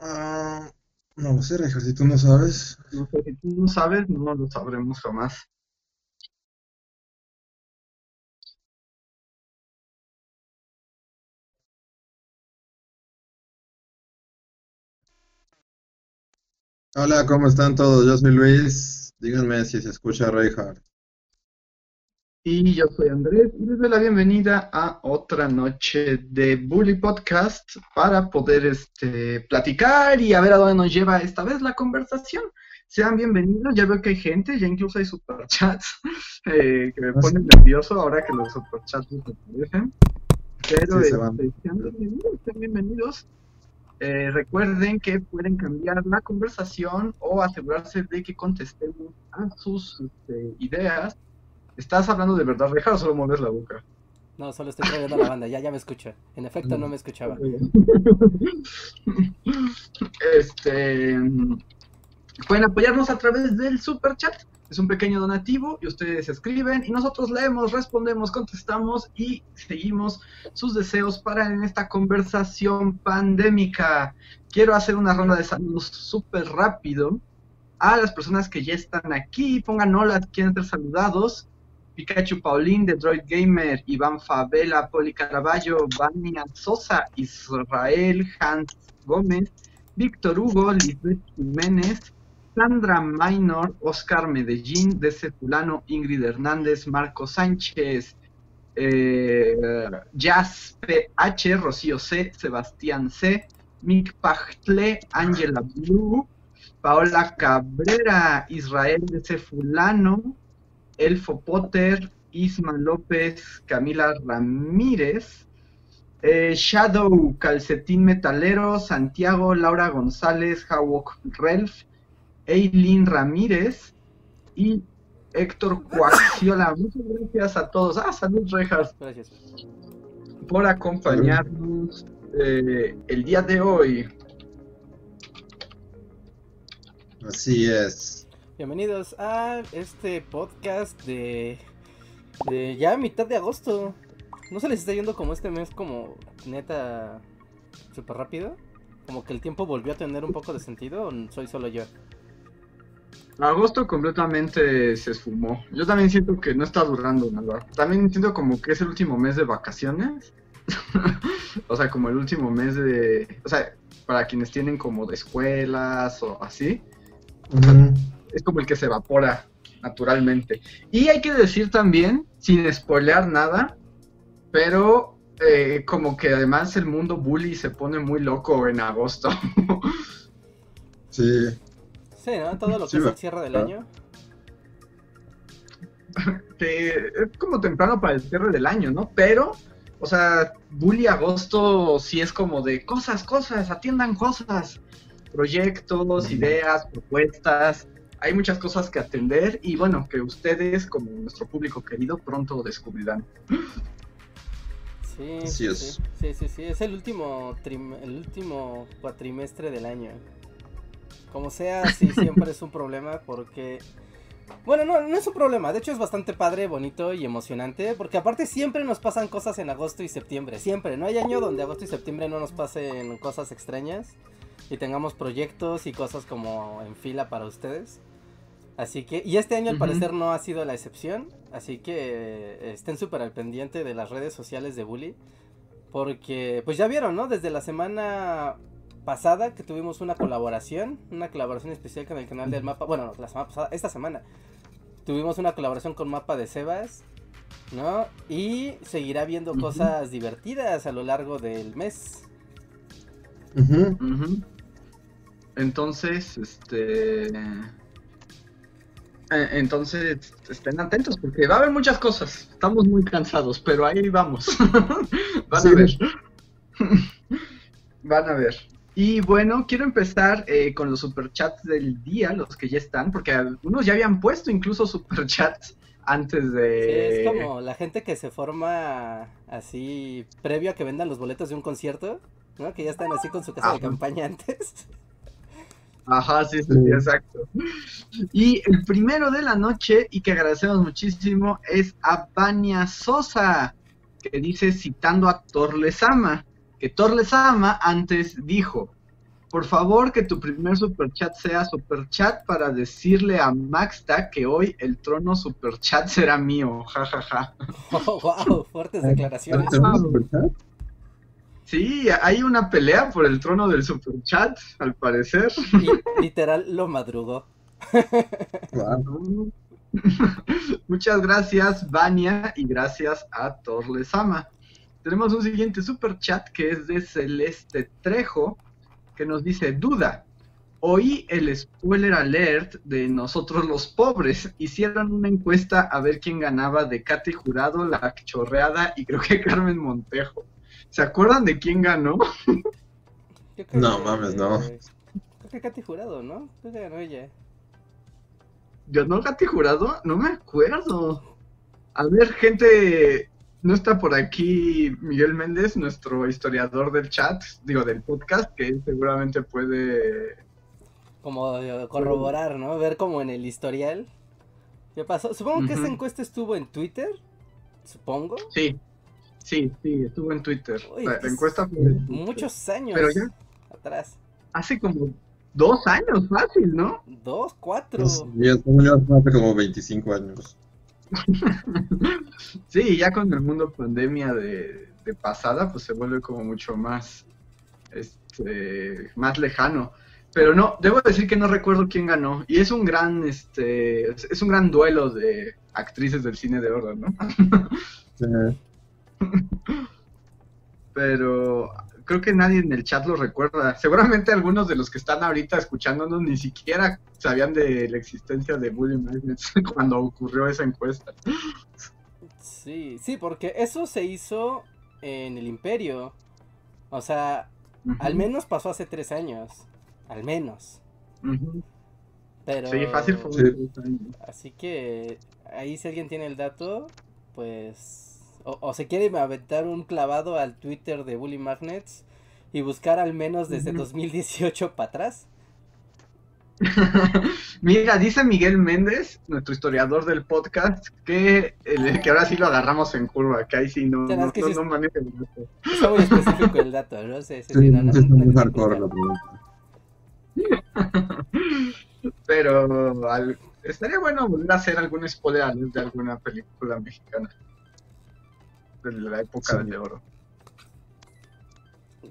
Ah, no lo sé, Richard, si tú no sabes. No sé, si tú no sabes, no lo sabremos jamás. Hola, ¿cómo están todos? Yo soy Luis. Díganme si se escucha Reinhardt. Y yo soy Andrés y les doy la bienvenida a otra noche de Bully Podcast para poder este, platicar y a ver a dónde nos lleva esta vez la conversación. Sean bienvenidos, ya veo que hay gente, ya incluso hay superchats eh, que me ponen nervioso ahora que los superchats desaparecen. Pero Sí, se van. este, sean bienvenidos, sean bienvenidos. Eh, recuerden que pueden cambiar la conversación o asegurarse de que contestemos a sus este, ideas. ¿Estás hablando de verdad, Reja, o solo mueves la boca? No, solo estoy trayendo la banda, ya, ya me escucho. En efecto, no me escuchaba. Este, pueden apoyarnos a través del super chat. Es un pequeño donativo y ustedes escriben y nosotros leemos, respondemos, contestamos y seguimos sus deseos para en esta conversación pandémica. Quiero hacer una ronda de saludos súper rápido a las personas que ya están aquí. Pongan hola, quieren ser saludados. Pikachu Paulín Droid Gamer, Iván Favela, Poli Caraballo, Vania Sosa, Israel Hans Gómez, Víctor Hugo, Lisbeth Jiménez, Sandra Minor, Oscar Medellín, DC Fulano, Ingrid Hernández, Marco Sánchez, eh, Jazz PH, Rocío C, Sebastián C, Mick Pachtle, Angela Blue, Paola Cabrera, Israel DC Fulano, Elfo Potter, Isma López, Camila Ramírez, eh, Shadow, Calcetín Metalero, Santiago, Laura González, Hawok Relf, Eileen Ramírez y Héctor Coaxiola. Muchas gracias a todos. Ah, salud, Rejas, Gracias. por acompañarnos eh, el día de hoy. Así es. Bienvenidos a este podcast de, de ya mitad de agosto. ¿No se les está yendo como este mes como neta súper rápido? Como que el tiempo volvió a tener un poco de sentido o soy solo yo. Agosto completamente se esfumó. Yo también siento que no está durando nada. También siento como que es el último mes de vacaciones. o sea, como el último mes de... O sea, para quienes tienen como de escuelas o así. Ujú. Es como el que se evapora naturalmente. Y hay que decir también, sin spoilear nada, pero eh, como que además el mundo bully se pone muy loco en agosto. Sí. Sí, ¿no? Todo lo que Sí, es el cierre del año. que es como temprano para el cierre del año, ¿no? Pero, o sea, bully agosto sí es como de cosas, cosas, atiendan cosas, proyectos, ideas, propuestas. Hay muchas cosas que atender y bueno, que ustedes como nuestro público querido pronto descubrirán. Sí, Así sí, es. sí, sí, sí, sí, es el último trim- el último cuatrimestre del año. Como sea, sí siempre es un problema porque bueno, no, no es un problema, de hecho es bastante padre, bonito y emocionante, porque aparte siempre nos pasan cosas en agosto y septiembre, siempre, no hay año donde agosto y septiembre no nos pasen cosas extrañas y tengamos proyectos y cosas como en fila para ustedes. Así que, y este año al parecer no ha sido la excepción, así que eh, estén súper al pendiente de las redes sociales de Bully, porque pues ya vieron, ¿no? Desde la semana pasada que tuvimos una colaboración, una colaboración especial con el canal del mapa, bueno, la semana pasada, esta semana, tuvimos una colaboración con Mapa de Sebas, ¿no? Y seguirá viendo cosas divertidas a lo largo del mes. Entonces, este. Eh, entonces, estén atentos porque va a haber muchas cosas. Estamos muy cansados, pero ahí vamos. Van Sí. a ver. Van a ver. Y bueno, quiero empezar eh, con los superchats del día, los que ya están, porque algunos ya habían puesto incluso superchats antes Sí, de... es como la gente que se forma así previo a que vendan los boletos de un concierto, ¿no? Que ya están así con su casa de campaña antes. Ajá, sí, sí, exacto. Y el primero de la noche, y que agradecemos muchísimo, es a Vania Sosa, que dice, citando a Torlesama, que Torlesama antes dijo, por favor que tu primer superchat sea superchat para decirle a Maxta que hoy el trono superchat será mío, jajaja. Oh, wow, fuertes declaraciones. Sí, hay una pelea por el trono del superchat, al parecer. Y literal lo madrugó. Muchas gracias, Vania, y gracias a Torlesama. Tenemos un siguiente super chat que es de Celeste Trejo, que nos dice: Duda. Oí el spoiler alert de Nosotros los Pobres. Hicieron una encuesta a ver quién ganaba de Katy Jurado, La Chorreada y creo que Carmen Montejo. ¿Se acuerdan de quién ganó? Yo creo No, que- mames, no. Creo que Katy Jurado, ¿no? Creo que ganó ella. ¿Ganó Katy Jurado? No me acuerdo. A ver, gente, no está por aquí Miguel Méndez, nuestro historiador del chat, digo, del podcast, que seguramente puede... Como eh, corroborar, ¿no? Ver como en el historial. ¿Qué pasó? Supongo que esa encuesta estuvo en Twitter. Supongo. Sí, sí, sí, estuvo en Twitter. Uy, la, la es- encuesta fue en. Muchos años Pero ya- atrás. Hace como dos años, fácil, ¿no? Dos, cuatro. Ya, según yo, hace como 25 años. Sí, ya con el mundo pandemia de, de pasada, pues se vuelve como mucho más, este, más lejano. Pero no, debo decir que no recuerdo quién ganó. Y es un gran, este, es es un gran duelo de actrices del cine de oro, ¿no? Sí. Pero creo que nadie en el chat lo recuerda. Seguramente algunos de los que están ahorita escuchándonos ni siquiera sabían de la existencia de Bully Magnets cuando ocurrió esa encuesta. Sí, sí, porque eso se hizo en el Imperio. O sea, al menos pasó hace tres años. Al menos. Pero. Sí, fácil fue. Sí. Así que ahí si alguien tiene el dato, pues... O, o se quiere aventar un clavado al Twitter de Bully Magnets y buscar al menos desde Ujú. 2018 para atrás. Mira, dice Miguel Méndez, nuestro historiador del podcast, que, el- que ahora sí lo agarramos en curva, que ahí sí no, no, no- es- no maneja el dato. Está muy específico el dato, ¿no? Sí, sí, Sí, no, sí, muy hardcore la pregunta. Pero al- estaría bueno volver a hacer algún spoiler de alguna película mexicana de la época Sí. del oro.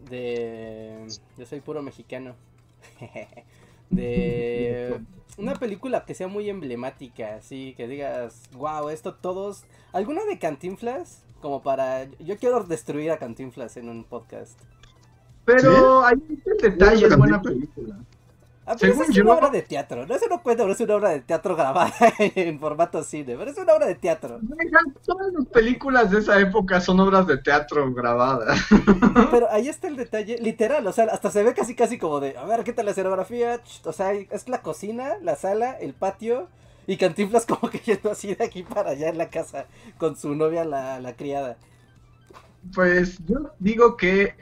De... Yo soy puro mexicano. de una película que sea muy emblemática, así que digas, wow, esto todos... ¿Alguna de Cantinflas? Como para... Yo quiero destruir a Cantinflas en un podcast. Pero ahí está el detalle, ¿No es buena película. Ah, pero Según es yo- una obra de teatro. No, eso no cuenta, pero es una obra de teatro grabada en formato cine. Pero es una obra de teatro. Todas las películas de esa época son obras de teatro grabadas. Pero ahí está el detalle, literal, o sea, hasta se ve casi casi como de, a ver, ¿qué tal la escenografía? O sea, es la cocina, la sala, el patio y Cantinflas como que yendo así de aquí para allá en la casa con su novia la, la criada. Pues yo digo que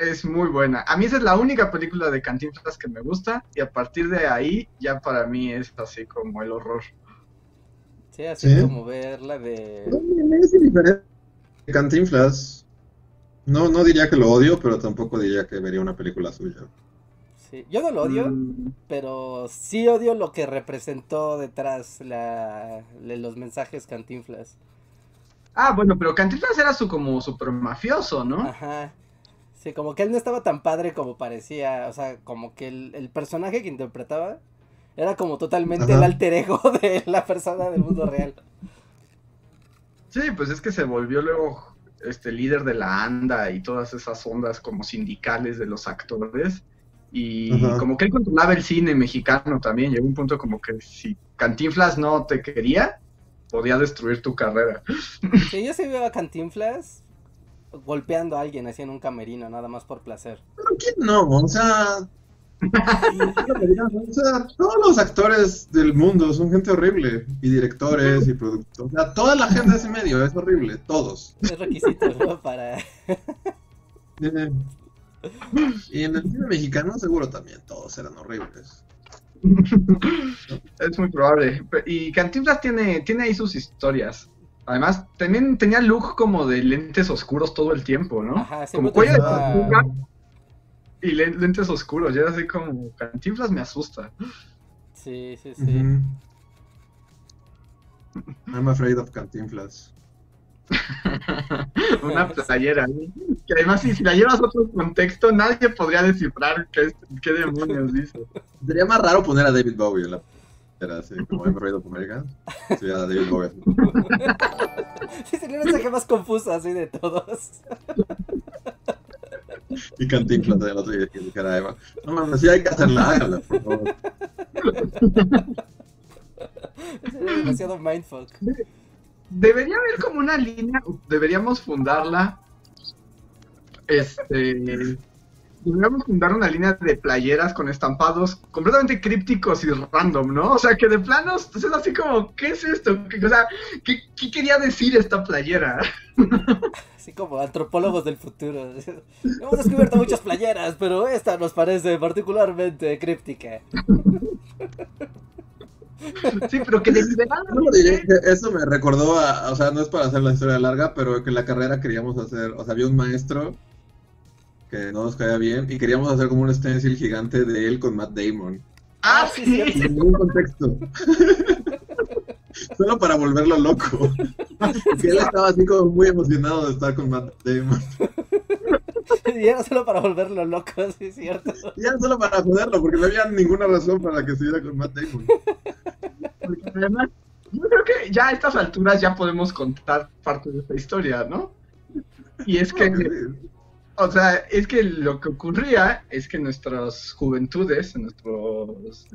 es muy buena. A mí esa es la única película de Cantinflas que me gusta y a partir de ahí ya para mí es así como el horror. Sí, así Sí. como ver la de... Es diferente. Cantinflas. No, no diría que lo odio, pero tampoco diría que vería una película suya. Sí, yo no lo odio, Mm, pero sí odio lo que representó detrás la, de los mensajes Cantinflas. Ah, bueno, pero Cantinflas era su como super mafioso, ¿no? Ajá. Sí, como que él no estaba tan padre como parecía, o sea, como que el, el personaje que interpretaba era como totalmente Ajá. el alter ego de la persona del mundo real. Sí, pues es que se volvió luego este líder de la ANDA y todas esas ondas como sindicales de los actores. Y Ajá. como que él controlaba el cine mexicano también. Llegó un punto como que si Cantinflas no te quería, podía destruir tu carrera. Sí, yo sí veo a Cantinflas golpeando a alguien así en un camerino, nada más por placer. ¿Por qué no? O sea, o sea, todos los actores del mundo son gente horrible. Y directores y productores. O sea, toda la gente de ese medio es horrible. Todos. Es requisito, ¿no? Para... Eh, Y en el cine mexicano seguro también todos eran horribles. Es muy probable. Y Cantinflas tiene, tiene ahí sus historias. Además, también tenía look como de lentes oscuros todo el tiempo, ¿no? Ajá, como cuello de tortuga y le- lentes oscuros. Ya era así como Cantinflas me asusta. Sí, sí, sí. Ujú. I'm afraid of Cantinflas. Una playera. Que además, si, si la llevas a otro contexto, nadie podría descifrar qué, qué demonios dice. Sería más raro poner a David Bowie en la era así como I'm afraid of America. Sí, a David Bowie. Sí, sería el mensaje más confuso así de todos. Y Cantinflas del otro día que dijera Eva. No mames, sí hay que hacerla, hágala, por favor. Sería demasiado mindfuck. Debería haber como una línea, deberíamos fundarla. Este. Deberíamos fundar una línea de playeras con estampados completamente crípticos y random, ¿no? O sea, que de planos es así como, ¿qué es esto? ¿Qué- o sea, ¿qué, qué quería decir esta playera? Así como antropólogos del futuro. Hemos descubierto muchas playeras, pero esta nos parece particularmente críptica. Sí, pero que No, eso me recordó a, o sea, no es para hacer la historia larga, pero que en la carrera queríamos hacer, o sea, había un maestro que no nos caía bien y queríamos hacer como un stencil gigante de él con Matt Damon. Ah, sí, sí. Sin ningún contexto. Solo para volverlo loco. Porque él estaba así como muy emocionado de estar con Matt Damon. Y era solo para volverlo loco, sí es cierto. Y era solo para joderlo, porque no había ninguna razón para que estuviera con Matt Damon. Porque además, yo creo que ya a estas alturas ya podemos contar parte de esta historia, ¿no? Y es que, o sea, es que lo que ocurría es que en nuestras juventudes, en nuestros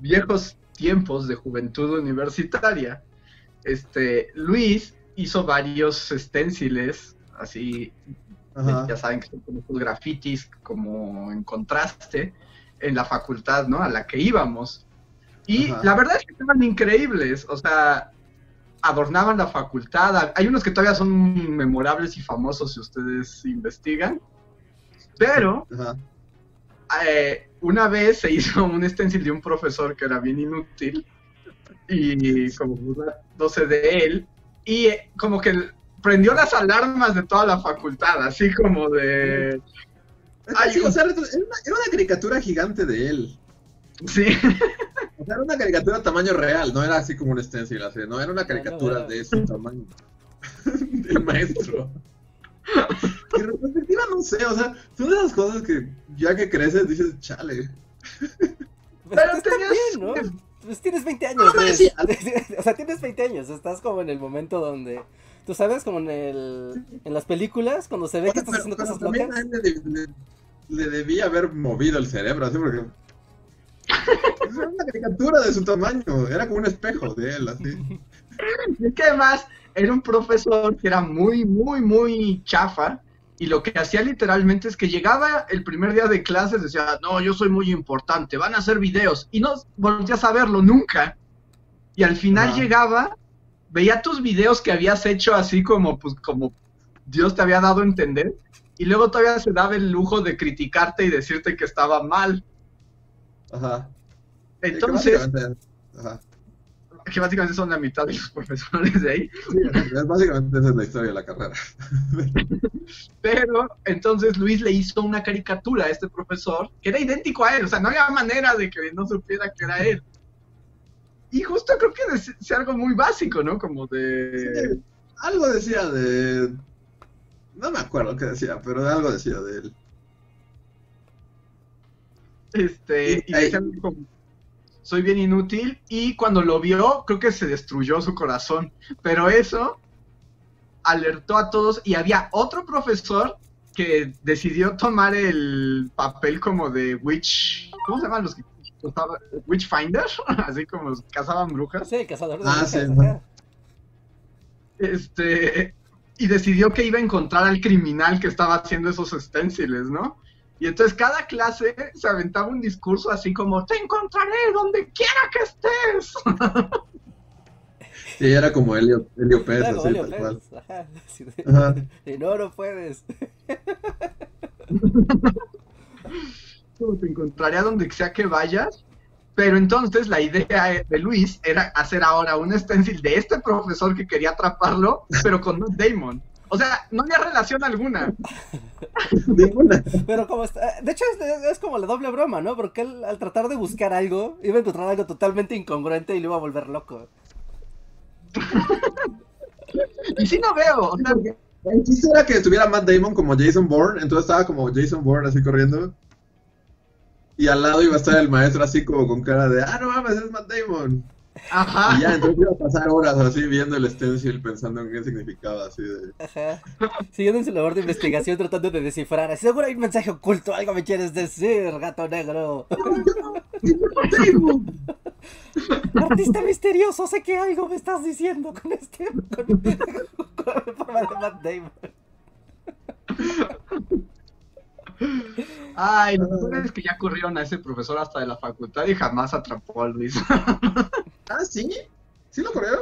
viejos tiempos de juventud universitaria, este, Luis hizo varios stenciles, así, Ajá. ya saben que son como grafitis como en contraste en la facultad, ¿no? A la que íbamos. Y Ajá. la verdad es que estaban increíbles, o sea, adornaban la facultad. Hay unos que todavía son memorables y famosos si ustedes investigan. Pero Ajá. eh, una vez se hizo un stencil de un profesor que era bien inútil y como burlándose de él y eh, como que prendió las alarmas de toda la facultad, así como de... Ay, Sí, o un- sea, era una, era una caricatura gigante de él. Sí, O sea, era una caricatura tamaño real, no era así como un stencil, así, no era una caricatura no. de ese tamaño. Del maestro. Y en perspectiva no sé, o sea, son de esas cosas que ya que creces dices, chale. Pero Está tenías- bien, ¿no? Pues tienes 20 años. No, pues. o sea, tienes 20 años. Estás como en el momento donde. Tú sabes, como en el. En las películas, cuando se ve que estás Pero- haciendo pero cosas también locas. a él le, le- le debía haber movido el cerebro, así porque. Era una caricatura de su tamaño, era como un espejo de él, así. Y es que además era un profesor que era muy, muy, muy chafa. Y lo que hacía literalmente es que llegaba el primer día de clases, decía, no, yo soy muy importante, van a hacer videos. Y no volvías a verlo nunca. Y al final llegaba, veía tus videos que habías hecho así como, pues, como Dios te había dado a entender. Y luego todavía se daba el lujo de criticarte y decirte que estaba mal. Ajá. Y que Entonces, básicamente- Ajá. que básicamente son la mitad de los profesores de ahí. Sí, básicamente esa es la historia de la carrera. Pero entonces Luis le hizo una caricatura a este profesor que era idéntico a él, o sea, no había manera de que no supiera que era él. Y justo creo que decía algo muy básico, ¿no? Como de... Sí, algo decía de. No me acuerdo qué decía, pero algo decía de él. Este, y Y- decía algo como, soy bien inútil, y cuando lo vio, creo que se destruyó su corazón. Pero eso alertó a todos, y había otro profesor que decidió tomar el papel como de witch, ¿cómo se llaman los que Witchfinder? Así como cazaban brujas. Sí, cazador de Ah, brujas, sí, ajá. ¿no? Este, y decidió que iba a encontrar al criminal que estaba haciendo esos stenciles, ¿no? Y entonces cada clase se aventaba un discurso así como, te encontraré donde quiera que estés. Sí, era como Helio, Helio Pérez, Claro, así, Helio tal cual. Pérez, ajá, así de- Ajá. de, no, no puedes. Te encontraré a donde sea que vayas. Pero entonces la idea de Luis era hacer ahora un stencil de este profesor que quería atraparlo, pero con Matt Damon. O sea, no había relación alguna. Ninguna. Pero como está, de hecho es, es como la doble broma, ¿no? Porque él al tratar de buscar algo, iba a encontrar algo totalmente incongruente y lo iba a volver loco. Y sí no veo, o sea, El chiste era que estuviera Matt Damon como Jason Bourne, entonces estaba como Jason Bourne así corriendo. Y al lado iba a estar el maestro así como con cara de, ah, no mames, es Matt Damon. Ajá. Y ya, entonces iba a pasar horas así viendo el stencil pensando en qué significaba, así de... Ajá. Siguiendo en su labor de investigación tratando de descifrar. Así, Seguro hay un mensaje oculto, algo me quieres decir, gato negro. Artista misterioso, sé que algo me estás diciendo con este. con, con forma de Matt Damon. Ay, lo peor es que ya corrieron a ese profesor hasta de la facultad y jamás atrapó a Luis. Ah, ¿sí? ¿Sí lo corrieron?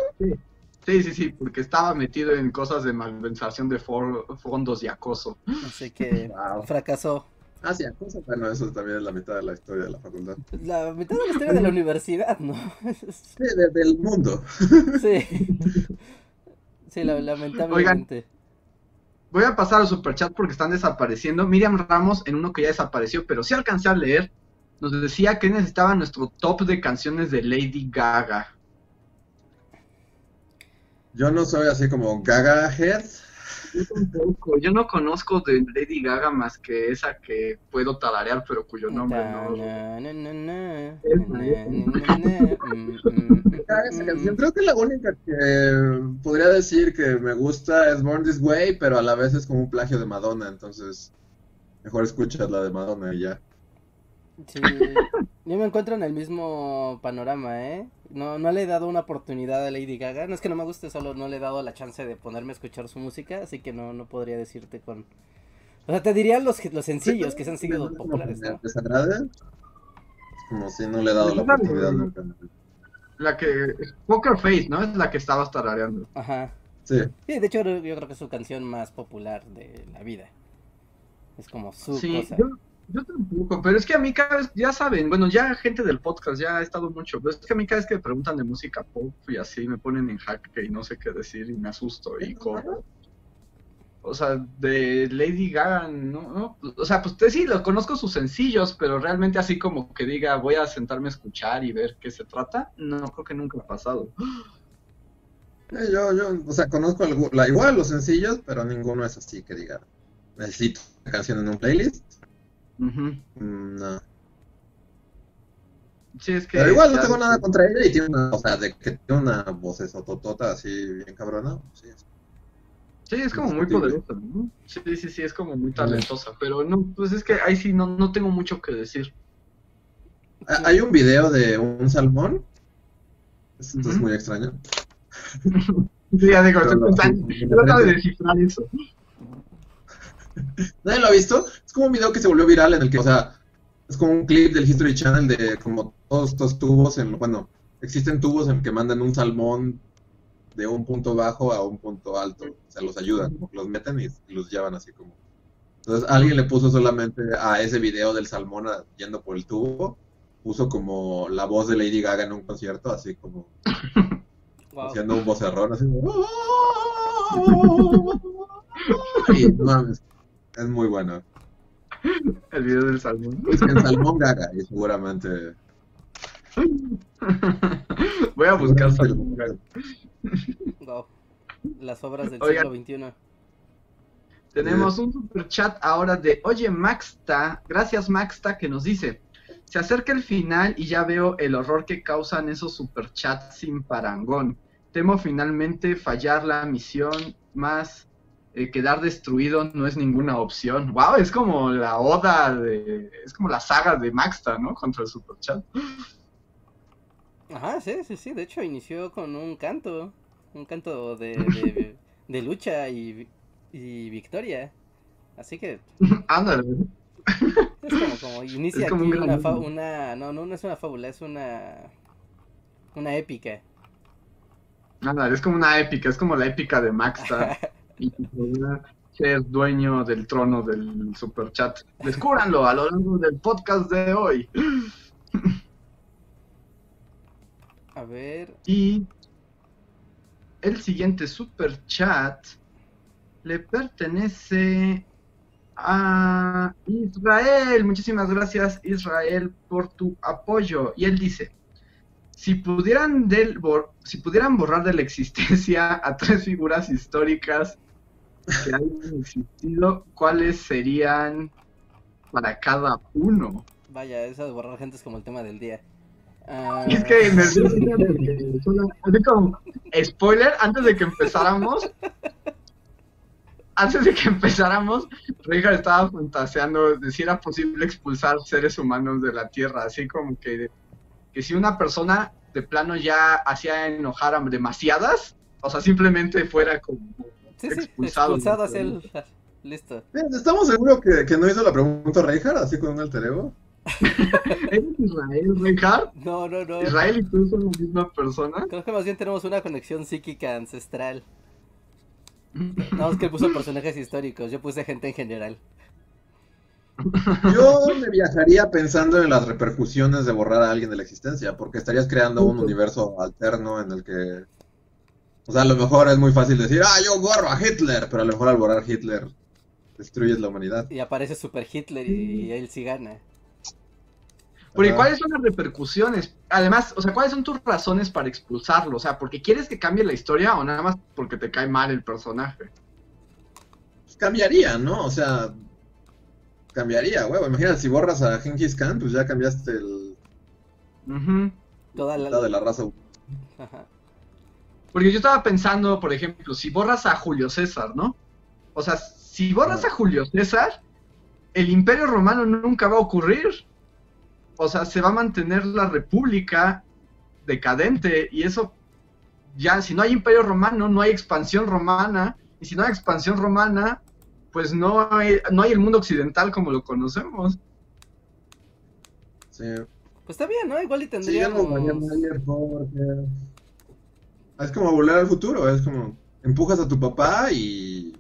Sí, sí, sí, porque estaba metido en cosas de malversación de for- fondos y acoso. Así que Wow. fracasó. Ah, sí, cosa. Bueno, eso también es la mitad de la historia de la facultad. La mitad de la historia de la universidad, ¿no? Sí, de- del mundo. Sí. Sí, la- lamentablemente. Voy a pasar al superchat porque están desapareciendo. Miriam Ramos, en uno que ya desapareció, pero sí alcancé a leer, nos decía que necesitaba nuestro top de canciones de Lady Gaga. Yo no soy así como Gaga Head. Yo tampoco, yo no conozco de Lady Gaga más que esa que puedo tararear, pero cuyo nombre no. Creo que la única que podría decir que me gusta es Born This Way, pero a la vez es como un plagio de Madonna, entonces mejor escuchas la de Madonna y ya. Sí, yo me encuentro en el mismo panorama, ¿eh? No, no le he dado una oportunidad a Lady Gaga. No es que no me guste, solo no le he dado la chance de ponerme a escuchar su música, así que no, no podría decirte con... O sea, te diría los, los sencillos que se han sido populares, ¿no? Como si no le he dado la oportunidad nunca. La que. Poker Face, ¿no? Es la que estabas tarareando. Ajá. Sí. Sí, de hecho yo creo que es su canción más popular de la vida. Es como su Sí, cosa. yo, yo tampoco, pero es que a mí cada vez, ya saben, bueno, ya gente del podcast ya ha estado mucho, pero es que a mí cada vez que me preguntan de música pop y así me ponen en jaque y no sé qué decir y me asusto y corro. O sea, de Lady Gaga, no, no, o sea, pues sí, lo conozco sus sencillos, pero realmente así como que diga, voy a sentarme a escuchar y ver qué se trata, no creo que nunca ha pasado. Eh, Yo, yo, o sea, conozco la, igual los sencillos, pero ninguno es así que diga, necesito una canción en un playlist. Ujú. Mm, No. Sí, es que... Pero igual no tengo nada contra ella y tiene una, o sea, de que tiene una voz esototota así bien cabrona. Sí, es- Sí, es como muy poderosa, ¿no? Sí, sí, sí, es como muy talentosa, pero no, pues es que ahí sí no, no tengo mucho que decir. Ah, Hay un video de un salmón. Esto es Ujú. muy extraño. Sí, ya digo, estoy pensando, trata de descifrar eso. ¿Nadie lo ha visto? Como un video que se volvió viral en el que, o sea, es como un clip del History Channel de como todos estos tubos en, bueno, existen tubos en que mandan un salmón de un punto bajo a un punto alto. O sea, los ayudan, como los meten y, y los llevan así como. Entonces alguien le puso solamente a ese video del salmón yendo por el tubo, puso como la voz de Lady Gaga en un concierto, así como Wow. haciendo un vocerrón, así. Y no mames, es muy bueno. El video del salmón. Es que en Salmón Gaga, y seguramente. Voy a buscar salmón. Wow. Las obras del Oigan. siglo XXI. Tenemos un super chat ahora de Oye Maxta, gracias Maxta, que nos dice: Se acerca el final y ya veo el horror que causan esos super chats sin parangón. Temo finalmente fallar la misión más eh, quedar destruido no es ninguna opción. Wow, es como la oda de, es como la saga de Maxta, ¿no? Contra el Superchat. Ajá, sí, sí, sí. De hecho, inició con un canto. Un canto de, de, de lucha y, y victoria. Así que Ándale. es como, como inicia Es como aquí un una, fa- una. No, no, no es una fábula, es una. Una épica. Ándale, es como una épica, es como la épica de Maxta. Y ser dueño del trono del Superchat. Descúbranlo a lo largo del podcast de hoy. A ver. Y el siguiente super chat le pertenece a Israel. Muchísimas gracias Israel por tu apoyo. Y él dice, si pudieran, del bor- si pudieran borrar de la existencia a tres figuras históricas que hayan existido, ¿cuáles serían para cada uno? Vaya, eso de borrar gente es como el tema del día. Ah, es que me solo- así como spoiler, antes de que empezáramos, antes de que empezáramos, Richard estaba fantaseando de si era posible expulsar seres humanos de la Tierra, así como que, que si una persona de plano ya hacía enojar a demasiadas, o sea, simplemente fuera como sí, sí, expulsado. expulsado hacia el. Listo. Bien, ¿Estamos seguros que, que no hizo la pregunta Reinhardt así con un alter ego? ¿Eres Israel, Richard? No, no, no. ¿Israel y tú son la misma persona? Creo que más bien tenemos una conexión psíquica ancestral. No, es que él puso personajes históricos, yo puse gente en general. Yo me viajaría pensando en las repercusiones de borrar a alguien de la existencia, porque estarías creando un universo alterno en el que... O sea, a lo mejor es muy fácil decir, ah, yo borro a Hitler, pero a lo mejor al borrar Hitler destruyes la humanidad. Y aparece Super Hitler y él sí gana. Porque. ¿cuáles son las repercusiones? Además, o sea, ¿cuáles son tus razones para expulsarlo? O sea, ¿porque quieres que cambie la historia o nada más porque te cae mal el personaje? Pues cambiaría, ¿no? O sea, cambiaría, huevo. Imagínate, si borras a Genghis Khan, pues ya cambiaste el. Toda la... de la raza. Ajá. Porque yo estaba pensando, por ejemplo, si borras a Julio César, ¿no? O sea, si borras a Julio César, el imperio romano nunca va a ocurrir. O sea, se va a mantener la república decadente y eso ya, si no hay imperio romano, no hay expansión romana. Y si no hay expansión romana, pues no hay, no hay el mundo occidental como lo conocemos. Sí. Pues está bien, ¿no? Igual y tendríamos... Es como volver al futuro, es como empujas a tu papá y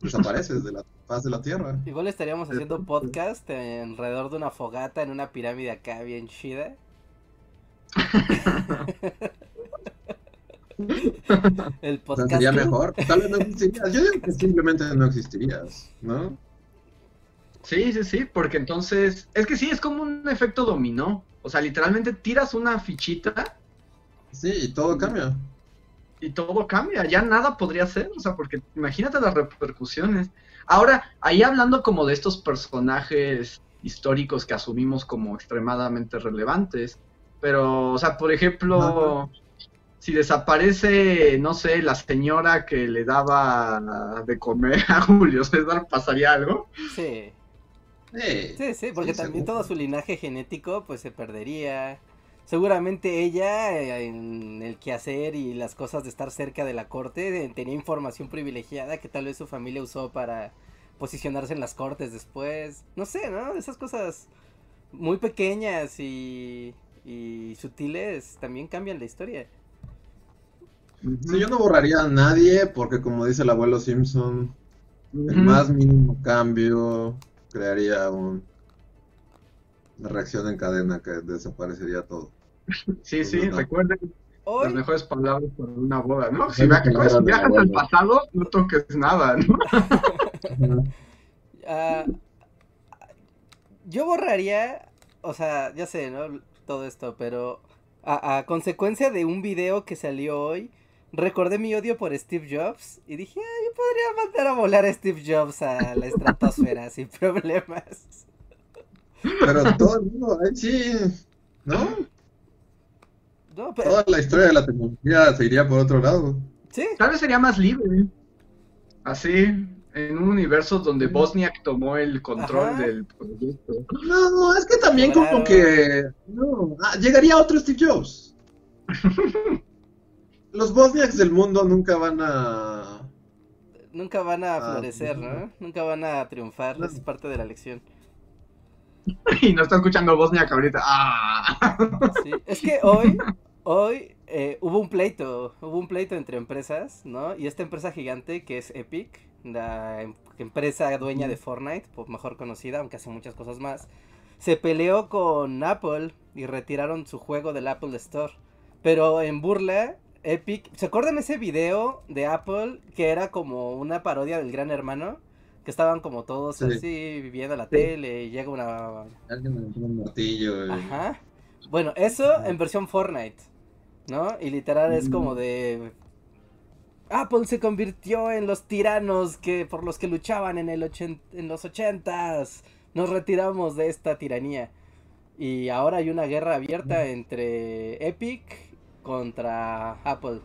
desapareces de la faz de la tierra. Igual estaríamos haciendo podcast alrededor de una fogata en una pirámide acá bien chida. El O sea, podcast. sería mejor. Tal vez no existirías. Yo digo que simplemente no existirías, ¿no? Sí, sí, sí, porque entonces, es que sí, es como un efecto dominó. O sea, literalmente tiras una fichita Sí, y todo cambia. y todo cambia, ya nada podría ser, o sea, porque imagínate las repercusiones. Ahora, ahí hablando como de estos personajes históricos que asumimos como extremadamente relevantes, pero, o sea, por ejemplo, si desaparece, no sé, la señora que le daba de comer a Julio César, ¿pasaría algo? Sí, Sí, sí, sí, porque Sí, también seguro. todo su linaje genético pues se perdería. Seguramente ella eh, en el quehacer y las cosas de estar cerca de la corte eh, tenía información privilegiada que tal vez su familia usó para posicionarse en las cortes después. No sé, ¿no? Esas cosas muy pequeñas y, y sutiles también cambian la historia. Sí, yo no borraría a nadie porque como dice el abuelo Simpson, el más mínimo cambio crearía un- una reacción en cadena que desaparecería todo. Sí, sí, No, no. recuerden las mejores palabras para una boda, ¿no? Si, viajas la al pasado, no toques nada, ¿no? ah, yo borraría, o sea, ya sé, ¿no? Todo esto, pero a, a consecuencia de un video que salió hoy, recordé mi odio por Steve Jobs y dije, ah, yo podría mandar a volar a Steve Jobs a la estratosfera sin problemas. Pero todo el mundo, ay, sí, ¿no? No, pero, Toda la historia de la tecnología se iría por otro lado. sí, Tal vez sería más libre. Así, en un universo donde Bosniak tomó el control Ajá. del proyecto. No, es que también Claro. como que... No, ah, llegaría otro Steve Jobs. Los Bosniaks del mundo nunca van a... Nunca van a Ah, florecer. ¿no? Nunca van a triunfar, No. es parte de la lección. Y no está escuchando Bosniak ahorita. ¡Ah! Sí, es que hoy, hoy eh, hubo un pleito, hubo un pleito entre empresas, ¿no? Y esta empresa gigante que es Epic, la em- empresa dueña de Fortnite, por mejor conocida, aunque hace muchas cosas más, se peleó con Apple y retiraron su juego del Apple Store. Pero en burla, Epic, ¿se acuerdan ese video de Apple que era como una parodia del Gran Hermano? Que estaban como todos Sí. así viendo la tele y llega una Alguien me un martillo. y- Ajá. Bueno, eso en versión Fortnite, ¿no? Y literal es Mm. como de... Apple se convirtió en los tiranos que por los que luchaban en, el ochen- en los ochentas. Nos retiramos de esta tiranía. Y ahora hay una guerra abierta entre Epic contra Apple.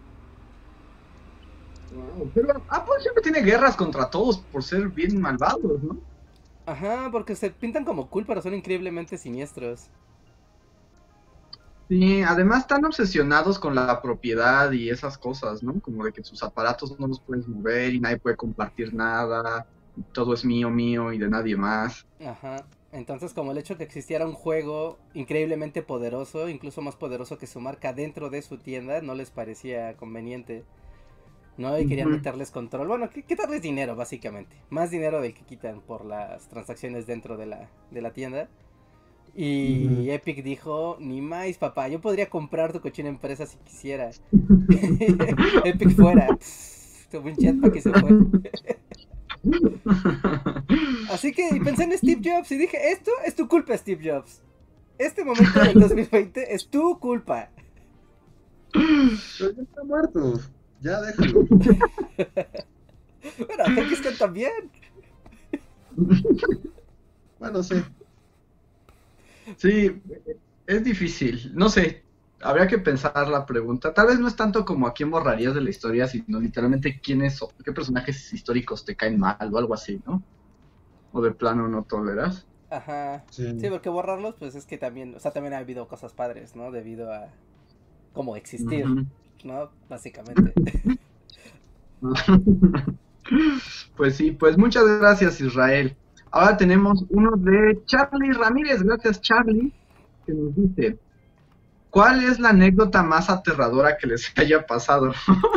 Wow, Pero Apple siempre tiene guerras contra todos por ser bien malvados, ¿no? Ajá, porque se pintan como cool, pero son increíblemente siniestros. Sí, además están obsesionados con la propiedad y esas cosas, ¿no? Como de que sus aparatos no los puedes mover y nadie puede compartir nada, todo es mío, mío y de nadie más. Ajá. Entonces, como el hecho que existiera un juego increíblemente poderoso, incluso más poderoso que su marca dentro de su tienda, no les parecía conveniente. ¿No? Y querían meterles control. Bueno, qu- quitarles dinero, básicamente. Más dinero del que quitan por las transacciones dentro de la, de la tienda. Y. Epic dijo, ni más, papá, yo podría comprar tu cochina empresa si quisiera. Epic fuera. Tuvo un jetpack y se fue. Así que pensé en Steve Jobs y dije, esto es tu culpa, Steve Jobs. Este momento del 2020 es tu culpa. Pero ya está muerto. Ya déjalo. Bueno, Khan también. Bueno, sí. Sí, es difícil, no sé, habría que pensar la pregunta. Tal vez no es tanto como a quién borrarías de la historia, sino literalmente quiénes o qué personajes históricos te caen mal o algo así, ¿no? O de plano no toleras. Ajá. Sí. Sí, porque borrarlos, pues es que también, o sea, también ha habido cosas padres, ¿no? Debido a cómo existir, Ujú. ¿No? Básicamente. Pues sí, pues muchas gracias Israel. Ahora tenemos uno de Charlie Ramírez, gracias Charlie, que nos dice, ¿cuál es la anécdota más aterradora que les haya pasado?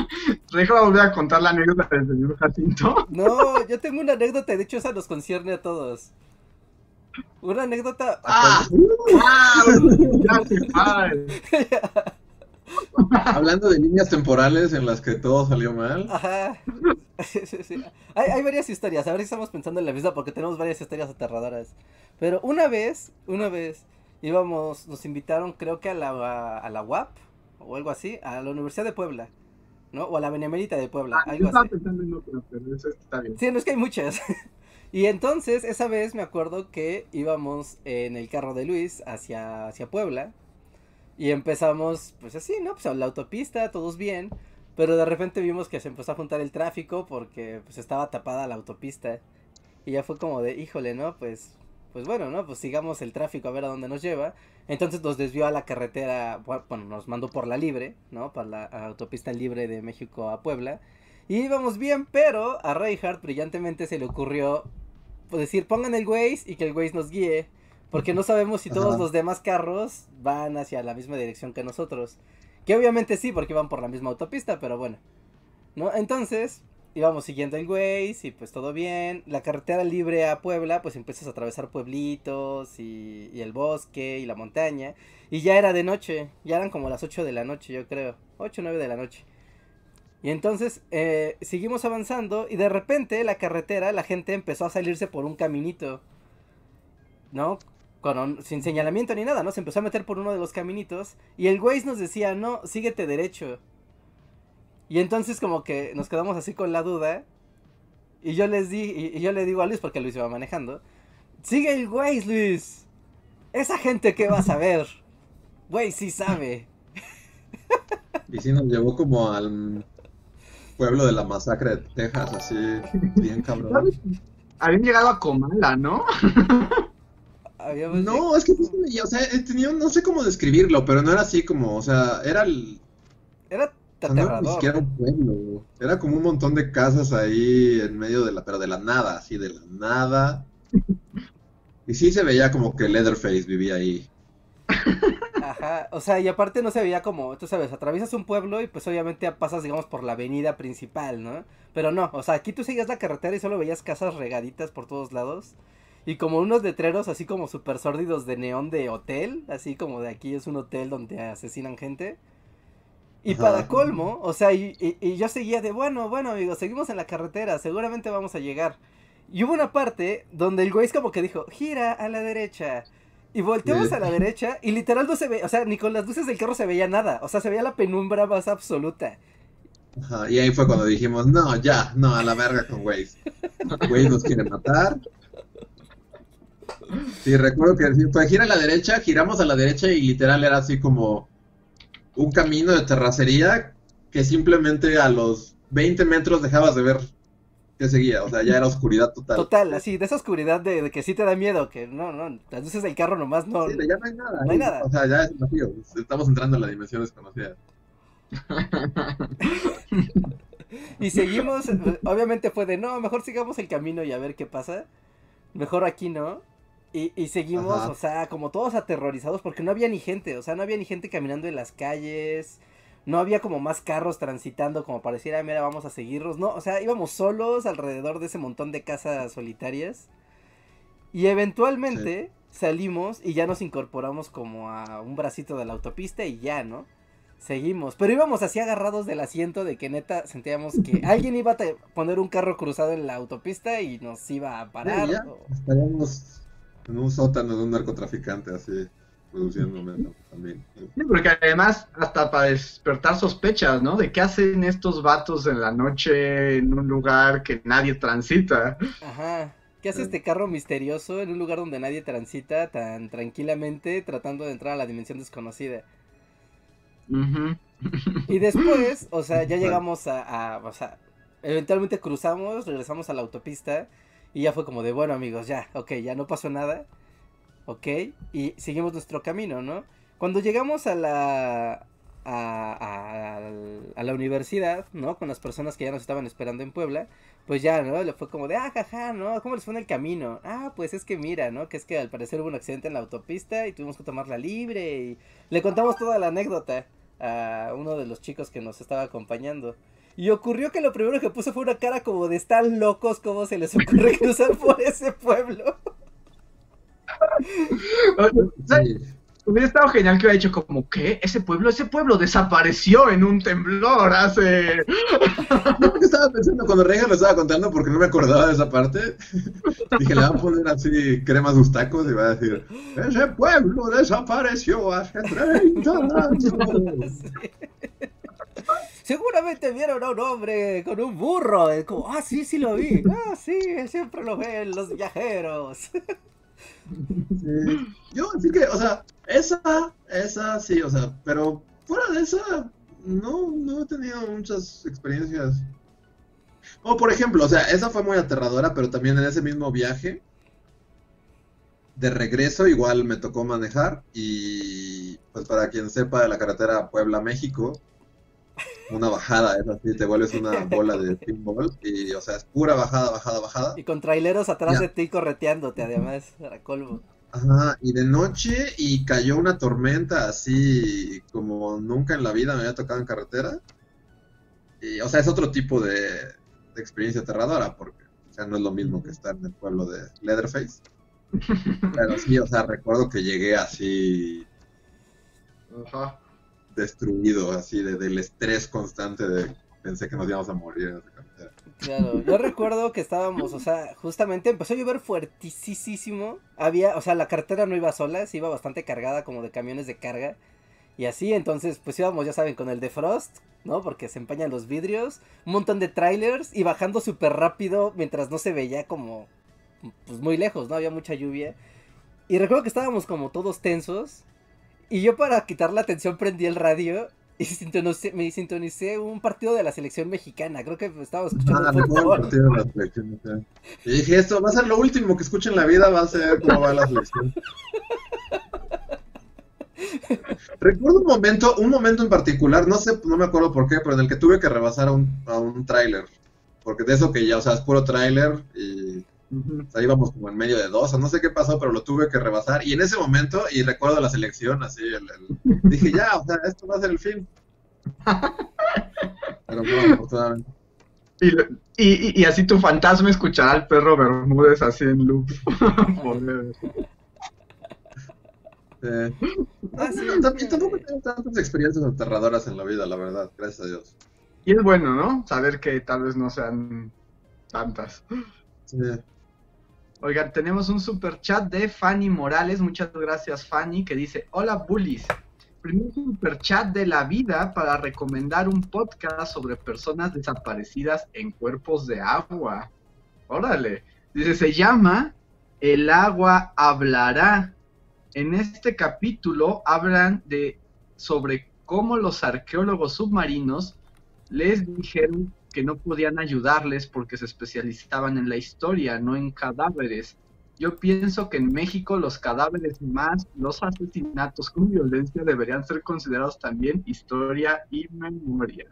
Déjame volver a contar la anécdota del señor Jacinto. No, yo tengo una anécdota, de hecho esa nos concierne a todos. Una anécdota... ¡Ah! ¡Ah! Ya. Hablando de líneas temporales en las que todo salió mal. Ajá. Sí, sí, sí. Hay, hay varias historias, a ver si estamos pensando en la misma porque tenemos varias historias aterradoras. Pero una vez, una vez, íbamos, nos invitaron creo que a la, a la UAP o algo así, a la Universidad de Puebla, ¿no? O a la Benemérita de Puebla, Ah, yo algo estaba así. pensando en otra, pero eso está bien. Sí, no es que hay muchas. Y entonces, esa vez me acuerdo que íbamos en el carro de Luis hacia, hacia Puebla. Y empezamos, pues así, ¿no? Pues a la autopista, todos bien. Pero de repente vimos que se empezó a juntar el tráfico porque pues estaba tapada la autopista. Y ya fue como de, híjole, ¿no? Pues, pues bueno, ¿no? Pues sigamos el tráfico a ver a dónde nos lleva. Entonces nos desvió a la carretera, bu- bueno, nos mandó por la libre, ¿no? Para la autopista libre de México a Puebla. Y íbamos bien, pero a Reinhardt brillantemente se le ocurrió pues, decir, pongan el Waze y que el Waze nos guíe. Porque no sabemos si todos Ajá. los demás carros van hacia la misma dirección que nosotros. Que obviamente sí, porque iban por la misma autopista, pero bueno. ¿No? Entonces, íbamos siguiendo el Waze y pues todo bien. La carretera libre a Puebla, pues empiezas a atravesar pueblitos y, y el bosque y la montaña. Y ya era de noche, ya eran como las 8 de la noche, yo creo. 8 o 9 de la noche. Y entonces eh, seguimos avanzando y de repente la carretera, la gente empezó a salirse por un caminito. ¿No? Con sin señalamiento ni nada, ¿no? Se empezó a meter por uno de los caminitos y el Waze nos decía, no, síguete derecho. Y entonces como que nos quedamos así con la duda. Y yo les di, y, y yo le digo a Luis, porque Luis iba manejando, sigue el Waze, Luis. Esa gente que va a saber. Waze sí sabe. Y sí nos llevó como al pueblo de la masacre de Texas, así, bien cabrón. Habían llegado a Comala, ¿no? Habíamos No, es que, o sea, eh, tenía, no sé cómo describirlo, pero no era así como, o sea, era el, Era no era ni siquiera un pueblo, era como un montón de casas ahí en medio de la, pero de la nada, así de la nada. Y sí se veía como que Leatherface vivía ahí. Ajá, o sea, y aparte no se veía como, tú sabes, atraviesas un pueblo y pues obviamente pasas, digamos, por la avenida principal, ¿no? Pero no, o sea, aquí tú seguías la carretera y solo veías casas regaditas por todos lados. Y como unos letreros así como súper sórdidos de neón de hotel, así como de aquí es un hotel donde asesinan gente. Y Ajá. para colmo, o sea, y, y- y yo seguía de, bueno, bueno, amigos, seguimos en la carretera, seguramente vamos a llegar. Y hubo una parte donde el güey es como que dijo, gira a la derecha. Y volteamos Sí. a la derecha y literal no se ve, o sea, ni con las luces del carro se veía nada. O sea, se veía la penumbra más absoluta. Ajá, y ahí fue cuando dijimos, no, ya, no, a la verga con Waze. Waze nos quiere matar. Sí, recuerdo que fue gira a la derecha, giramos a la derecha y literal era así como un camino de terracería que simplemente a los 20 metros dejabas de ver que seguía, o sea, ya era oscuridad total. Total, así, de esa oscuridad de, de que sí te da miedo, que no, no, las luces del carro nomás no. Sí, ya no hay nada. No hay nada. O sea, ya es vacío. Estamos entrando en la dimensión desconocida. Y seguimos, obviamente fue de, no, mejor sigamos el camino y a ver qué pasa. Mejor aquí no. Y, y seguimos, Ajá. o sea, como todos aterrorizados porque no había ni gente, o sea, no había ni gente caminando en las calles. No había como más carros transitando como pareciera, mira, vamos a seguirlos. No, o sea, íbamos solos alrededor de ese montón de casas solitarias. Y eventualmente salimos y ya nos incorporamos como a un bracito de la autopista y ya, ¿no? Seguimos, pero íbamos así agarrados del asiento de que neta sentíamos que alguien iba a poner un carro cruzado en la autopista y nos iba a parar. Sí, ya. o- Estaríamos en un sótano de un narcotraficante así, produciendo metal también. Sí, porque además, hasta para despertar sospechas, ¿no? De qué hacen estos vatos en la noche en un lugar que nadie transita. Ajá. ¿Qué hace este carro misterioso en un lugar donde nadie transita tan tranquilamente tratando de entrar a la dimensión desconocida? Ujú. Y después, o sea, ya llegamos a, a- o sea, eventualmente cruzamos, regresamos a la autopista y ya fue como de, bueno amigos, ya, ok, ya no pasó nada, ok, y seguimos nuestro camino, ¿no? Cuando llegamos a la, a, a- la universidad, ¿no? Con las personas que ya nos estaban esperando en Puebla, pues ya, ¿no? Le fue como de, ah, jaja, ¿no? ¿Cómo les fue en el camino? Ah, pues es que mira, ¿no? Que es que al parecer hubo un accidente en la autopista y tuvimos que tomarla libre y le contamos toda la anécdota a uno de los chicos que nos estaba acompañando. Y ocurrió que lo primero que puso fue una cara como de están locos, ¿cómo se les ocurre cruzar por ese pueblo? Hubiera estado genial que hubiera dicho como, ¿qué? Ese pueblo, ese pueblo desapareció en un temblor hace... Yo que estaba pensando cuando Reija lo estaba contando porque no me acordaba de esa parte. Dije, le van a poner así cremas gustacos y va a decir, ese pueblo desapareció hace 30 años. Sí. Seguramente vieron a un hombre con un burro. Es como, ah, sí, sí lo vi. Ah, sí, siempre lo ven los viajeros. Yo, así que, o sea, esa, esa sí, o sea, pero fuera de esa, no, no he tenido muchas experiencias. O por ejemplo, o sea, esa fue muy aterradora, pero también en ese mismo viaje, de regreso, igual me tocó manejar y, pues para quien sepa de la carretera Puebla-México, una bajada, es así, te vuelves una bola de pinball y, o sea, es pura bajada, bajada, bajada. Y con traileros atrás Ya. de ti correteándote, además, para colmo. Ajá, y de noche y cayó una tormenta así como nunca en la vida me había tocado en carretera. Y, o sea, es otro tipo de, de experiencia aterradora, porque o sea, no es lo mismo que estar en el pueblo de Leatherface. Pero sí, o sea, recuerdo que llegué así Ajá. Destruido, así de, del estrés constante de pensé que nos íbamos a morir en esa carretera. Claro, yo recuerdo que estábamos, o sea, justamente empezó a llover fuertísimo. Había, o sea, la carretera no iba sola, se iba bastante cargada como de camiones de carga. Y así, entonces, pues íbamos, ya saben, con el de Frost, ¿no? Porque se empañan los vidrios, un montón de trailers y bajando súper rápido mientras no se veía como, pues muy lejos, ¿no? Había mucha lluvia. Y recuerdo que estábamos como todos tensos. Y yo para quitar la atención prendí el radio Y sintonicé, me sintonicé un partido de la selección mexicana. Creo que estaba escuchando Ah, recuerdo el partido de la selección. sea. Y dije, esto va a ser lo último que escuche en la vida, va a ser cómo va la selección. Recuerdo un momento, un momento en particular, no sé, no me acuerdo por qué, pero en el que tuve que rebasar a un, a un tráiler. Porque de eso que ya, o sea, es puro tráiler y Ujú. o sea, íbamos como en medio de dos, o no sé qué pasó, pero lo tuve que rebasar. Y en ese momento, y recuerdo la selección, así, el, el- dije, ya, o sea, esto va a ser el fin. Pero no, afortunadamente. Y, lo- y, así tu fantasma escuchará al perro Bermúdez así en loop. Eh, Ah, sí, no, también tampoco tengo tantas experiencias aterradoras en la vida, la verdad, gracias a Dios. y es bueno, ¿no? Saber que tal vez no sean tantas. Sí. Oigan, tenemos un super chat de Fanny Morales. Muchas gracias, Fanny, que dice: Hola, bullies. Primer super chat de la vida para recomendar un podcast sobre personas desaparecidas en cuerpos de agua. Órale. Dice: Se llama El agua hablará. En este capítulo hablan de sobre cómo los arqueólogos submarinos les dijeron que no podían ayudarles porque se especializaban en la historia, no en cadáveres. Yo pienso que en México los cadáveres más los asesinatos con violencia deberían ser considerados también historia y memoria.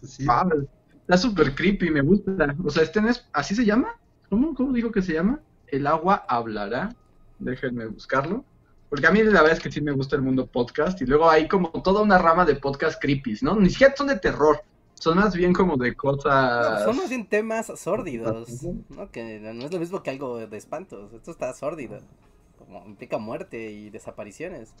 Pues sí. Ah, está súper creepy, me gusta. O sea, este es, ¿así se llama? ¿Cómo, ¿Cómo dijo que se llama? El agua hablará. Déjenme buscarlo. Porque a mí la verdad es que sí me gusta el mundo podcast. Y luego hay como toda una rama de podcast creepies, ¿no? Ni siquiera son de terror. Son más bien como de No, cosas. son más bien temas sórdidos, ¿no? Que no es lo mismo que algo de espantos. Esto está sórdido. Como implica muerte y desapariciones.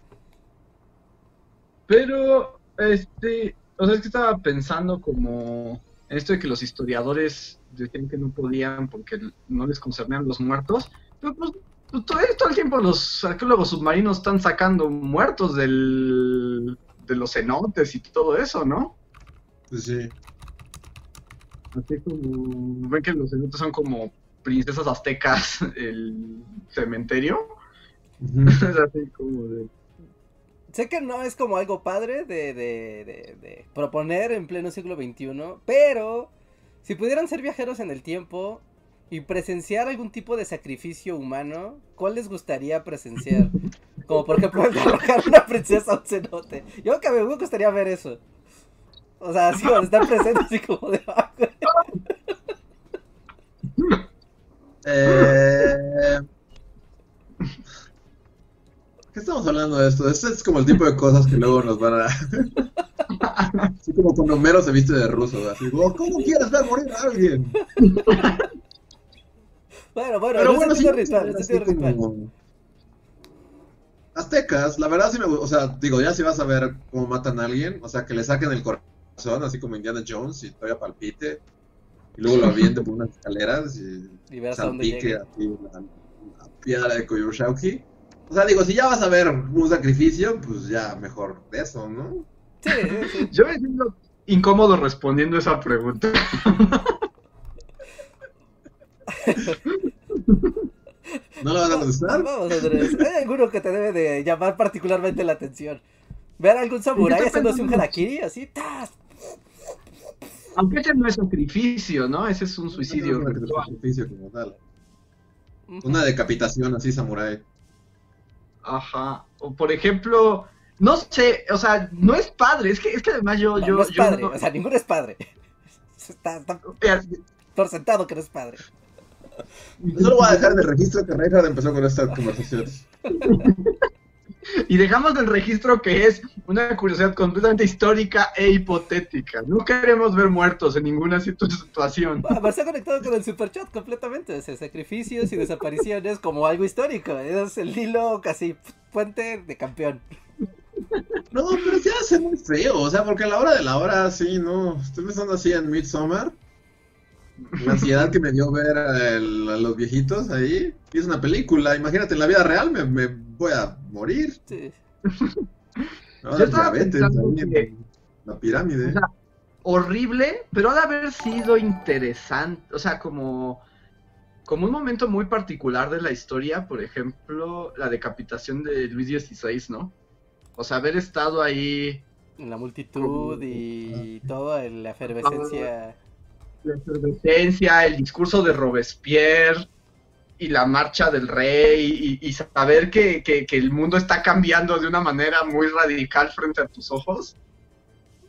Pero, este, o sea, es que estaba pensando como en esto de que los historiadores decían que no podían porque no les concernían los muertos. Pero pues, todo, todo el tiempo los arqueólogos submarinos están sacando muertos del, de los cenotes y todo eso, ¿no? Pues sí. Así como, ven que los cenotes son como princesas aztecas, el cementerio. Ujú. Es así como de... Sé que no es como algo padre de, de, de, de proponer en pleno siglo XXI, pero si pudieran ser viajeros en el tiempo y presenciar algún tipo de sacrificio humano, ¿cuál les gustaría presenciar? Como por ejemplo el de arrojar una princesa a un cenote. Yo que me gustaría ver eso. O sea, así van a estar presentes así como de... "Ah, güey". Eh... ¿Qué estamos hablando de esto? Este es como el tipo de cosas que luego nos van a... Así como cuando Homero se viste de ruso, así, "Oh, ¿cómo quieres ver morir a alguien? Bueno, bueno, Pero en bueno, sí, ritual. como... Aztecas, la verdad sí me gusta, o sea, digo, ya si vas a ver cómo matan a alguien, o sea, que le saquen el corazón, así como Indiana Jones, y todavía palpite, y luego lo avienten por unas escaleras y Y salpique así la, la piedra de Koyoshauki. O sea, digo, si ya vas a ver un sacrificio, pues ya mejor de eso, ¿no? Sí, sí, sí. Yo me siento incómodo respondiendo esa pregunta. ¿No lo vas a contestar? Vamos, Andrés. Hay alguno que te debe de llamar particularmente la atención. Ver a algún samurái haciéndose un harakiri así. ¡tas! Aunque ese no es sacrificio, ¿no? Ese es un suicidio No, no, no, ritual. sacrificio como tal. Una decapitación así, samurái. Ajá. O por ejemplo, no sé, o sea, no es padre, es que, es que además yo, No, yo, no es yo padre, no- o sea, ninguno es padre. Está, está sentado que no es padre. Solo voy a dejar de registro que Reinhardt empezó con esta conversación. Y dejamos del registro que es una curiosidad completamente histórica e hipotética. No queremos ver muertos en ninguna situ- situación. Va, va a conectado con el superchat completamente. O sea, sacrificios y desapariciones como algo histórico. Es el hilo casi puente de campeón. No, pero ya hace muy feo, o sea, porque a la hora de la hora, sí, no. Estoy pensando así en Midsommar. La ansiedad que me dio ver a, el- a los viejitos ahí. Y es una película, imagínate, en la vida real me, me voy a morir. Sí. Yo estaba diabetes pensando ahí en que- la pirámide. O sea, horrible, pero ha de haber sido interesante. O sea, como, como un momento muy particular de la historia, por ejemplo, la decapitación de Luis XVI, ¿no? O sea, haber estado ahí. En la multitud y toda la efervescencia. La efervescencia, el discurso de Robespierre y la marcha del rey y, saber que, que, el mundo está cambiando de una manera muy radical frente a tus ojos,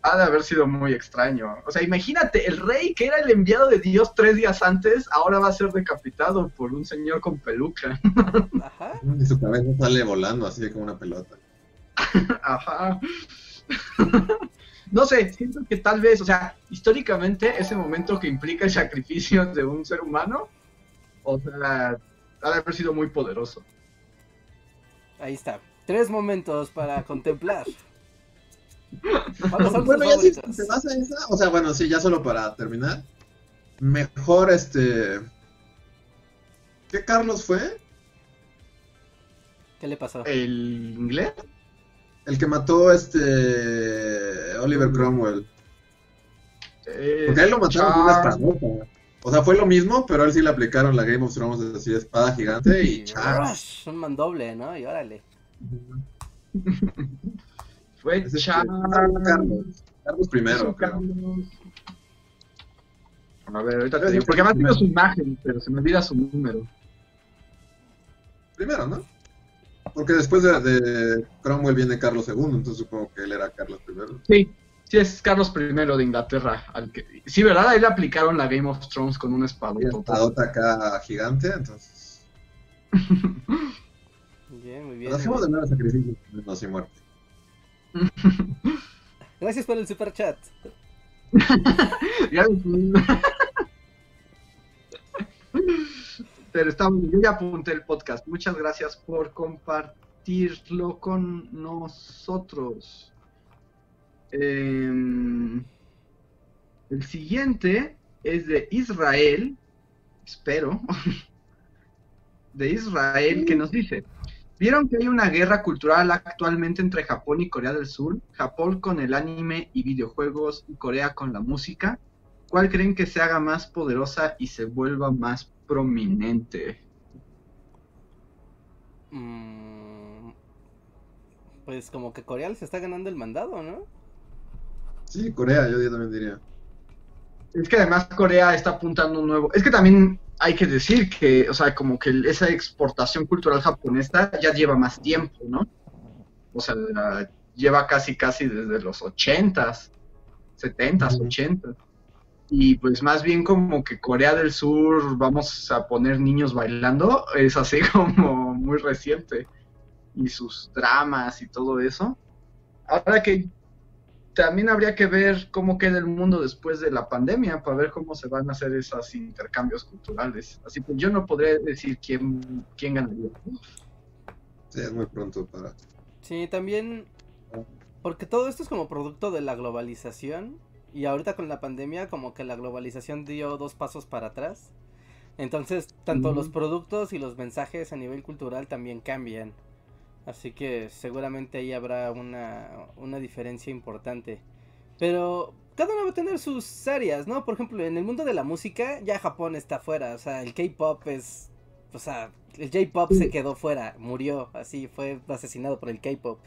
ha de haber sido muy extraño. O sea, imagínate, el rey que era el enviado de Dios tres días antes, ahora va a ser decapitado por un señor con peluca. Ajá. Y su cabeza sale volando así como una pelota. Ajá. no sé, siento que tal vez, o sea, históricamente ese momento que implica el sacrificio de un ser humano o sea, ha de haber sido muy poderoso. Ahí está. Tres momentos para contemplar. bueno, ya si te vas a esa, o sea, bueno, sí, ya solo para terminar. Mejor este. ¿Qué Carlos fue? ¿Qué le pasó? ¿El inglés? El que mató este. Oliver Cromwell. Eh, Porque él lo mataron con una espada. O sea, fue lo mismo, pero a él sí le aplicaron la Game of Thrones así de espada gigante y Charles. Un mandoble, ¿no? Y órale. fue Charles. Carlos. Carlos primero. A ver, ahorita te digo, porque además tiene su imagen, pero se me olvida su número. Primero, ¿no? Porque después de, de Cromwell viene Carlos II, entonces supongo que él era Carlos I. Sí, Sí, es Carlos I de Inglaterra. Al que... Sí, ¿verdad? Ahí le aplicaron la Game of Thrones con un espadota. Un espadota acá gigante, entonces. bien, muy bien. hacemos de nuevo sacrificio, no sin muerte. Gracias por el super chat. Pero estamos, yo ya apunté el podcast. Muchas gracias por compartirlo con nosotros. Em, el siguiente es de Israel, espero, de Israel, que nos dice, ¿vieron que hay una guerra cultural actualmente entre Japón y Corea del Sur? Japón con el anime y videojuegos y Corea con la música. ¿Cuál creen que se haga más poderosa y se vuelva más prominente? Mm, pues como que Corea se está ganando el mandado, ¿no? Sí, Corea, yo también diría. Es que además Corea está apuntando un nuevo. Es que también hay que decir que, o sea, como que esa exportación cultural japonesa ya lleva más tiempo, ¿no? O sea, lleva casi, casi desde los ochentas, setentas, ochentas. Y pues más bien como que Corea del Sur, vamos a poner niños bailando, es así como muy reciente. Y sus dramas y todo eso. Ahora que también habría que ver cómo queda el mundo después de la pandemia para ver cómo se van a hacer esos intercambios culturales. Así que yo no podré decir quién, quién ganaría. Sí, es muy pronto para... Sí, también porque todo esto es como producto de la globalización y ahorita con la pandemia como que la globalización dio dos pasos para atrás. Entonces, tanto los productos y los mensajes a nivel cultural también cambian. Así que seguramente ahí habrá una, una diferencia importante. Pero cada uno va a tener sus áreas, ¿no? Por ejemplo, en el mundo de la música ya Japón está fuera. O sea, el K-Pop es... O sea, el J-Pop se quedó fuera, murió, así, fue asesinado por el K-Pop.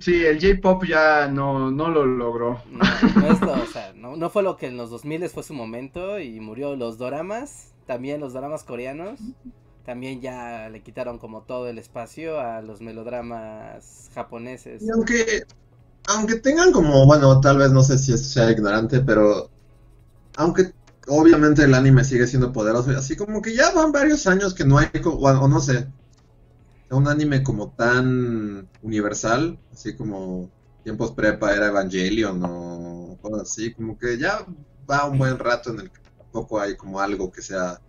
Sí, el J-Pop ya no, no lo logró. No, o sea, no, no, fue lo que en los 2000 fue su momento y murió los doramas, también los doramas coreanos también ya le quitaron como todo el espacio a los melodramas japoneses. Y aunque, aunque tengan como, bueno, tal vez no sé si sea ignorante, pero aunque obviamente el anime sigue siendo poderoso, así como que ya van varios años que no hay, o, no sé, un anime como tan universal, así como tiempos prepa era Evangelion o cosas así, como que ya va un buen rato en el que tampoco hay como algo que sea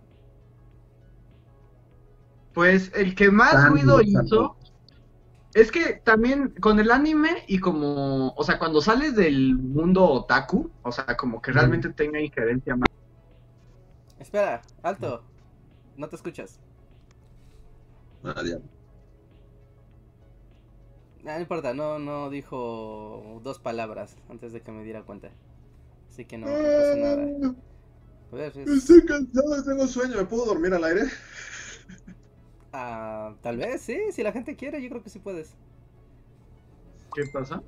pues el que más ruido hizo es que también con el anime y como, o sea, cuando sales del mundo otaku, o sea, como que realmente tenga injerencia más. Espera, alto. No te escuchas. Ah. Ah, no importa, no, no dijo dos palabras antes de que me diera cuenta. Así que no, pasa nada. A ver, Estoy cansado, tengo sueño, ¿me puedo dormir al aire? Ah, tal vez, sí, si la gente quiere, yo creo que sí puedes. ¿Qué pasa?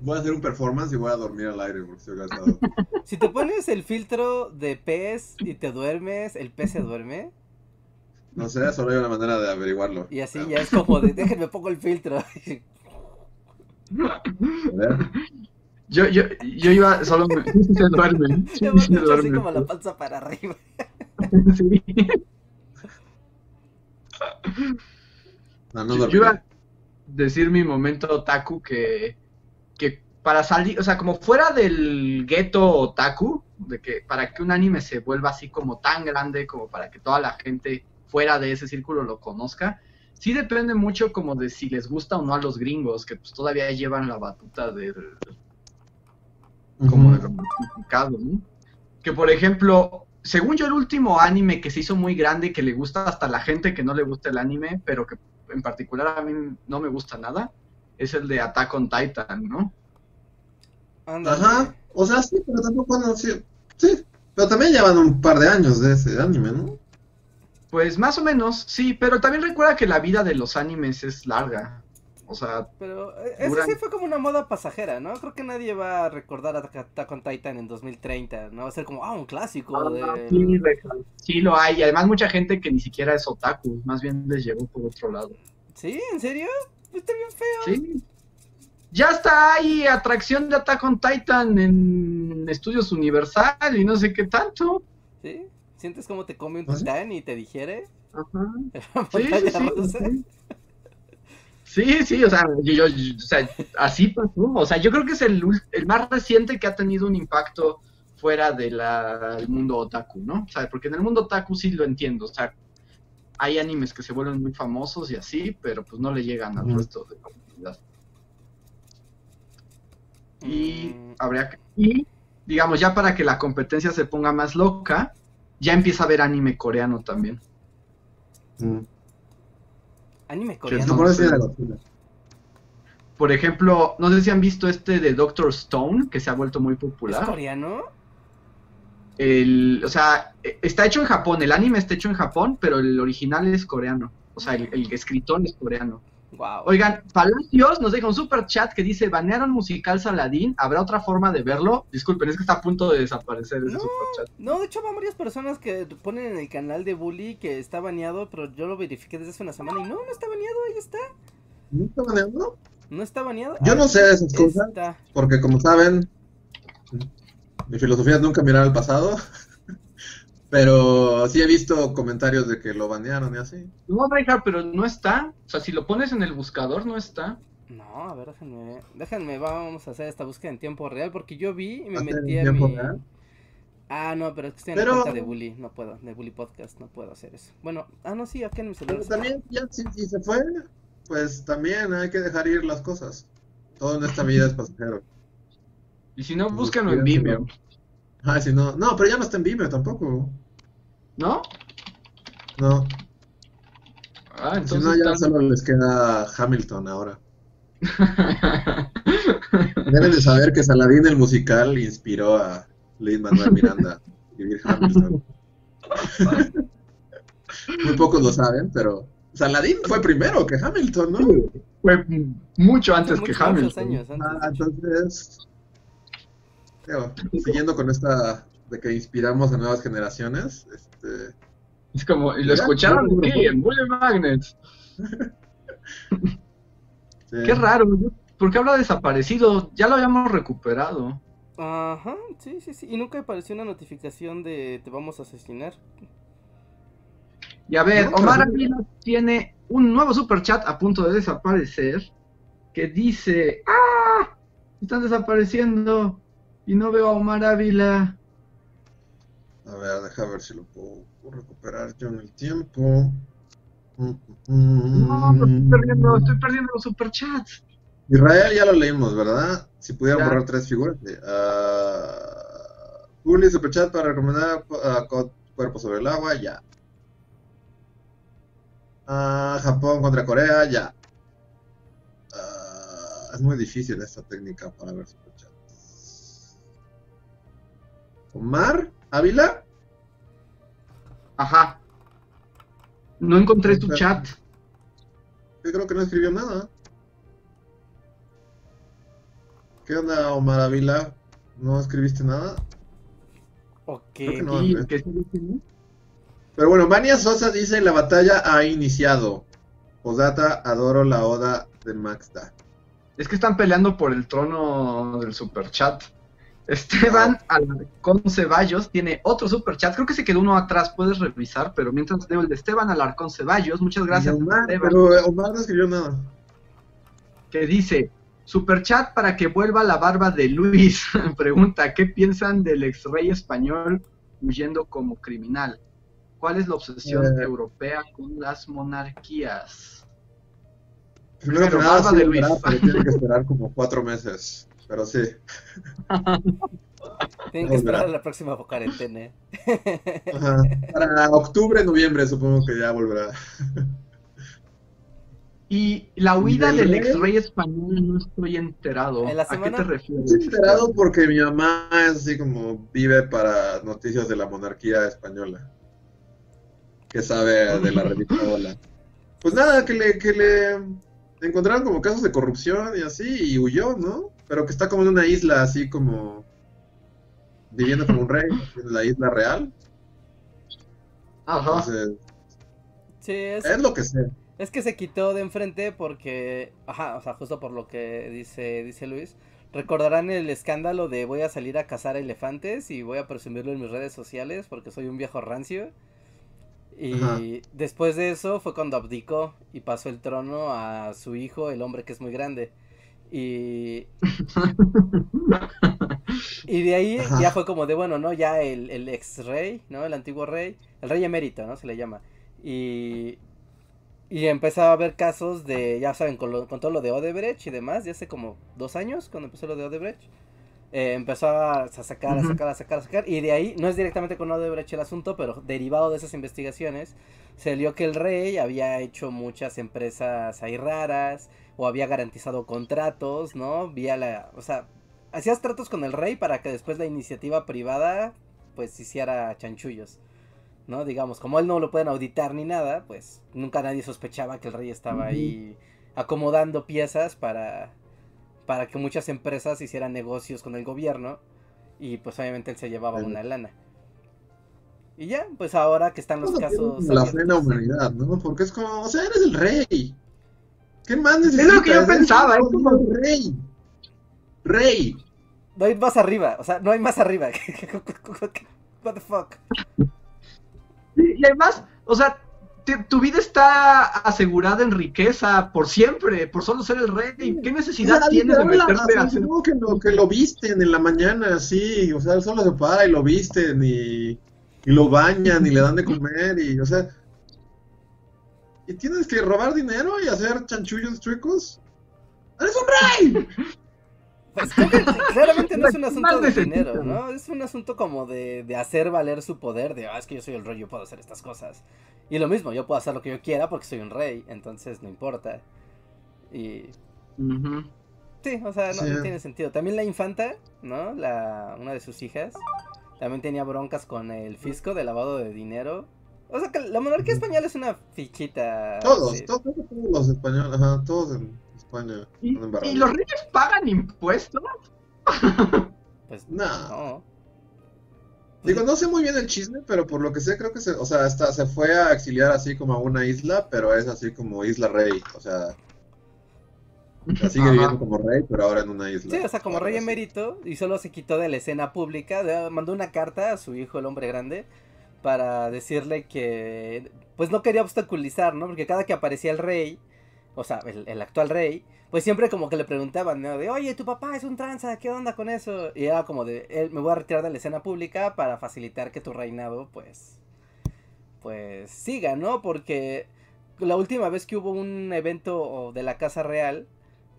Voy a hacer un performance y voy a dormir al aire porque estoy cansado. Si te pones el filtro de pez y te duermes, ¿el pez se duerme? No sé, solo hay una manera de averiguarlo. Y así ya es como de, déjenme pongo el filtro. A ver. Yo, yo, yo iba, solo me... Se duerme. Sí, Yo así como la panza para arriba. Sí. No, no Yo dormí. iba a decir mi momento otaku que, que para salir, o sea, como fuera del gueto otaku, de que para que un anime se vuelva así como tan grande, como para que toda la gente fuera de ese círculo lo conozca, sí depende mucho como de si les gusta o no a los gringos, que pues todavía llevan la batuta del, como de lo ¿no? Que por ejemplo, según yo el último anime que se hizo muy grande y que le gusta hasta la gente que no le gusta el anime, pero que en particular a mí no me gusta nada, es el de Attack on Titan, ¿no? Ajá. O sea, sí, pero tampoco no sí. Sí, pero también llevan un par de años de ese anime, ¿no? Pues más o menos, sí, pero también recuerda que la vida de los animes es larga. O sea, Pero eh, Duran- sí fue como una moda pasajera, ¿no? Creo que nadie va a recordar a Attack on Titan en 2030, ¿no? Va a ser como, ah, un clásico de... sí, sí lo hay. Y además mucha gente que ni siquiera es otaku, más bien les llegó por otro lado. ¿Sí? ¿En serio? Está bien feo. Sí. Ya está ahí atracción de Attack on Titan en Estudios Universal y no sé qué tanto. ¿Sí? ¿Sientes como te come un ¿Ah, sí? titán y te digiere? Ajá. Sí, sí, sí, sí. O sea, yo, yo- o sea, así pasó. O sea, yo creo que es el, el más reciente que ha tenido un impacto fuera del mundo otaku, ¿no? O sea, porque en el mundo otaku sí lo entiendo. O sea, hay animes que se vuelven muy famosos y así, pero pues no le llegan al resto de la comunidad. Y Mm, habría que. Y, digamos, ya para que la competencia se ponga más loca, ya empieza a haber anime coreano también. Mm. Anime coreano. no. Por ejemplo, no sé si han visto este de Doctor Stone, que se ha vuelto muy ¿Es popular. coreano? El, o sea, está hecho en Japón, el anime está hecho en Japón, pero el original es coreano. O sea, el, el escritor es coreano. Wow. Oigan, Palacios nos deja un super chat que dice, banearon musical Saladín, ¿habrá otra forma de verlo? Disculpen, es que está a punto de desaparecer ese No. super chat. No, de hecho van varias personas que ponen en el canal de Bully que está baneado, pero yo lo verifiqué desde hace una semana y no, no está baneado, ahí está. ¿No está baneado? No está baneado. Yo Ah, no sé de esas cosas, Está. porque como saben, mi filosofía es nunca mirar al pasado. Pero sí he visto comentarios de que lo banearon y así. No, deja, pero no está. O sea, si lo pones en el buscador, no está. No, a ver, déjenme, déjenme, vamos a hacer esta búsqueda en tiempo real porque yo vi y me ¿Hacer en metí a tiempo mi... real? Ah, no, pero es que estoy en Pero- la cuenta de Bully, no puedo, de Bully Podcast, no puedo hacer eso. Bueno, ah, no, sí, aquí en mi celular. Pero también, ya, si, si se fue, pues también hay que dejar ir las cosas. Todo en esta vida es pasajero. Y si no, Pues, búsquenlo en Vimeo. Ah, si no. No, pero ya no está en Vimeo tampoco. ¿No? No. Ah, Si entonces. no, ya solo les queda Hamilton ahora. Deben de saber que Saladín el musical inspiró a Lin Manuel Miranda a escribir Hamilton. Muy pocos lo saben, pero Saladín fue primero que Hamilton, ¿no? Fue mucho antes que Hamilton. años antes. Ah, entonces, digo, siguiendo con esta de que inspiramos a nuevas generaciones, este, Es como, y lo Ya, escucharon aquí en Bullet Magnets. sí. Qué raro. ¿por qué habrá desaparecido? Ya lo habíamos recuperado. Ajá, sí, sí, sí. Y nunca apareció una notificación de te vamos a asesinar. Y a ver, Omar Ávila tiene un nuevo super chat a punto de desaparecer que dice, ¡ah! Están desapareciendo y no veo a Omar Ávila. A ver, deja ver si lo puedo, recuperar yo en el tiempo. Mm, mm, No, lo estoy mm. perdiendo, estoy perdiendo los superchats. Israel ya lo leímos, ¿verdad? Si pudieran Ya. borrar tres figuras. sí. Ah, Juli, superchat para recomendar co- Cuerpo sobre el agua, ya. Ah, Japón contra Corea, ya. Ah, es muy difícil esta técnica para ver superchats. Omar, Ávila. Ajá. No encontré tu chat. Yo creo que no escribió nada. ¿Qué onda, Omar Ávila? ¿No escribiste nada? Ok. Creo que no. Pero bueno, Vania Sosa dice, la batalla ha iniciado. Posdata, adoro la oda de Maxda. Es que están peleando por el trono del superchat. Esteban Alarcón Ceballos tiene otro superchat. Creo que se quedó uno atrás, puedes revisar, pero mientras leo el de Esteban Alarcón Ceballos, muchas gracias, Omar, Esteban, pero Omar no escribió nada. que dice, superchat para que vuelva la barba de Luis. Pregunta, ¿qué piensan del ex rey español huyendo como criminal? ¿Cuál es la obsesión Eh. europea con las monarquías? Primero que nada, barba sí, de Luis. ¿verdad? pero tiene que esperar como cuatro meses. Pero sí. Tienen que esperar a la próxima cuarentena. Ajá. Para octubre, noviembre supongo que ya volverá. Y la huida ¿Del del rey? ex rey español no estoy enterado. En la ¿A qué te refieres? Estoy enterado porque mi mamá es así como vive para noticias de la monarquía española. Que sabe de la revista Hola. Pues nada, que le, que le encontraron como casos de corrupción y así, y huyó, ¿no? Pero que está como en una isla así como viviendo como un rey, en la isla real. Ajá. Entonces, Sí, es, es lo que sé. es que se quitó de enfrente porque, ajá, o sea, justo por lo que dice, dice Luis, recordarán el escándalo de voy a salir a cazar elefantes y voy a presumirlo en mis redes sociales porque soy un viejo rancio. Y Ajá. después de eso fue cuando abdicó y pasó el trono a su hijo, el hombre que es muy grande. Y, y de ahí Ajá. ya fue como de, bueno, ¿no? Ya el, el ex rey, ¿no? El antiguo rey, el rey emérito, ¿no? Se le llama. Y, y empezaba a haber casos de, ya saben, con, lo- con todo lo de Odebrecht y demás, ya hace como dos años, cuando empezó lo de Odebrecht. eh, empezó a sacar, a sacar, a sacar, a sacar. Y de ahí, no es directamente con Odebrecht el asunto, pero derivado de esas investigaciones, se dio que el rey había hecho muchas empresas ahí raras, o había garantizado contratos, ¿no? Vía la, o sea, hacías tratos con el rey para que después la iniciativa privada, pues, hiciera chanchullos. ¿no? Digamos, como él no lo pueden auditar ni nada, pues nunca nadie sospechaba que el rey estaba ahí acomodando piezas para, para que muchas empresas hicieran negocios con el gobierno y pues obviamente él se llevaba una lana. Y ya, pues ahora que están los casos... La plena humanidad, ¿no? Porque es como, o sea, eres el rey. ¿Qué más necesitas? Es lo que yo pensaba, es como- rey. Rey. No hay más arriba, o sea, no hay más arriba. What the fuck. Y además, o sea, te- tu vida está asegurada en riqueza por siempre, por solo ser el rey. ¿Qué necesidad tienes de meterte a así hacer? que lo, que lo visten en la mañana, sí, o sea, solo se para y lo visten y, y lo bañan y le dan de comer y, o sea, y tienes que robar dinero y hacer chanchullos chuecos. ¡Eres un rey! Pues creo que claramente no es un ¿Qué asunto de dinero, ¿no? Es un asunto como de, de hacer valer su poder, de, ah, es que yo soy el rey, yo puedo hacer estas cosas. Y lo mismo, yo puedo hacer lo que yo quiera porque soy un rey, entonces no importa. Y Ujú. sí, o sea, no, Sí. no tiene sentido. También la infanta, ¿no? La, una de sus hijas, también tenía broncas con el fisco de lavado de dinero. O sea que la monarquía española es una fichita. Todos, sí. todos, todos los españoles, ajá, todos en España. ¿Y, los reyes pagan impuestos? Pues No. no. Digo, no sé muy bien el chisme, pero por lo que sé, creo que se, o sea, hasta se fue a exiliar así como a una isla, pero es así como isla rey, o sea, o sea, sigue Ajá. viviendo como rey, pero ahora en una isla. Sí, o sea, como rey emérito y solo se quitó de la escena pública, mandó una carta a su hijo, el hombre grande, para decirle que pues no quería obstaculizar, ¿no? Porque cada que aparecía el rey, o sea, el, el actual rey, pues siempre como que le preguntaban, ¿no? De, oye, tu papá es un tranza, ¿qué onda con eso? Y era como de, él, me voy a retirar de la escena pública para facilitar que tu reinado, pues, pues siga, ¿no? Porque la última vez que hubo un evento de la Casa Real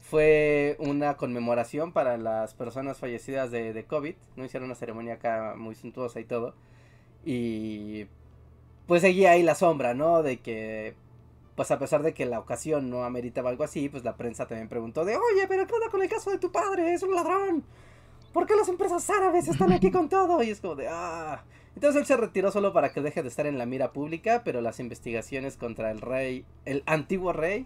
fue una conmemoración para las personas fallecidas de, de COVID, ¿no? Hicieron una ceremonia acá muy suntuosa y todo. Y pues seguía ahí la sombra, ¿no? De que, pues a pesar de que la ocasión no ameritaba algo así, pues la prensa también preguntó de, oye, pero ¿qué onda con el caso de tu padre? Es un ladrón. ¿Por qué las empresas árabes están aquí con todo? Y es como de, ah. Entonces él se retiró solo para que deje de estar en la mira pública, pero las investigaciones contra el rey, el antiguo rey,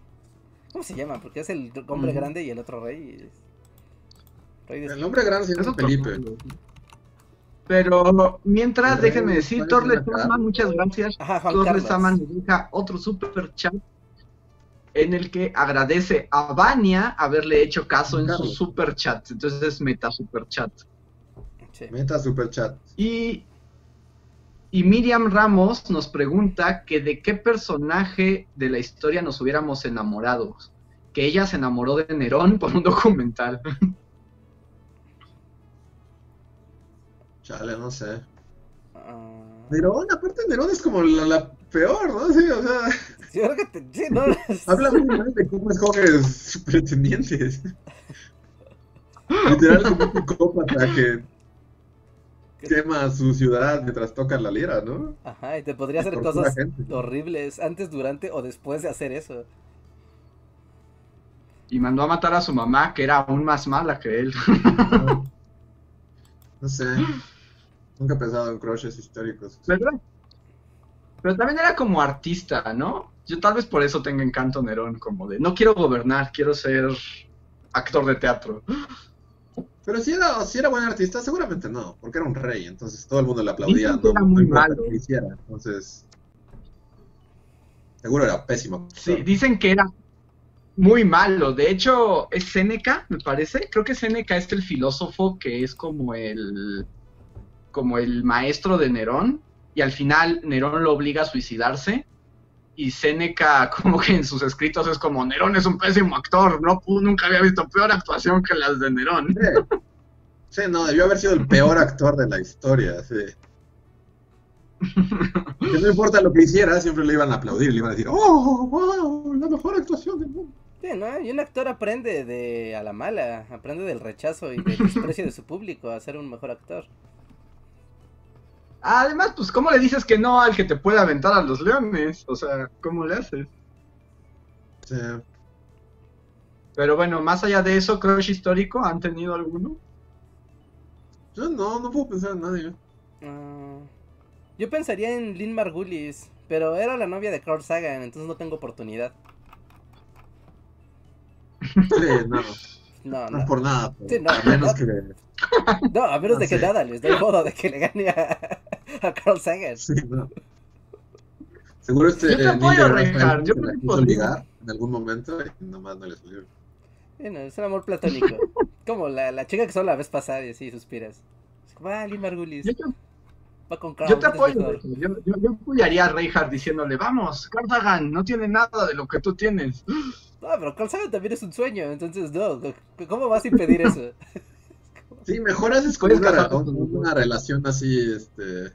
¿cómo se llama? Porque es el hombre grande y el otro rey. es- Rey de El nombre grande se Es llama Felipe. Pero mientras, Pero, déjenme decir, ¿cuál es Torres la cara? Sama, muchas gracias. Ajá, Juan Torres Carlos. Sama nos deja otro super chat en el que agradece a Vania haberle hecho caso en su super chat. Entonces es meta super chat. Sí. Meta super chat. Y, y Miriam Ramos nos pregunta que de qué personaje de la historia nos hubiéramos enamorado. Que ella se enamoró de Nerón por un documental. Chale, no sé. Ah, Nerón, aparte Nerón es como la, la peor, ¿no? Sí, o sea, sí, creo que te- sí, no, habla muy mal de cómo escoges sus pretendientes. Literal como un psicópata que quema su ciudad mientras toca la lira, ¿no? Ajá, y te podría hacer cosas gente. horribles antes, durante o después de hacer eso. Y mandó a matar a su mamá, que era aún más mala que él. No, no sé. Nunca he pensado en crushes históricos. ¿Verdad? Pero también era como artista, ¿no? Yo tal vez por eso tengo encanto Nerón, como de no quiero gobernar, quiero ser actor de teatro. Pero si era, si era buen artista, seguramente no, porque era un rey, entonces todo el mundo le aplaudía, que no, era no muy importa malo. qué hiciera, entonces seguro era pésimo. Sí, dicen que era muy malo. De hecho, es Séneca, me parece. Creo que Séneca es el filósofo que es como el como el maestro de Nerón y al final Nerón lo obliga a suicidarse y Séneca como que en sus escritos es como Nerón es un pésimo actor, no nunca había visto peor actuación que las de Nerón. Sí. Sí, no, debió haber sido el peor actor de la historia, sí. Que no importa lo que hiciera, siempre le iban a aplaudir, le iban a decir, ¡Oh, wow! La mejor actuación del mundo. Sí, ¿no? Y un actor aprende de a la mala, aprende del rechazo y del desprecio de su público a ser un mejor actor. Además, pues ¿cómo le dices que no al que te puede aventar a los leones? O sea, ¿cómo le haces? Sí. Pero bueno, más allá de eso, crush histórico, ¿han tenido alguno? Yo no, no puedo pensar en nadie. Ah, yo pensaría en Lynn Margulis, pero era la novia de Carl Sagan, entonces no tengo oportunidad. Sí, no, No, no no. por nada. pero Sí, no, a menos no. que... No, a menos No de que nada, les doy modo de que le gane a, a Carl Sagan. Sí, no. Seguro este Yo te eh, apoyo, Reinhardt, yo quiso podría. ligar en algún momento y nomás no le salió. Bueno, es un amor platónico. Como la, la chica que son la vez pasada y así suspiras. Como, ah, Margulis, Yo te, va con Carl. yo te apoyo, mejor". Reinhardt. yo, yo, yo apoyaría a Reinhardt diciéndole, vamos, Carl Sagan, no tiene nada de lo que tú tienes. No, pero Carl Sagan también es un sueño, entonces no. ¿Cómo vas a impedir eso? Sí, mejor haces una, con los una relación así, este,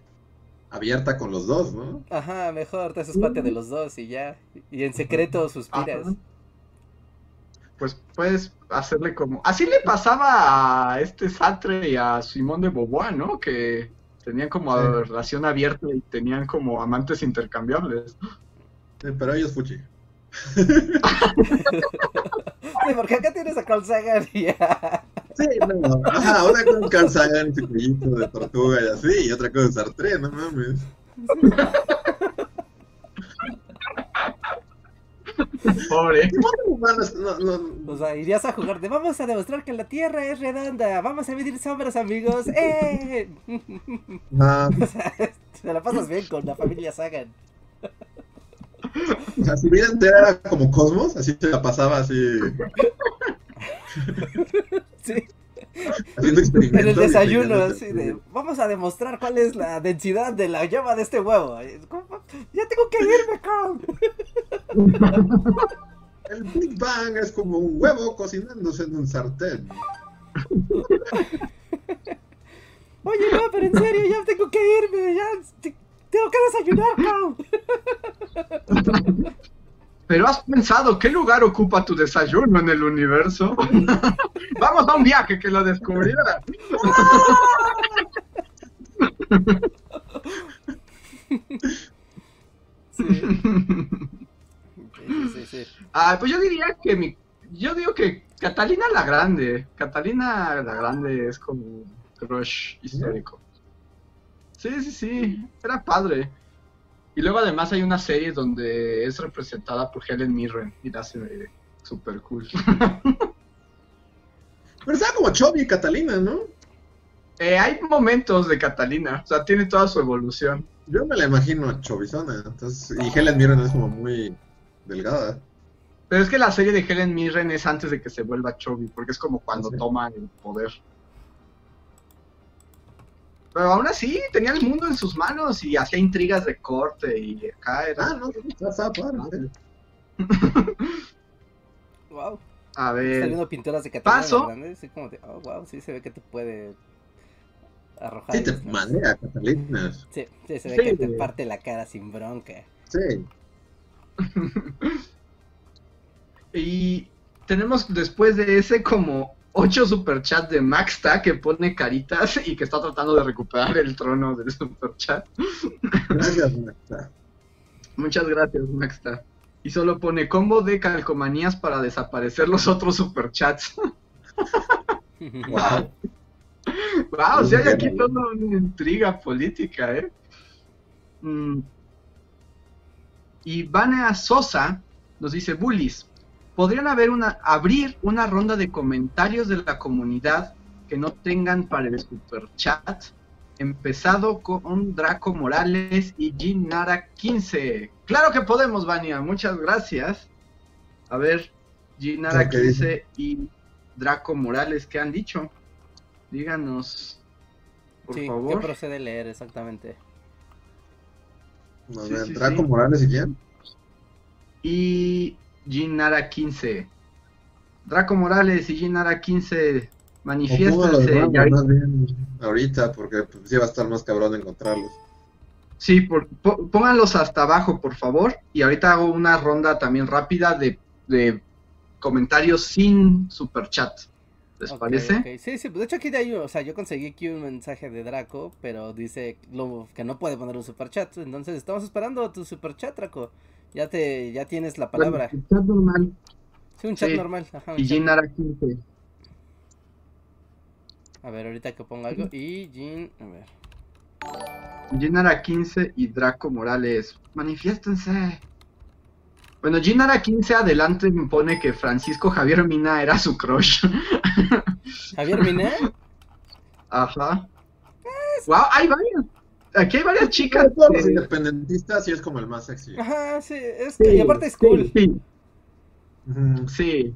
abierta con los dos, ¿no? Ajá, mejor te haces parte de los dos y ya. Y en secreto suspiras. Ajá. Pues puedes hacerle como... Así le pasaba a este Sartre y a Simón de Beauvoir, ¿no? Que tenían como Sí. relación abierta y tenían como amantes intercambiables. Sí, pero ellos fuchi. Sí, porque acá tienes a Carl Sagan y a... Sí, no. Ajá, una es Carl Sagan y su cuellito de tortuga y así, y otra cosa es Sartre, no mames. Pobre. No, no, O sea, irías a jugar de vamos a demostrar que la Tierra es redonda, vamos a medir sombras, amigos. ¡Eh! Ah, O sea, te la pasas bien con la familia Sagan. o sea, su vida entera era como Cosmos, así se la pasaba así, Sí, haciendo experimentos. en el desayuno, así de vamos a demostrar cuál es la densidad de la llama de este huevo. Ya tengo que irme, Carl. El Big Bang es como un huevo cocinándose en un sartén. Oye, no, pero en serio, ya tengo que irme, ya te- tengo que desayunar, Carl. Pero has pensado, ¿qué lugar ocupa tu desayuno en el universo? Vamos a un viaje que lo descubrirá. Sí. Sí, sí. Ah, pues yo diría que mi... Yo digo que Catalina la Grande. Catalina la Grande es como un crush histórico. Sí, sí, sí. Era padre. Y luego además hay una serie donde es representada por Helen Mirren y la hace super cool. Pero estaba como Chovy y Catalina, ¿no? Eh, hay momentos de Catalina, o sea, tiene toda su evolución. Yo me la imagino chovizona, entonces, y Helen Mirren es como muy delgada. Pero es que la serie de Helen Mirren es antes de que se vuelva Chovy, porque es como cuando Sí. toma el poder. Pero aún así, tenía el mundo en sus manos y hacía intrigas de corte y acá era... Ah, no, está, está padre. Wow. A Está ver, viendo pinturas de Catalina Paso. grande, así como de, oh, wow, sí se ve que te puede arrojar. Sí, te ¿no? Catalina. Sí, sí, se ve Sí. que te parte la cara sin bronca. Sí. y tenemos después de ese como ocho superchats de Maxta que pone caritas y que está tratando de recuperar el trono del superchat. Gracias, Maxa. Muchas gracias, Maxta. Y solo pone combo de calcomanías para desaparecer los otros superchats. Wow. wow, si hay aquí toda una intriga política, ¿eh? Mm. Y Vanea Sosa nos dice, Bullies, ¿podrían haber una, abrir una ronda de comentarios de la comunidad que no tengan para el superchat? Empezado con Draco Morales y Jin Nara 15. Claro que podemos, Vania, muchas gracias. A ver, Jin Nara ¿Qué dice? 15 y Draco Morales, ¿qué han dicho? Díganos, por sí, ¿qué favor. procede a leer exactamente? A Sí, ver, sí, Draco sí. Morales y quién? Y Jin Nara 15. Draco Morales y Jin Nara 15, O pongo los manifiéstense. Ahorita- porque pues, sí va a estar más cabrón encontrarlos. Sí, por- po- pónganlos hasta abajo, por favor. Y ahorita hago una ronda también rápida de, de comentarios sin superchat. ¿Les parece? ok. Sí, sí, de hecho aquí de ahí, o sea, yo conseguí aquí un mensaje de Draco, pero dice lo, que no puede poner un superchat, entonces estamos esperando tu superchat, Draco. Ya te, ya tienes la palabra. Bueno, chat normal. Sí, un chat sí. normal. Ajá, un Y chat. Jin Nara 15. A ver, ahorita que ponga algo. Y Jin, a ver. Jin Nara 15 y Draco Morales. Manifiéstense. Bueno, Jin Nara 15 adelante me pone que Francisco Javier Mina era su crush. Javier Miné. Ajá. Wow, hay varias. Aquí hay varias chicas. Todos los independentistas sí es como el más sexy. Ajá, sí, es Sí, que, y aparte es cool. Sí, Ujú. sí.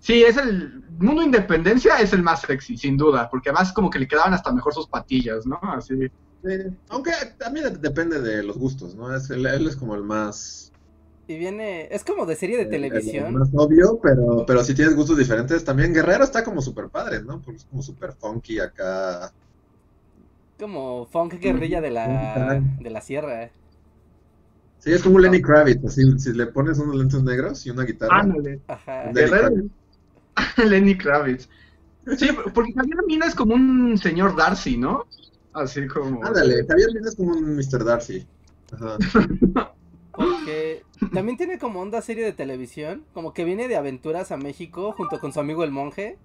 Sí, es el mundo independencia es el más sexy, sin duda, porque además como que le quedaban hasta mejor sus patillas, ¿no? Así. Sí, Aunque también de- depende de los gustos, ¿no? Es, él, él es como el más... Y viene, es como de serie de el- televisión. El, más obvio, pero, pero si tienes gustos diferentes también. Guerrero está como súper padre, ¿no? Porque es como súper funky acá. Como funk guerrilla de la, de la sierra. Sí, es como Lenny Kravitz, así, si le pones unos lentes negros y una guitarra. Ándale. Ajá. De- Guerrero. Lenny Kravitz. Sí, porque Javier Mina es como un señor Darcy, ¿no? Así como. Ándale, Javier Lina es como un Mr. Darcy. Ajá. Porque también tiene como onda serie de televisión, como que viene de aventuras a México junto con su amigo el monje.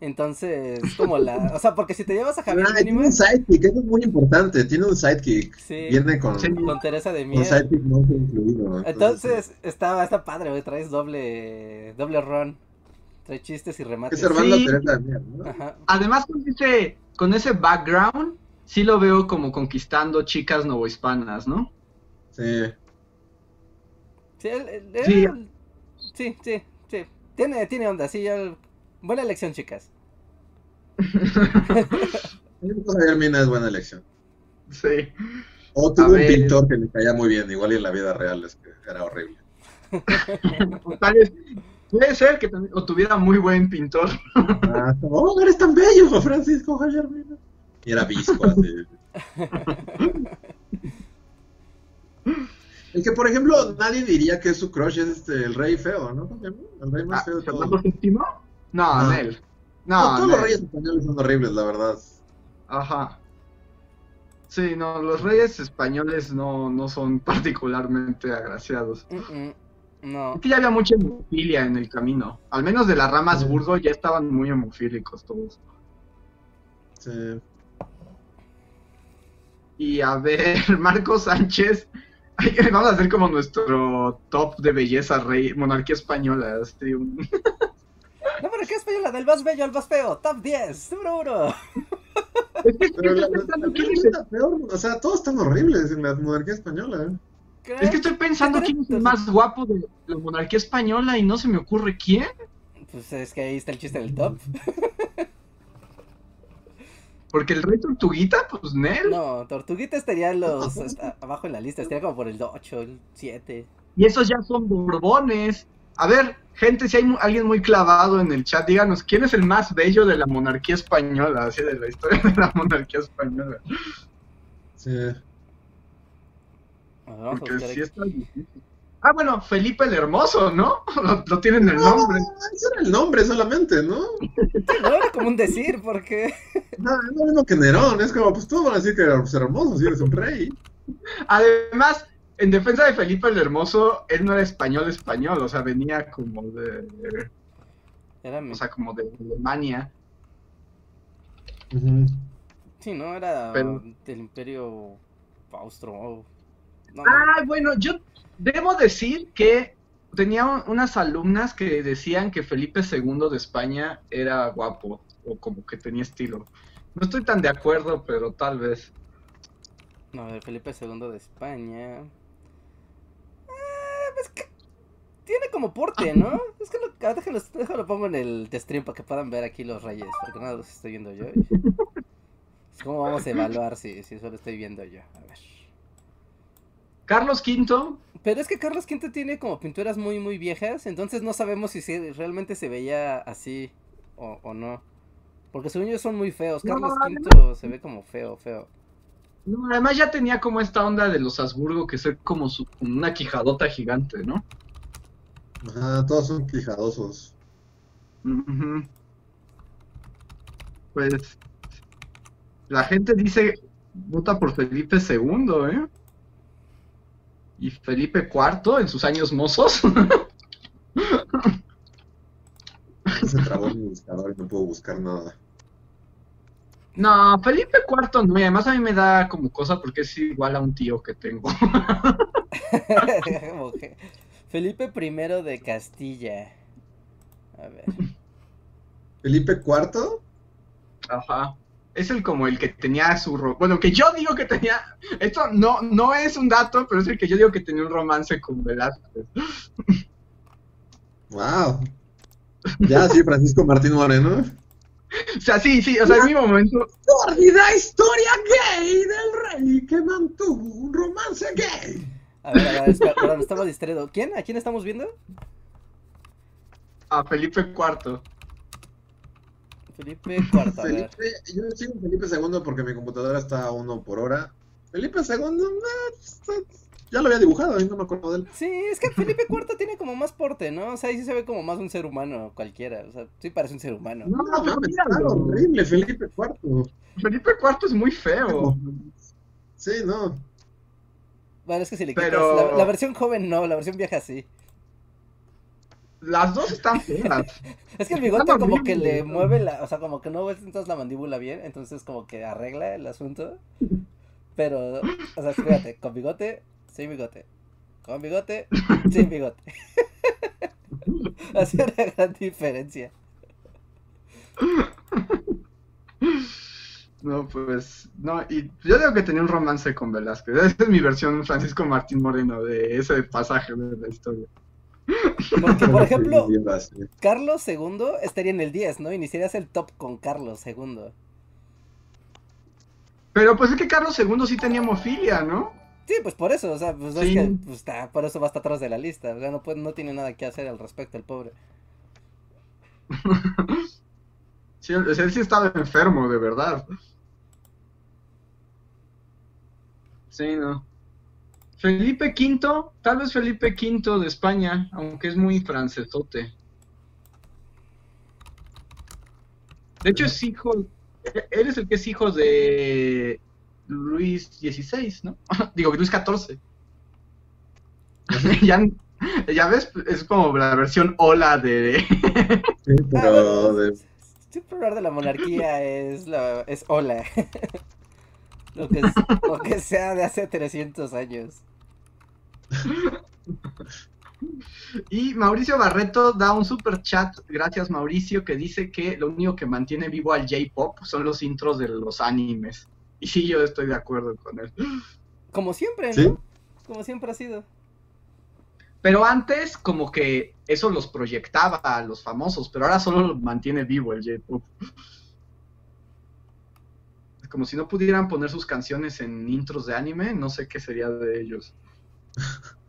Entonces, como la, o sea, porque si te llevas a Javier Ah, tiene un sidekick, eso es muy importante. Tiene un sidekick. sí, Viene con, Sí. con Teresa de con Mier. sidekick no incluido. Entonces, está, está padre, güey, traes doble, doble run. Trae chistes y Es remates. Servando Sí. Teresa de Mier, ¿no? Ajá. Además, con ese, con ese background, sí lo veo como conquistando chicas novohispanas, ¿no? Sí. Sí, él- él- él- Sí. sí, sí, sí. Tiene, tiene onda, sí. él- Buena elección, chicas. Javier Mina es buena elección. Sí. O tuvo un ver. pintor que le caía muy bien, igual y en la vida real es que era horrible. O tal vez, puede ser que también, o tuviera muy buen pintor. Ah, oh, eres tan bello, Francisco Javier Mina. Y era visco, así. El que, por ejemplo, nadie diría que su crush es este, el rey feo, ¿no? El rey más Ah, feo de todos. ¿Fernando VII? No, No. Nel. No, No, todos los reyes españoles son horribles, la verdad. Ajá. Sí, no, los reyes españoles no, no son particularmente agraciados. No. Es que ya había mucha hemofilia en el camino. Al menos de la rama Habsburgo ya estaban muy hemofílicos todos. Sí. Y a ver, Marco Sánchez. Vamos a hacer como nuestro top de belleza rey, monarquía española. este, un- No, pero monarquía española, del más bello al más feo, top 10, número 1. Es que Pero estoy la, la- pensando la- quién la- es el- la peor, o sea, todos están horribles en la monarquía española. ¿eh? es que estoy pensando quién es el más guapo de la monarquía española y no se me ocurre quién. Pues es que ahí está el chiste del top. Porque el rey tortuguita, pues Nel. No, Tortuguita estaría los, abajo en la lista, estaría como por el 8, el 7. Y esos ya son borbones. A ver, gente, si hay mu- alguien muy clavado en el chat, díganos, ¿quién es el más bello de la monarquía española? Así de la historia de la monarquía española. Sí. A ver, vamos a Porque sí aquí. está difícil. Ah, bueno, Felipe el Hermoso, ¿no? Lo, lo tienen el nombre. No, ese era el nombre solamente, ¿no? No era como un decir, porque. No, es lo mismo que Nerón, es como, pues todos van a decir que eres hermoso si eres un rey. Además, en defensa de Felipe el Hermoso, él no era español español, o sea, venía como de, Era. o sea, como de Alemania. Sí, no, era Pero- del Imperio Austro. No, Ah, bueno, yo debo decir que tenía un- unas alumnas que decían que Felipe II de España era guapo o como que tenía estilo. No estoy tan de acuerdo, pero tal vez. no, Felipe II de España. Es que tiene como porte, ¿no? Es que lo, ah, déjalo, déjalo pongo en el stream para que puedan ver aquí los reyes, porque no los estoy viendo yo. ¿Cómo vamos a evaluar si, si solo estoy viendo yo? A ver. Carlos V, Pero es que Carlos V tiene como pinturas muy, muy viejas, entonces no sabemos si se- realmente se veía así o, o no. Porque según yo son muy feos. No, Carlos no. V se ve como feo, feo. No, además ya tenía como esta onda de los Habsburgo que ser como su, una quijadota gigante, ¿no? Ajá, todos son quijadosos. Pues la gente dice vota por Felipe II, ¿eh? Y Felipe IV en sus años mozos. Se trabó mi buscador y no puedo buscar nada. No, Felipe IV no, y además a mí me da como cosa porque es igual a un tío que tengo. Felipe I de Castilla. A ver. Felipe IV, Ajá. Es el como el que tenía su bueno, que yo digo que tenía esto no no es un dato, pero es el que yo digo que tenía un romance con Velázquez. wow. Ya, sí, Francisco Martín Moreno. O sea, sí, sí, o sea, en mi momento Sórdida historia gay del rey que mantuvo un romance gay. A ver, a ver, espera, perdón, estaba distraído. ¿Quién? ¿A quién estamos viendo? a Felipe IV. Felipe IV. Felipe, yo sigo Felipe II porque mi computadora está a uno por hora. Felipe II, eh, está- ya lo había dibujado y no me acuerdo de él. Sí, es que Felipe IV tiene como más porte, ¿no? O sea, ahí sí se ve como más un ser humano cualquiera. O sea, sí parece un ser humano. No, No, míralo. horrible Felipe IV. Felipe IV es muy feo. Sí, no. Bueno, es que si le quitas Pero- la, la versión joven no, la versión vieja sí. Las dos están feas. Es que el bigote como que le mueve la, o sea, como que no ves entonces la mandíbula bien, entonces como que arregla el asunto. Pero, o sea, fíjate, con bigote, sin bigote. Con bigote, sin bigote. Hace una gran diferencia. No, pues, no, y yo digo que tenía un romance con Velázquez. Esa es mi versión Francisco Martín Moreno de ese pasaje de la historia. Porque, por ejemplo. Carlos II estaría en el 10, ¿no? Iniciarías el top con Carlos II. Pero pues es que Carlos II sí tenía hemofilia, ¿no? Sí, pues por eso, o sea, pues es que pues, está, por eso va hasta atrás de la lista. O sea, no, puede, no tiene nada que hacer al respecto, el pobre. Sí, él sí estaba enfermo, de verdad. Sí, no. Felipe V, tal vez Felipe V de España, aunque es muy francesote. De hecho es hijo, él es el que es hijo de Luis XVI, ¿no? Digo, Luis XIV. ya, ya ves, es como la versión hola de... Sí, Ah, pero bueno, de- Siempre hablar de la monarquía es la es hola. lo, que, es- lo que sea de hace 300 años. Y Mauricio Barreto da un super chat, gracias Mauricio, que dice que lo único que mantiene vivo al J-pop son los intros de los animes. Y sí, yo estoy de acuerdo con él. Como siempre, ¿no? ¿Sí? Como siempre ha sido. Pero antes, como que eso los proyectaba a los famosos, pero ahora solo lo mantiene vivo el J-pop. Como si no pudieran poner sus canciones en intros de anime, no sé qué sería de ellos.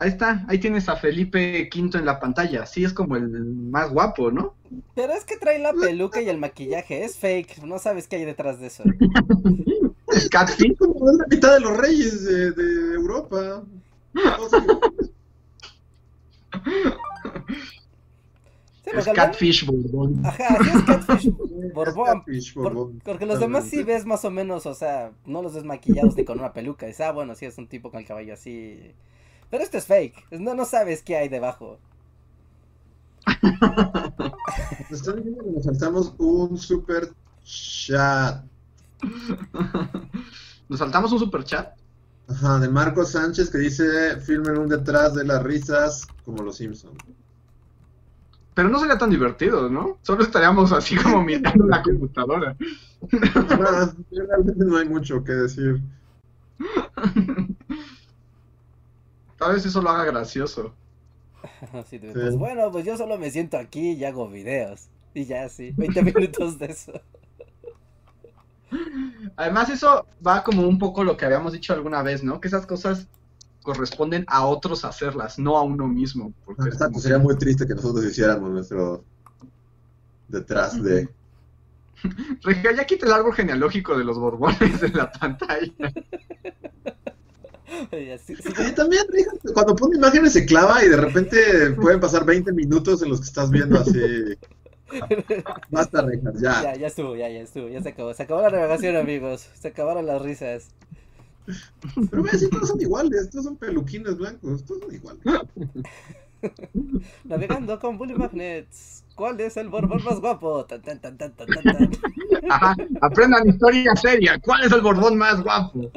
Ahí está, ahí tienes a Felipe V en la pantalla. Sí, es como el más guapo, ¿no? Pero es que trae la peluca y el maquillaje, es fake, no sabes qué hay detrás de eso. El Catfish. Como es la mitad de los reyes de, de Europa. Sí, Es Catfish Borbón. Ajá, sí es Catfish Borbón. Catfish por- Borbón. porque los demás sí ves más o menos, o sea, no los ves maquillados ni con una peluca. Dices, ah, bueno, sí es un tipo con el cabello así. Pero esto es fake, no, no sabes qué hay debajo. Nos están diciendo que nos saltamos un super chat. Nos saltamos un super chat. Ajá, de Marcos Sánchez que dice: filmen un detrás de las risas como los Simpsons. Pero no sería tan divertido, ¿no? Solo estaríamos así como mirando la computadora. Realmente no hay mucho que decir. Tal vez eso lo haga gracioso. Sí. Pues bueno, pues yo solo me siento aquí y hago videos. Y ya, sí, 20 minutos de eso. Además, eso va como un poco lo que habíamos dicho alguna vez, ¿no? Que esas cosas corresponden a otros hacerlas, no a uno mismo. Porque es Exacto, como- sería muy triste que nosotros hiciéramos nuestro detrás de. Regia, ya quita el árbol genealógico de los borbones de la pantalla. Y sí, también, cuando pone imágenes se clava y de repente pueden pasar 20 minutos en los que estás viendo así. Basta, Rejas, ya. ya, ya estuvo, ya, ya estuvo, ya se acabó. Se acabó la navegación, amigos. Se acabaron las risas. Pero ves, si todos son iguales, todos son peluquines blancos, todos son iguales. Navegando con Bully Magnets. ¿Cuál es el borbón más guapo? Tan, tan, tan, tan, tan, tan, tan. Ajá, aprendan historia seria. ¿Cuál es el borbón más guapo?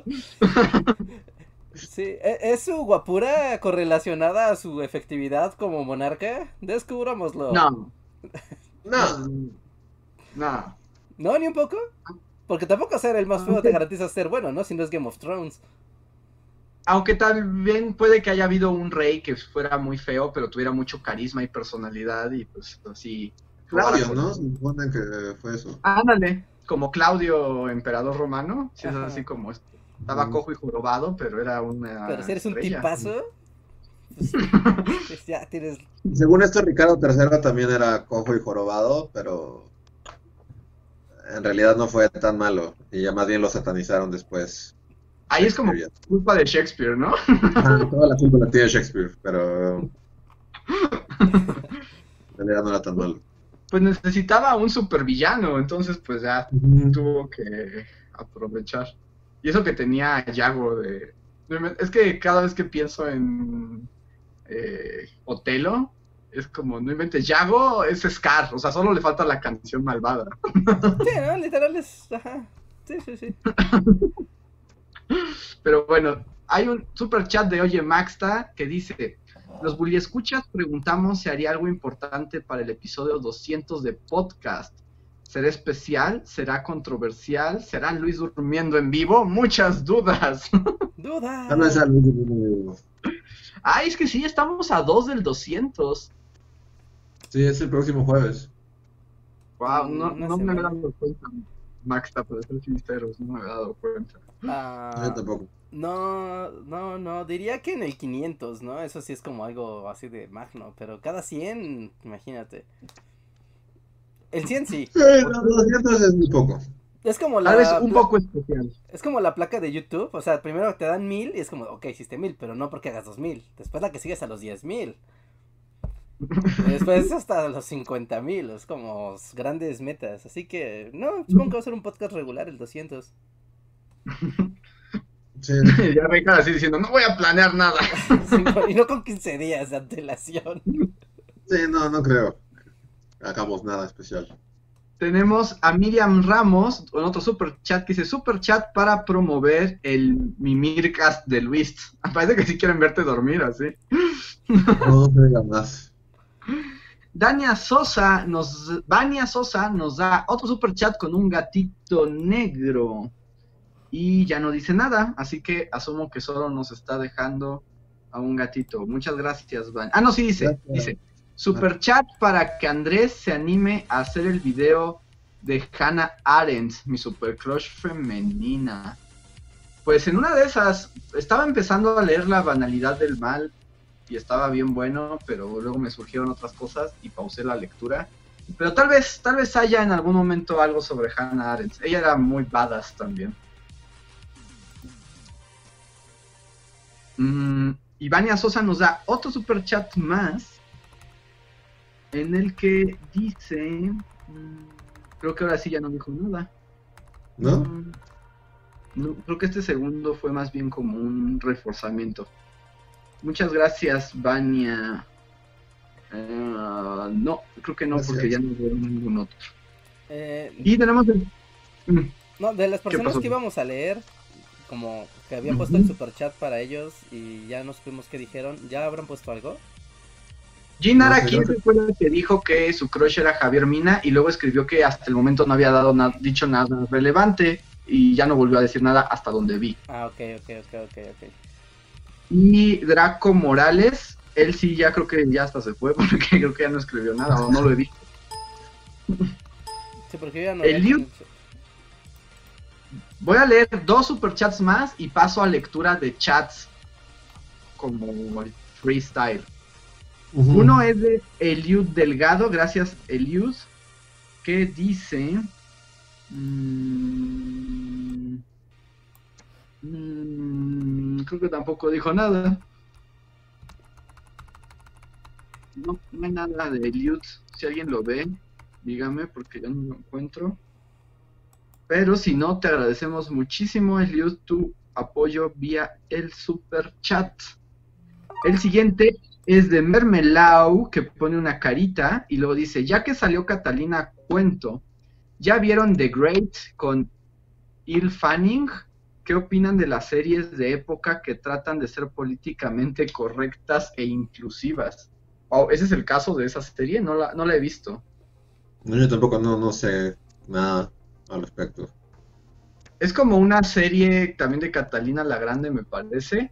Sí, ¿e- ¿es su guapura correlacionada a su efectividad como monarca? Descubrámoslo. No, No, no. ¿No, ni un poco? Porque tampoco ser el más feo te garantiza ser bueno, ¿no? Si no es Game of Thrones. Aunque también puede que haya habido un rey que fuera muy feo, pero tuviera mucho carisma y personalidad y pues así. Claudio, ¿no? Se supone que fue eso. Ándale, como Claudio, emperador romano, si es así como este. Estaba Mm. cojo y jorobado, pero era una. Pero si eres un estrella. tipazo, pues, pues ya tienes... Según esto, Ricardo III también era cojo y jorobado, pero en realidad no fue tan malo. Y ya más bien lo satanizaron después. Ahí es como culpa de Shakespeare, ¿no? Toda la culpa la tiene Shakespeare, pero en realidad no era tan malo. Pues necesitaba un supervillano, entonces pues ya tuvo que aprovechar. Y eso que tenía a Yago de... Es que cada vez que pienso en eh, Otelo, es como, no inventes, Yago es Scar, o sea, solo le falta la canción malvada. Sí, ¿no? Literal es... Ajá. Sí, sí, sí. Pero bueno, hay un super chat de Oye Maxta que dice, los bully escuchas preguntamos si haría algo importante para el episodio 200 de podcast. ¿Será especial? ¿Será controversial? ¿Será Luis durmiendo en vivo? Muchas dudas. Duda. Ah, no, esa no es- Ay, es que sí, estamos a dos del 200. Sí, es el próximo jueves. Wow, no, no me había dado cuenta. Maxta, para ser sinceros, no me había dado cuenta. Ah, Yo tampoco. no, no, no, diría que en el 500, ¿no? Eso sí es como algo así de magno, pero cada 100, imagínate. El 100 sí. Sí, los 200 es muy poco. Es como la Tal vez un poco especial. es como la placa de YouTube, o sea, primero te dan 1000 y es como, ok, hiciste 1000, pero no porque hagas 2000. Después la que sigues a los 10000. Y Después hasta los 50000, es como grandes metas. Así que, no, supongo que va a ser un podcast regular el 200. Sí, ya Reja así diciendo, no voy a planear nada. Sí, no- y no con 15 días de antelación. sí, no, no creo. Hagamos nada especial. tenemos a Miriam Ramos en otro super chat que dice super chat para promover el Mimircast de Luis. Parece que sí quieren verte dormir así. No diga más. Dania Sosa nos, Vania Sosa nos da otro super chat con un gatito negro. Y ya no dice nada, así que asumo que solo nos está dejando a un gatito. Muchas gracias, Vania. Ah, no, sí dice, Gracias. dice. Super chat para que Andrés se anime a hacer el video de Hannah Arendt, mi super crush femenina. Pues en una de esas, estaba empezando a leer La banalidad del mal y estaba bien bueno, pero luego me surgieron otras cosas y pausé la lectura. Pero tal vez, tal vez haya en algún momento algo sobre Hannah Arendt. Ella era muy badass también. Mm, y Vania Sosa nos da otro super chat más en el que dice, mm, creo que ahora sí ya no dijo nada. ¿No? Mm, no, creo que este segundo fue más bien como un reforzamiento. Muchas gracias, Vania. Eh, no, creo que no, Gracias. porque ya no veo ningún otro. Eh, Y tenemos el... Mm, no, de las personas que íbamos a leer, como que habían puesto el super chat para ellos y ya nos supimos que dijeron, ¿ya habrán puesto algo? Ginara No sé, 15 fue la que dijo que su crush era Javier Mina y luego escribió que hasta el momento no había dado na- dicho nada relevante y ya no volvió a decir nada hasta donde vi. Ah, ok, ok, ok, ok, ok. Y Draco Morales, él sí ya creo que ya hasta se fue porque creo que ya no escribió nada o no lo he visto. Sí, porque ya no... El había- Liu- Voy a leer dos superchats más y paso a lectura de chats como el Uno es de Eliud Delgado, gracias Eliud, que dice... mm, mm, creo que tampoco dijo nada. No hay nada de Eliud. Si alguien lo ve, dígame porque yo no lo encuentro. Pero si no, te agradecemos muchísimo, Eliud, tu apoyo vía el super chat. El siguiente es de Mermelau, que pone una carita y luego dice, ya que salió Catalina Cuento, ¿ya vieron The Great con Il Fanning? ¿Qué opinan de las series de época que tratan de ser políticamente correctas e inclusivas? Oh, ¿Ese es el caso de esa serie? No la, no la he visto. No, yo tampoco no, no sé nada al respecto. Es como una serie también de Catalina la Grande, me parece.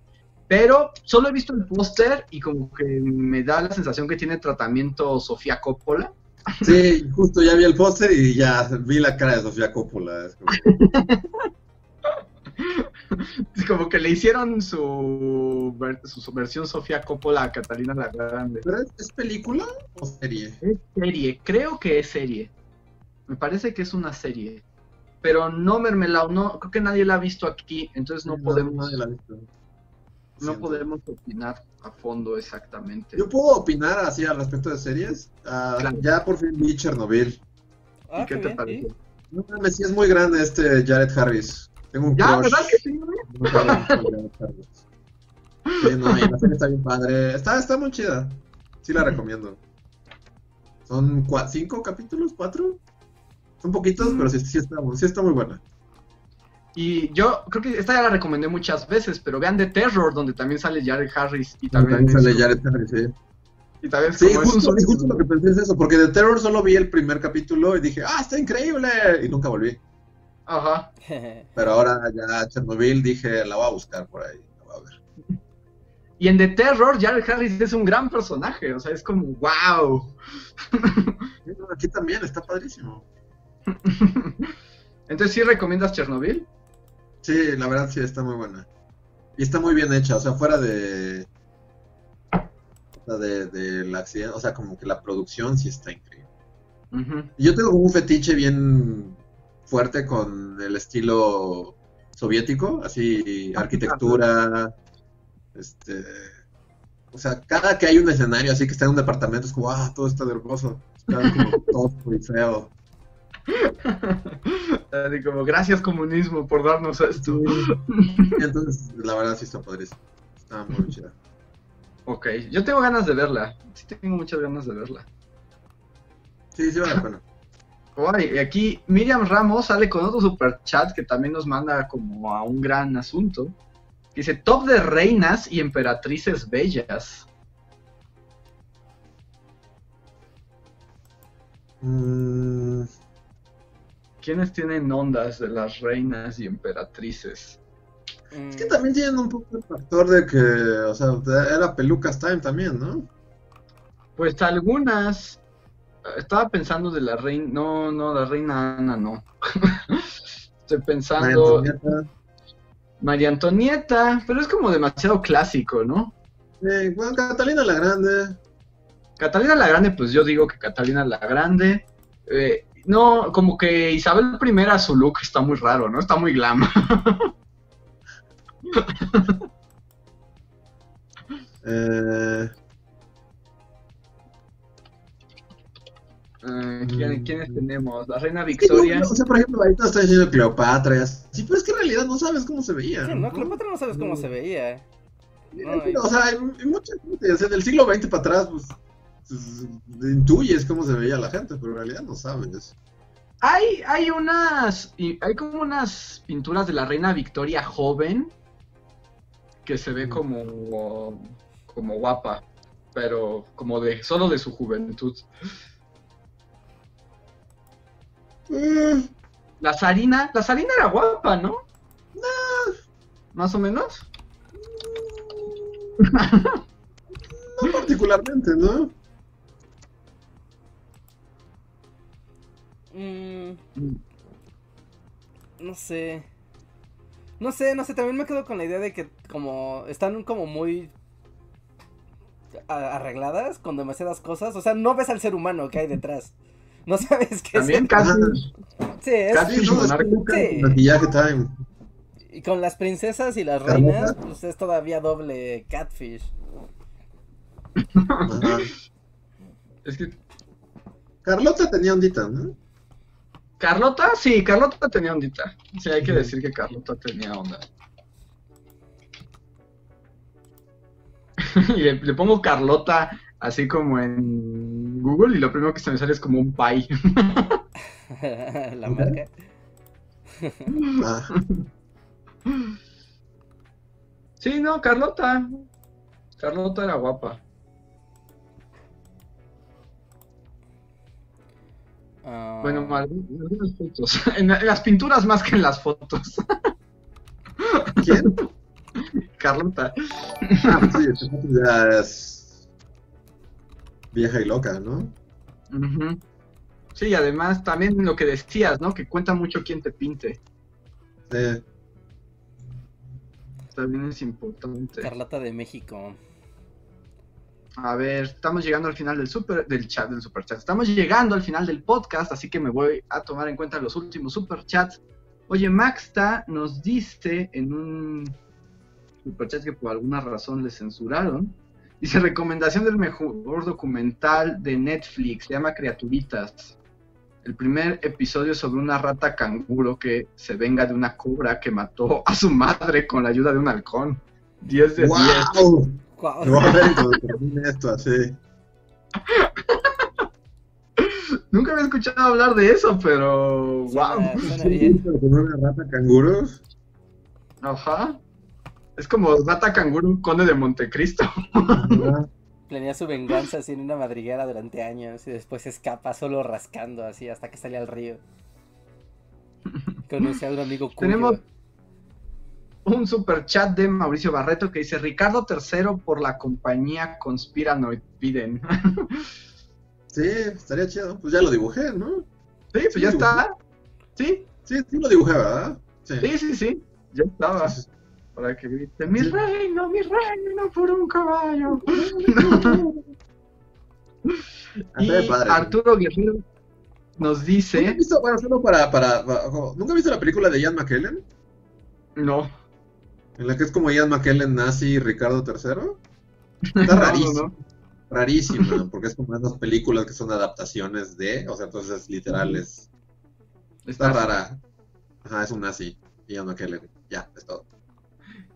Pero solo he visto el póster y como que me da la sensación que tiene tratamiento Sofía Coppola. Sí, justo ya vi el póster y ya vi la cara de Sofía Coppola. es como- Es como que le hicieron su, su, su versión Sofía Coppola a Catalina la Grande. ¿Pero es, es película o serie? Es serie, creo que es serie. Me parece que es una serie. Pero no Mermelao, no, creo que nadie la ha visto aquí, entonces no podemos, nadie la ha visto. No podemos opinar a fondo exactamente. Yo puedo opinar así al respecto de series. Ah, Claro. Ya por fin vi Chernobyl. Ah, ¿Y qué te bien, parece? No mames, sí es muy grande este Jared Harris. Tengo un Ya, crush. ¿verdad que sí? Sí, no, y la serie está bien padre. Está, está muy chida. Sí la recomiendo. Son cinco capítulos, cuatro. Son poquitos, Mm. pero sí, sí está, sí está muy buena. Y yo creo que esta ya la recomendé muchas veces, pero vean The Terror, donde también sale Jared Harris y también, También sale Jared Harris, sí. y también es Sí, como es un justo, justo lo que pensé es eso, porque de Terror solo vi el primer capítulo y dije, ¡ah, está increíble! Y nunca volví. Ajá. Pero ahora ya Chernobyl dije, la voy a buscar por ahí. La voy a ver. Y en The Terror, Jared Harris es un gran personaje, o sea, es como, wow. Aquí también está padrísimo. Entonces, ¿sí recomiendas Chernobyl? Sí, la verdad sí está muy buena. Y está muy bien hecha, o sea, fuera de. de, del accidente, o sea, como que la producción sí está increíble. Yo tengo un fetiche bien fuerte con el estilo soviético, así arquitectura, este, o sea, cada que hay un escenario así que está en un departamento es como, ah, todo está hermoso, está como tosco y feo. Así como, gracias comunismo por darnos esto. Y entonces, la verdad sí está padrísimo, está muy chida. Ok, yo tengo ganas de verla. Sí tengo muchas ganas de verla. Sí, sí vale la pena. Y aquí Miriam Ramos sale con otro super chat que también nos manda como a un gran asunto. Dice top de reinas y emperatrices bellas. Mm, ¿Quiénes tienen ondas de las reinas y emperatrices? es que también tienen un poco el factor de que, o sea, era Pelucas Time también, ¿no? Pues algunas. Estaba pensando de la reina. No, no, la reina Ana no. Estoy María pensando. Antonieta. María Antonieta, pero es como demasiado clásico, ¿no? Eh, bueno, Catalina la Grande. Catalina la Grande, pues yo digo que Catalina la Grande. eh, no, como que Isabel I, su look está muy raro, ¿no? Está muy glam. Eh, Eh, ¿quién- ¿Quiénes tenemos? La reina que no- Victoria. o sea, por ejemplo, ahorita está diciendo Cleopatra y así, pero es que en realidad no sabes cómo se veía. Sí, no, Cleopatra no sabes cómo se veía. No, O sea, hay, mucha gente, o sea, del siglo XX para atrás, pues, intuyes cómo se veía la gente, pero en realidad no sabes. Hay, hay unas. Hay como unas pinturas de la reina Victoria joven. Que se ve como. como guapa. Pero como de. solo de su juventud. Mm, La Sarina. La Sarina era guapa, ¿no? Más o menos. no particularmente, ¿no? Mm, no sé. No sé, no sé, también me quedo con la idea de que como están como muy arregladas con demasiadas cosas, o sea, no ves al ser humano que hay detrás. No sabes qué es. También casi. Sí, es- casi- Sí, no, es monarca. peluca Sí. con maquillaje time. y con las princesas y las reinas, pues es todavía doble catfish. Es que. Carlota tenía ondita, ¿no? Carlota, sí, Carlota tenía ondita. Sí, hay que decir que Carlota tenía onda. y le, le pongo Carlota así como en Google y lo primero que se me sale es como un pie. la marca. Sí, no, Carlota. Carlota era guapa. Ah, Bueno, mal- en algunas fotos. En, en las pinturas más que en las fotos. ¿Quién? Carlota. Ah, sí, ya es vieja y loca, ¿no? Sí, además también lo que decías, ¿no? Que cuenta mucho quién te pinte. Sí. También es importante. Carlota de México. A ver, estamos llegando al final del super, del chat, del super chat. Estamos llegando al final del podcast, así que me voy a tomar en cuenta los últimos super chats. Oye, Maxta nos dice en un super chat que por alguna razón le censuraron. Dice recomendación del mejor documental de Netflix, se llama Criaturitas. El primer episodio sobre una rata canguro que se venga de una cobra que mató a su madre con la ayuda de un halcón. 10 de 10. ¡Wow! Guau. No, a ver, cuando termine esto así. Nunca había escuchado hablar de eso, pero wow. Suena, bien. Una rata canguro. Ajá. Es como Rata Canguro, conde de Montecristo. Planea su venganza así en una madriguera durante años y después escapa solo rascando así hasta que sale al río. Conoce a un amigo cuyo. Tenemos- Un super chat de Mauricio Barreto que dice Ricardo III por la compañía Conspiranoid piden. Sí, estaría chido. Pues ya lo dibujé, ¿no? sí, pues ya está. Sí, Sí, sí lo dibujé, ¿verdad? Sí. sí, sí, sí. Ya estaba. Sí. Para que grite, mi reino, mi reino por un caballo. Y padre. Arturo Guerrero nos ¿Nunca has dice, visto, bueno, solo para, para, para- ¿Nunca has visto la película de Ian McKellen? no, En la que es como Ian McKellen nazi y Ricardo III. Está No, no, rarísimo. no. Rarísima, porque es como esas películas que son adaptaciones de, o sea, entonces literal es, está rara. Ajá, es un nazi, Ian McKellen. Ya, es todo.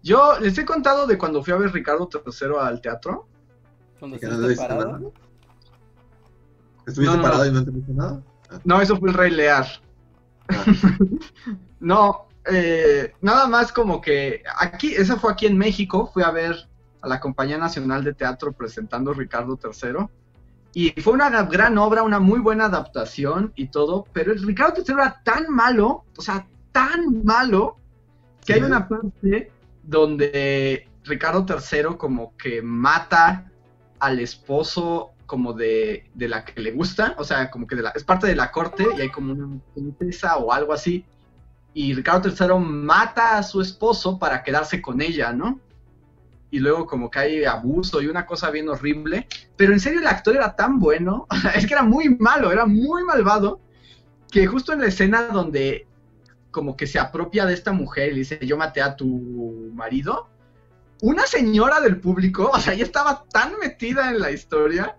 Yo les he contado de cuando fui a ver Ricardo III al teatro. Cuando ¿Que no estuviste viste parado. nada? ¿Estuviste No, no, parado no. y no entendiste nada? No, eso fue el Rey Lear. Ah. No, eh, nada más como que aquí, esa fue aquí en México, fui a ver a la Compañía Nacional de Teatro presentando Ricardo III. Y fue una gran obra, una muy buena adaptación y todo, pero el Ricardo III era tan malo, o sea, tan malo, que hay una parte donde Ricardo III como que mata al esposo como de, de la que le gusta, o sea, como que de la, es parte de la corte y hay como una princesa o algo así, y Ricardo III mata a su esposo para quedarse con ella, ¿no? Y luego como que hay abuso y una cosa bien horrible, pero en serio el actor era tan bueno, es que era muy malo, era muy malvado, que justo en la escena donde como que se apropia de esta mujer y le dice, yo maté a tu marido, una señora del público, o sea, ella estaba tan metida en la historia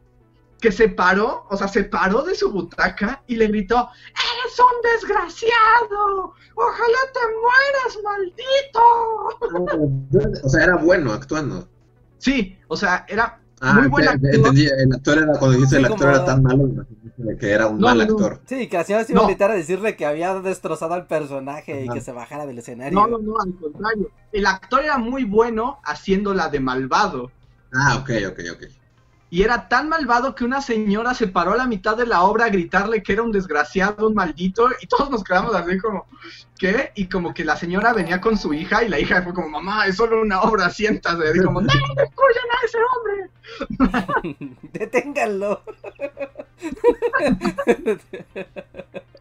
que se paró, o sea, se paró de su butaca y le gritó, ¡Eres un desgraciado! ¡Ojalá te mueras, maldito! O sea, era bueno actuando. Sí, o sea, era Ah, muy buen actor. entendí, el actor era, cuando dice Sí, el actor como- era tan malo, que era un No, mal no, no. actor. Sí, que se iba a No. gritar a decirle que había destrozado al personaje y Ajá. que se bajara del escenario. No, no, no, al contrario. El actor era muy bueno haciéndola de malvado. Ah, ok, ok, ok. Y era tan malvado que una señora se paró a la mitad de la obra a gritarle que era un desgraciado, un maldito, y todos nos quedamos así como, ¿qué? Y como que la señora venía con su hija y la hija fue como, mamá, es solo una obra, siéntase. Y como, no, destruyan a ese hombre. Deténganlo.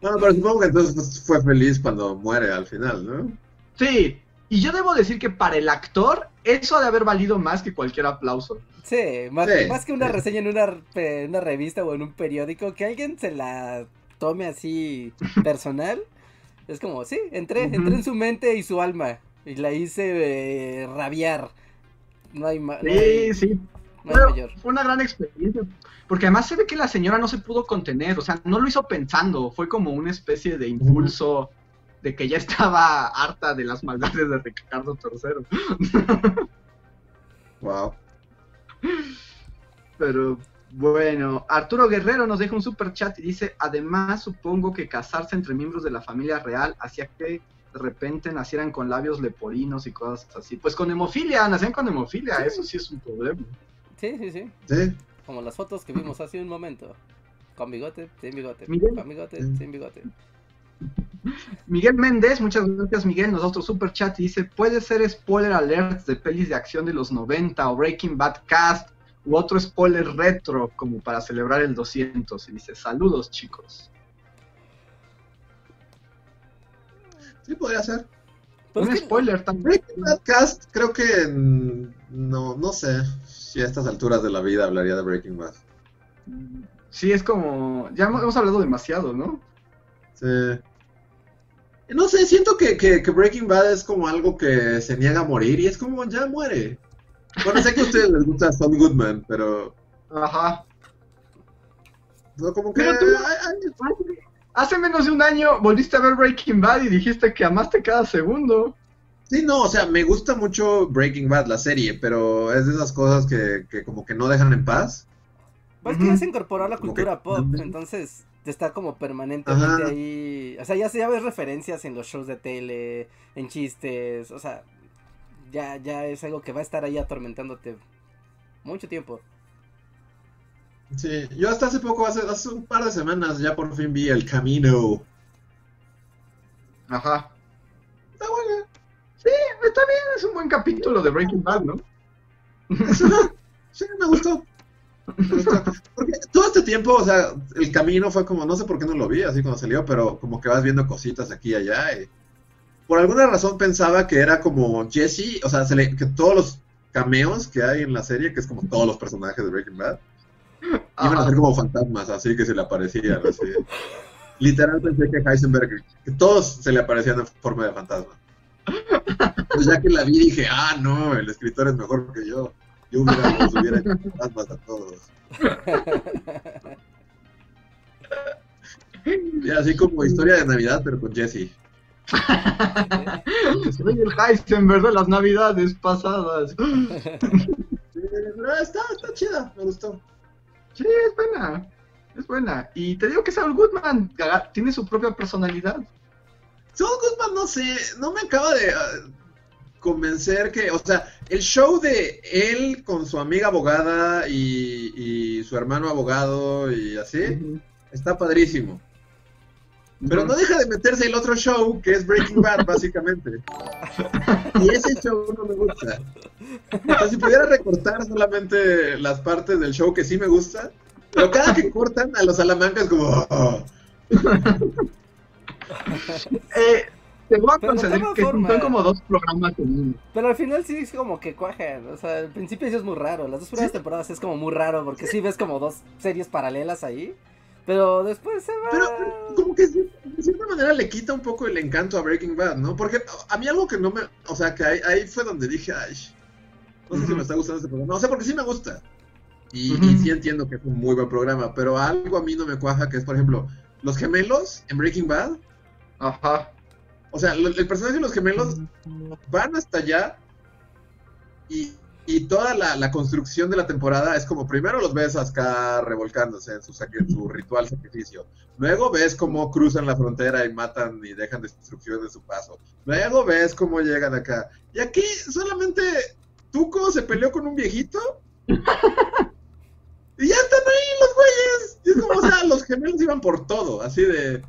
Bueno, pero supongo que entonces fue feliz cuando muere al final, ¿no? Sí, y yo debo decir que para el actor, eso ha de haber valido más que cualquier aplauso. Sí, más, Sí, más que una sí. reseña en una, pe- en una revista o en un periódico, que alguien se la tome así personal. Es como, sí, entré, entré en su mente y su alma. Y la hice eh, rabiar. No hay, no Sí, hay, sí, no hay Pero mayor. fue una gran experiencia. Porque además se ve que la señora no se pudo contener, o sea, no lo hizo pensando, fue como una especie de impulso de que ya estaba harta de las maldades de Ricardo III. Wow. Pero bueno, Arturo Guerrero nos deja un super chat y dice, además supongo que casarse entre miembros de la familia real hacía que de repente nacieran con labios leporinos y cosas así. Pues con hemofilia, nacían con hemofilia, eso sí es un problema. Sí, sí, sí. Sí. Como las fotos que vimos hace un momento. Con bigote, sin bigote. Miguel. Con bigote, sin bigote. Miguel Méndez, muchas gracias Miguel, nos da otro super chat y dice, puede ser spoiler alert de pelis de acción de los 90 o Breaking Bad Cast u otro spoiler retro como para celebrar el 200. Y dice, saludos chicos. Sí, podría ser. Pues Un spoiler también. Breaking Bad Cast, creo que no, no sé si a estas alturas de la vida hablaría de Breaking Bad. Sí, es como, ya hemos, hemos hablado demasiado, ¿no? Sí. No sé, siento que, que, que Breaking Bad es como algo que se niega a morir y es como ya muere. Bueno, sé que a ustedes les gusta Saul Goodman, pero Ajá. no, como que Pero tú- ay, ay, Hace menos de un año volviste a ver Breaking Bad y dijiste que amaste cada segundo. Sí, no, o sea, me gusta mucho Breaking Bad, la serie, pero es de esas cosas que, que como que no dejan en paz. Pues que ya se incorporó a la cultura que- pop, entonces está como permanentemente Ajá. ahí. O sea, ya, se- ya ves referencias en los shows de tele, en chistes, o sea, ya, ya es algo que va a estar ahí atormentándote mucho tiempo. Sí, yo hasta hace poco, hace, hace un par de semanas, ya por fin vi El Camino. Ajá. Está bueno. Sí, está bien, es un buen capítulo de Breaking Bad, ¿no? Sí, me gustó. Porque todo este tiempo, o sea, el camino fue como, no sé por qué no lo vi así cuando salió, pero como que vas viendo cositas aquí y allá. Y por alguna razón pensaba que era como Jesse, o sea, se le- que todos los cameos que hay en la serie, que es como todos los personajes de Breaking Bad, iban a ser como fantasmas, así que se le aparecían. Así. Literal pensé que Heisenberg, que todos se le aparecían en forma de fantasma. Pues ya que la vi dije, ah, no, el escritor es mejor que yo. Yo hubiera, los hubiera hecho fantasmas a todos. Y así como historia de Navidad, pero con Jesse. Soy el Heisenberg de las navidades pasadas. Está, está chida, me gustó. Sí, es buena. es buena. Y te digo que Saul Goodman tiene su propia personalidad. Saul Goodman, no sé, no me acaba de convencer que, o sea, el show de él con su amiga abogada y, y su hermano abogado y así, está padrísimo. Pero no deja de meterse el otro show que es Breaking Bad, básicamente. Y ese show no me gusta. O sea, si pudiera recortar solamente las partes del show que sí me gusta, pero cada que cortan a los Salamanca es como. "Oh". Eh, te voy a Pero conceder que son como dos programas en uno. Pero al final sí es como que cuajan. O sea, al principio sí es muy raro. Las dos primeras temporadas es como muy raro porque sí ves como dos series paralelas ahí. Pero después se va. Pero como que de cierta manera le quita un poco el encanto a Breaking Bad, ¿no? Porque a mí algo que no me. O sea, que ahí, ahí fue donde dije, ay, no sé si me está gustando este programa. O sea, porque sí me gusta. Y, y sí entiendo que es un muy buen programa, pero algo a mí no me cuaja, que es, por ejemplo, los gemelos en Breaking Bad. Ajá. O sea, el personaje de los gemelos van hasta allá y, y toda la, la construcción de la temporada es como primero los ves acá revolcándose en su, sacri- en su ritual sacrificio. Luego ves cómo cruzan la frontera y matan y dejan destrucción en su paso. Luego ves cómo llegan acá. Y aquí solamente Tuco se peleó con un viejito. Y ya están ahí los güeyes. Y es como, o sea, los gemelos iban por todo, así de...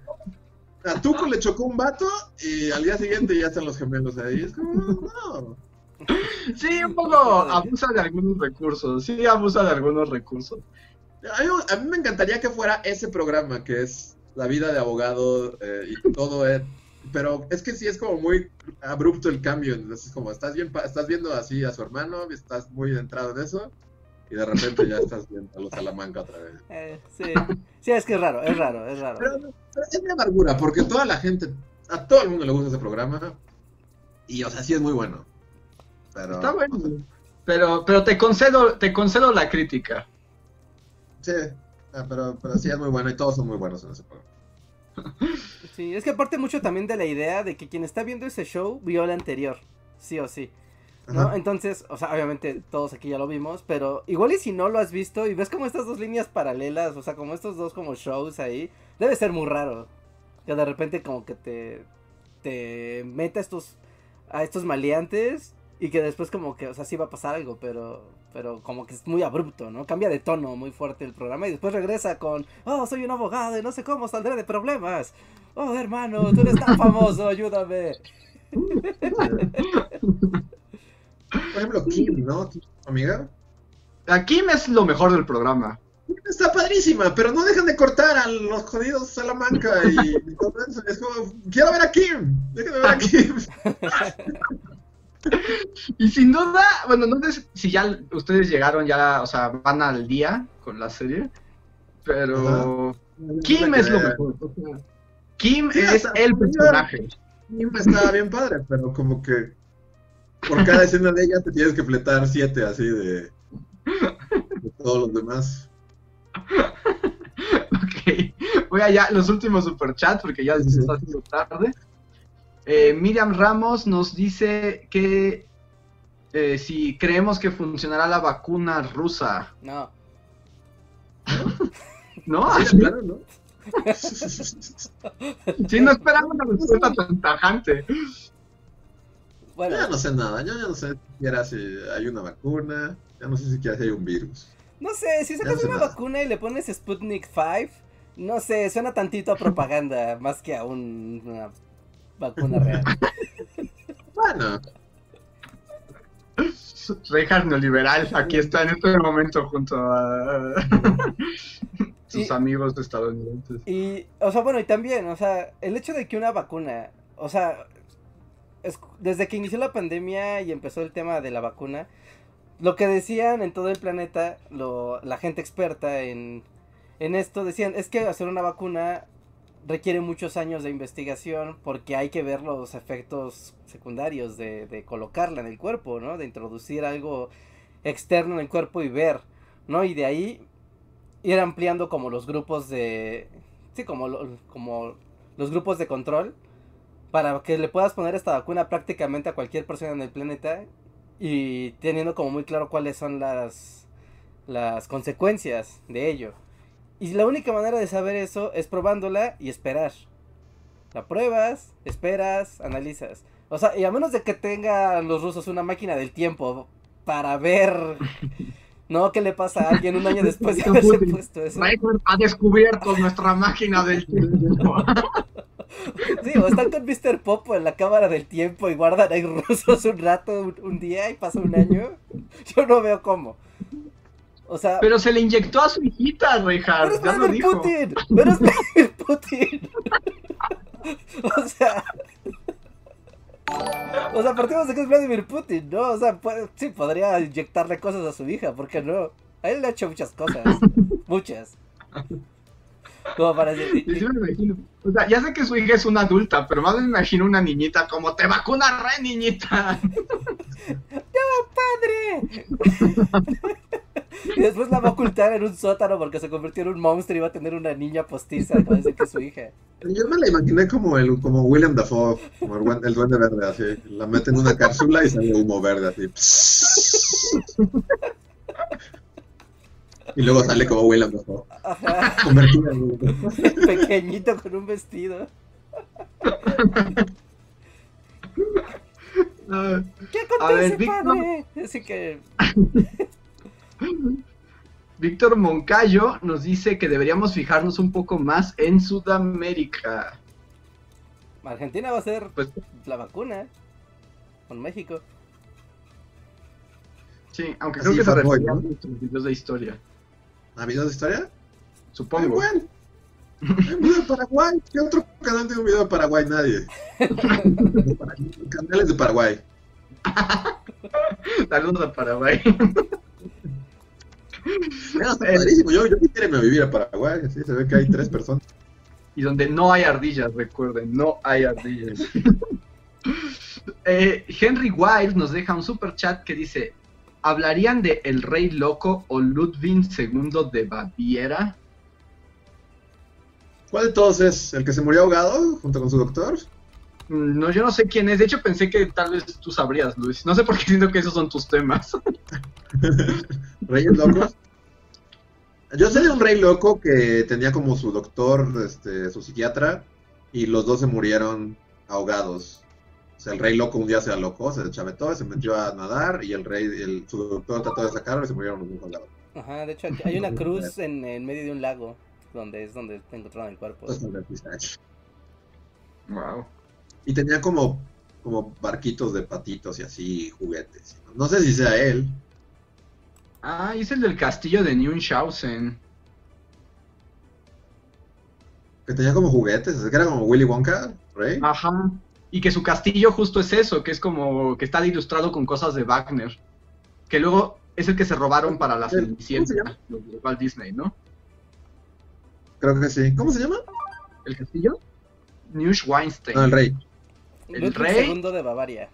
A Tuco le chocó un vato y al día siguiente ya están los gemelos ahí. Es como, no. Sí, un poco abusa de algunos recursos. Sí, abusa de algunos recursos. A mí, a mí me encantaría que fuera ese programa que es la vida de abogado eh, y todo es, pero es que sí es como muy abrupto el cambio, entonces es como estás bien, pa- estás viendo así a su hermano, estás muy entrado en eso y de repente ya estás viendo a los Salamanca otra vez. Eh, sí. sí, es que es raro, es raro, es raro. Pero, pero es de amargura porque toda la gente, a todo el mundo le gusta ese programa y o sea sí es muy bueno. Pero Está bueno. Pero, pero te concedo, te concedo la crítica. sí, ah, pero, pero sí es muy bueno y todos son muy buenos en ese programa. Sí, es que aparte mucho también de la idea de que quien está viendo ese show vio el anterior, sí o sí. ¿No? Ajá. Entonces, o sea, obviamente todos aquí ya lo vimos, pero igual y si no lo has visto y ves como estas dos líneas paralelas, o sea, como estos dos como shows ahí, debe ser muy raro. Que de repente como que te, te meta a estos, a estos maleantes y que después como que, o sea, sí va a pasar algo, pero, pero como que es muy abrupto, ¿no? Cambia de tono muy fuerte el programa y después regresa con, oh, soy un abogado y no sé cómo saldré de problemas. Oh, hermano, tú eres tan famoso, ayúdame. Por ejemplo, Kim, ¿no? Kim, amiga. A Kim es lo mejor del programa. Está padrísima, pero no dejan de cortar a los jodidos Salamanca y, y todo eso. Es como, quiero ver a Kim, déjenme ver a Kim. Y sin duda, bueno, no sé si ya ustedes llegaron ya, o sea, van al día con la serie, pero Kim es lo mejor. Kim Sí, es el personaje. Kim estaba bien padre, pero como que por cada escena de ella te tienes que fletar siete así de, de todos los demás. Ok, voy allá, los últimos superchats porque ya Sí, se está haciendo tarde. Eh, Miriam Ramos nos dice que eh, si creemos que funcionará la vacuna rusa, No. ¿no? Sí, Así, claro, ¿no? sí, no esperamos una respuesta tan tajante. Bueno, Yo ya no sé nada, yo ya no sé siquiera si hay una vacuna, ya no sé siquiera si hay un virus. no sé, si sacas no sé una nada. vacuna y le pones Sputnik 5, no sé, suena tantito a propaganda más que a un- una vacuna real. Bueno, Reinhardt neoliberal, aquí está en este momento junto a sus Y- amigos estadounidenses. Y, o sea, bueno, y también, o sea, el hecho de que una vacuna, o sea, es- desde que inició la pandemia y empezó el tema de la vacuna, lo que decían en todo el planeta, lo, la gente experta en, en esto, decían, es que hacer una vacuna requiere muchos años de investigación porque hay que ver los efectos secundarios de, de colocarla en el cuerpo, ¿no? De introducir algo externo en el cuerpo y ver, ¿no? Y de ahí ir ampliando como los grupos de... Sí, como, como los grupos de control para que le puedas poner esta vacuna prácticamente a cualquier persona en el planeta y teniendo como muy claro cuáles son las, las consecuencias de ello. Y la única manera de saber eso es probándola y esperar. La pruebas, esperas, analizas. O sea, y a menos de que tengan los rusos una máquina del tiempo para ver, ¿no? ¿Qué le pasa a alguien un año después de haberse puesto eso? Record ha descubierto nuestra máquina del tiempo. Sí, o están con Mr. Popo en la cámara del tiempo y guardan ahí rusos un rato, un, un día y pasa un año. Yo no veo cómo. O sea, Pero se le inyectó a su hijita, Pero Reinhardt. es Ya lo Vladimir dijo. Putin. Pero es Vladimir Putin. o sea. O sea, partimos de que es Vladimir Putin, ¿no? O sea, puede- sí, podría inyectarle cosas a su hija, ¿por qué no? A él le ha hecho muchas cosas. muchas. Como para decir. Sí, sí me imagino. O sea, ya sé que su hija es una adulta, pero más me imagino una niñita como te vacuna re niñita. ¡Padre! y después la va a ocultar en un sótano porque se convirtió en un monstruo y va a tener una niña postiza. Parece que es su hija. Yo me la imaginé como el como William Dafoe, como el duende verde, así. La mete en una cápsula y sale humo verde, así. Y luego sale como William Dafoe, Ajá. convertida en Pequeñito con un vestido. ¿Qué A ver, acontece, Víctor. padre? Así que. Víctor Moncayo nos dice que deberíamos fijarnos un poco más en Sudamérica. Argentina va a ser Pues la vacuna. Con México. sí, aunque Así creo que se refería a nuestros videos de historia. ¿Ha habido de historia? Ay, Supongo. bueno. Hay un video de Paraguay. ¿Qué otro canal tiene un video de Paraguay? Nadie. Canales de Paraguay. Saludos a Paraguay. Mira, está padrísimo. Yo, yo quisiera vivir a Paraguay. Sí, se ve que hay tres personas. y donde no hay ardillas, recuerden, no hay ardillas. Eh, Henry Wild nos deja un super chat que dice: ¿Hablarían de El Rey Loco o Ludwig II de Baviera? ¿Cuál de todos es? ¿El que se murió ahogado junto con su doctor? Mm, No, yo no sé quién es. De hecho, pensé que tal vez tú sabrías, Luis. No sé por qué siento que esos son tus temas. ¿Reyes locos? Yo sé de un rey loco que tenía como su doctor, este, su psiquiatra, y los dos se murieron ahogados. O sea, el rey loco un día se alocó, se chavetó, se metió a nadar, y el rey, el, su doctor trató de sacarlo y se murieron los dos ahogados. Ajá, de hecho hay una cruz en, en medio de un lago. Donde es donde encontraron el cuerpo. Pues. Wow. Y tenía como, como barquitos de patitos y así, juguetes. No sé si sea él. Ah, y es el del castillo de Neuenshausen. Que tenía como juguetes, que era como Willy Wonka, Rey. Ajá. Y que su castillo justo es eso, que es como que está ilustrado con cosas de Wagner. Que luego es el que se robaron para la ¿Cómo se Cenicienta, Walt Disney, ¿no? Creo que sí. ¿Cómo se llama? ¿El castillo? Neuschwanstein. No, el rey. ¿El Ludwig rey? II de Bavaria.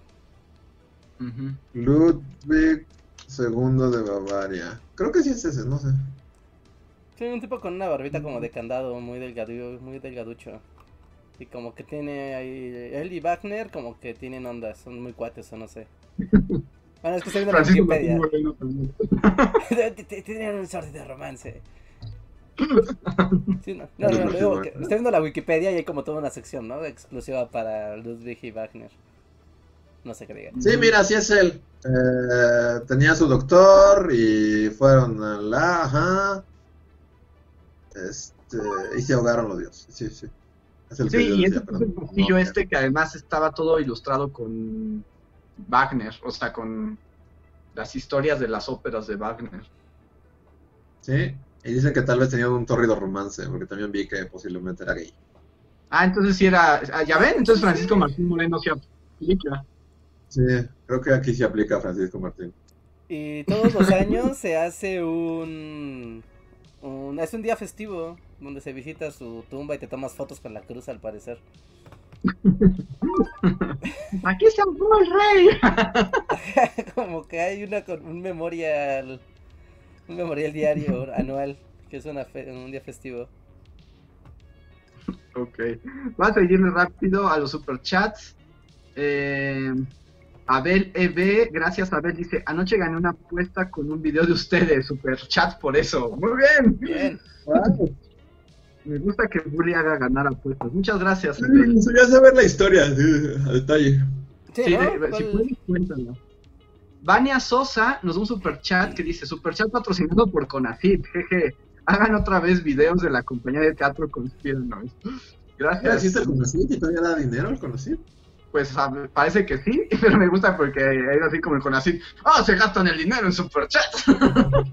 Ludwig II de Bavaria. Creo que sí es ese, no sé. Sí, un tipo con una barbita como de candado, muy delgado, muy delgaducho. Y como que tiene ahí. Él y Wagner como que tienen ondas, son muy cuates o no sé. Bueno, es que estoy viendo la Wikipedia. Tienen un sorte de romance. Sí, no, no, no, digo que estoy viendo la Wikipedia y hay como toda una sección, ¿no? Exclusiva para Ludwig y Wagner. No sé qué digan. Sí, mira, sí es él. Eh, tenía su doctor y fueron a la. Ajá. Este, y se ahogaron los dioses. Sí, sí. Es el Sí, y decía, ese pero es el no- castillo no- este que además estaba todo ilustrado con Wagner, o sea, con las historias de las óperas de Wagner. Sí. Y dicen que tal vez tenían un tórrido romance, porque también vi que posiblemente era gay. Ah, entonces sí era, ah, ya ven, entonces Francisco Martín Moreno sí aplica. Sí, creo que aquí se aplica Francisco Martín. Y todos los años se hace un, un. Es un día festivo donde se visita su tumba y te tomas fotos con la cruz, al parecer. Aquí se ahogó el rey. Como que hay una con un memorial. Un memorial diario anual, que es una fe- un día festivo. Ok, vamos a seguirle rápido a los superchats. Eh, Abel EB, gracias Abel, dice, anoche gané una apuesta con un video de ustedes, super chat por eso. Muy bien. Bien. Me gusta que Bully haga ganar apuestas. Muchas gracias. Me gustaría saber la historia a detalle. Sí, Sí, ¿no? de- si ¿Cuál- puedes, cuéntalo. Vania Sosa nos da un super chat que dice, super chat patrocinado por Conafit, jeje. Hagan otra vez videos de la compañía de teatro Conspiranos. Gracias. ¿Existe el Conacit y todavía da dinero el Conacit? Pues a ver, parece que sí, pero me gusta porque es así como el Conacit. ¡Ah, se gastan el dinero en superchat!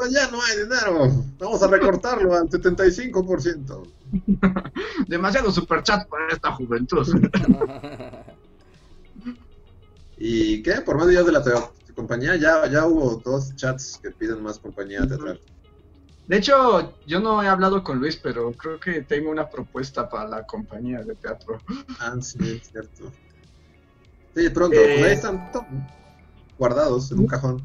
Pues ya no hay dinero. Vamos a recortarlo al 75%. Demasiado superchat para esta juventud. ¿Y qué? Por medio de la compañía ya, ya hubo dos chats que piden más compañía teatral. De hecho, yo no he hablado con Luis, pero creo que tengo una propuesta para la compañía de teatro. Ah, sí, es cierto. Sí, pronto. Eh. Pues ahí están guardados en un cajón.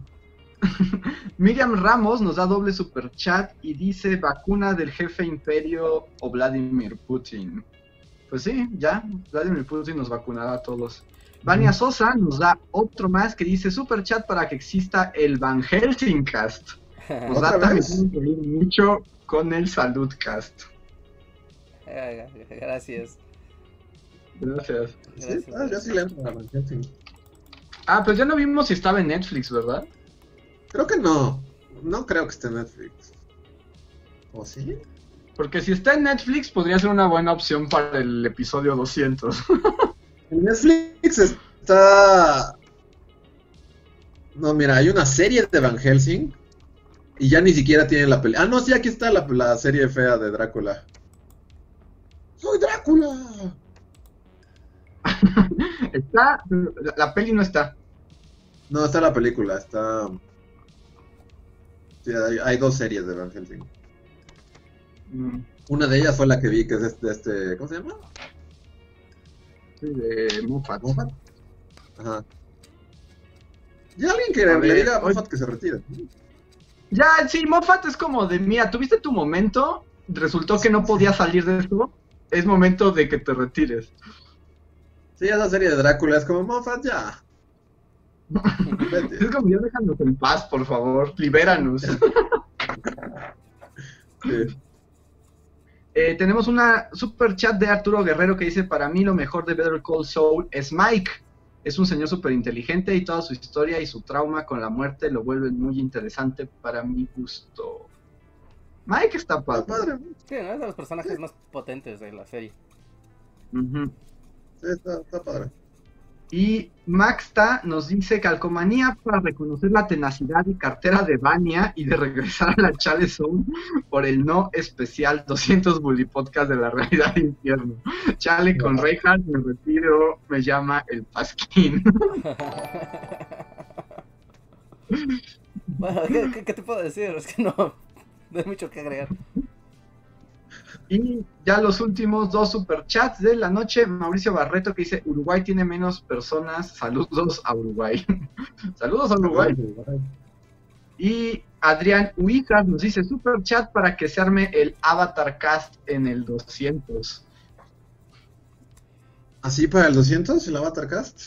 Miriam Ramos nos da doble super chat y dice vacuna del jefe imperio o Vladimir Putin. Pues sí, ya, Vladimir Putin nos vacunará a todos. Vania Sosa nos da otro más que dice super chat para que exista el Van Helsing Cast. Nos da ¿Otra también mucho con el Salud Cast. Gracias. Gracias. Sí, Gracias. ah, yo sí le. Ah, pues ya no vimos si estaba en Netflix, ¿verdad? Creo que no. No creo que esté en Netflix. ¿O sí? Porque si está en Netflix podría ser una buena opción para el episodio 200. En Netflix está. No, mira, hay una serie de Van Helsing. Y ya ni siquiera tienen la pelea. Ah, no, sí, aquí está la, la serie fea de Drácula. ¡Soy Drácula! Está, la, la peli no está. No, está la película, está. Sí, hay, hay dos series de Van Helsing. Mm, Una de ellas fue la que vi, que es este. este ¿Cómo se llama? sí, de Moffat. ¿Moffat? Ajá. Y alguien que A le ver, diga a. Moffat que se retire. Ya, sí, Moffat es como de, mira, tuviste tu momento, resultó que no podías salir de esto, es momento de que te retires. Sí, esa serie de Drácula es como Moffat, ya. Es como, ya déjanos en paz, por favor, libéranos. Sí. Eh, tenemos una super chat de Arturo Guerrero que dice, para mí lo mejor de Better Call Saul es Mike. Es un señor súper inteligente y toda su historia y su trauma con la muerte lo vuelven muy interesante para mi gusto. Mike está padre. Sí, ¿no? Es de los personajes más potentes de la serie. Ujú. Sí, está, está padre. Y Maxta nos dice calcomanía para reconocer la tenacidad y cartera de Vania y de regresar a la Chale Zone por el no especial 200 Bully Podcast de la realidad de infierno. Chale con. Reinhardt, me retiro, me llama el Pasquín. bueno, ¿qué, qué, qué te puedo decir? Es que no, no hay mucho que agregar. Y ya los últimos dos superchats de la noche, Mauricio Barreto que dice Uruguay tiene menos personas, saludos a Uruguay. saludos a Uruguay. Y Adrián Huizas nos dice super chat para que se arme el Avatar Cast en el 200. ¿Así para el 200 el Avatar Cast?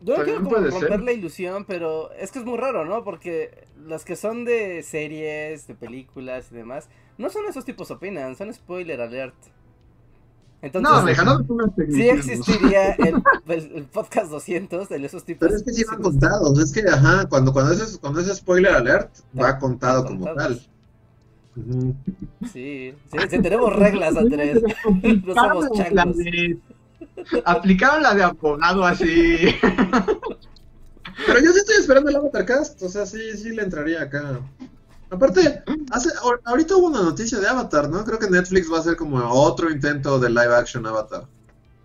Yo no También quiero como romper ser. la ilusión, pero es que es muy raro, ¿no? Porque las que son de series, de películas y demás, no son esos tipos opinan, son spoiler alert. Entonces, no, unos sí existiría el, el- el podcast 200 de esos tipos. Pero es que sí van contados. Es que, ajá, cuando, cuando, es, cuando es spoiler alert, va contado como tal. Sí, sí, sí, tenemos reglas, Andrés. No somos changos. de- Aplicaron la de abogado así. Pero yo sí estoy esperando el Avatar Cast. O sea, sí, sí le entraría acá. Aparte, hace, ahor- ahorita hubo una noticia de Avatar, ¿no? Creo que Netflix va a hacer como otro intento de live action Avatar.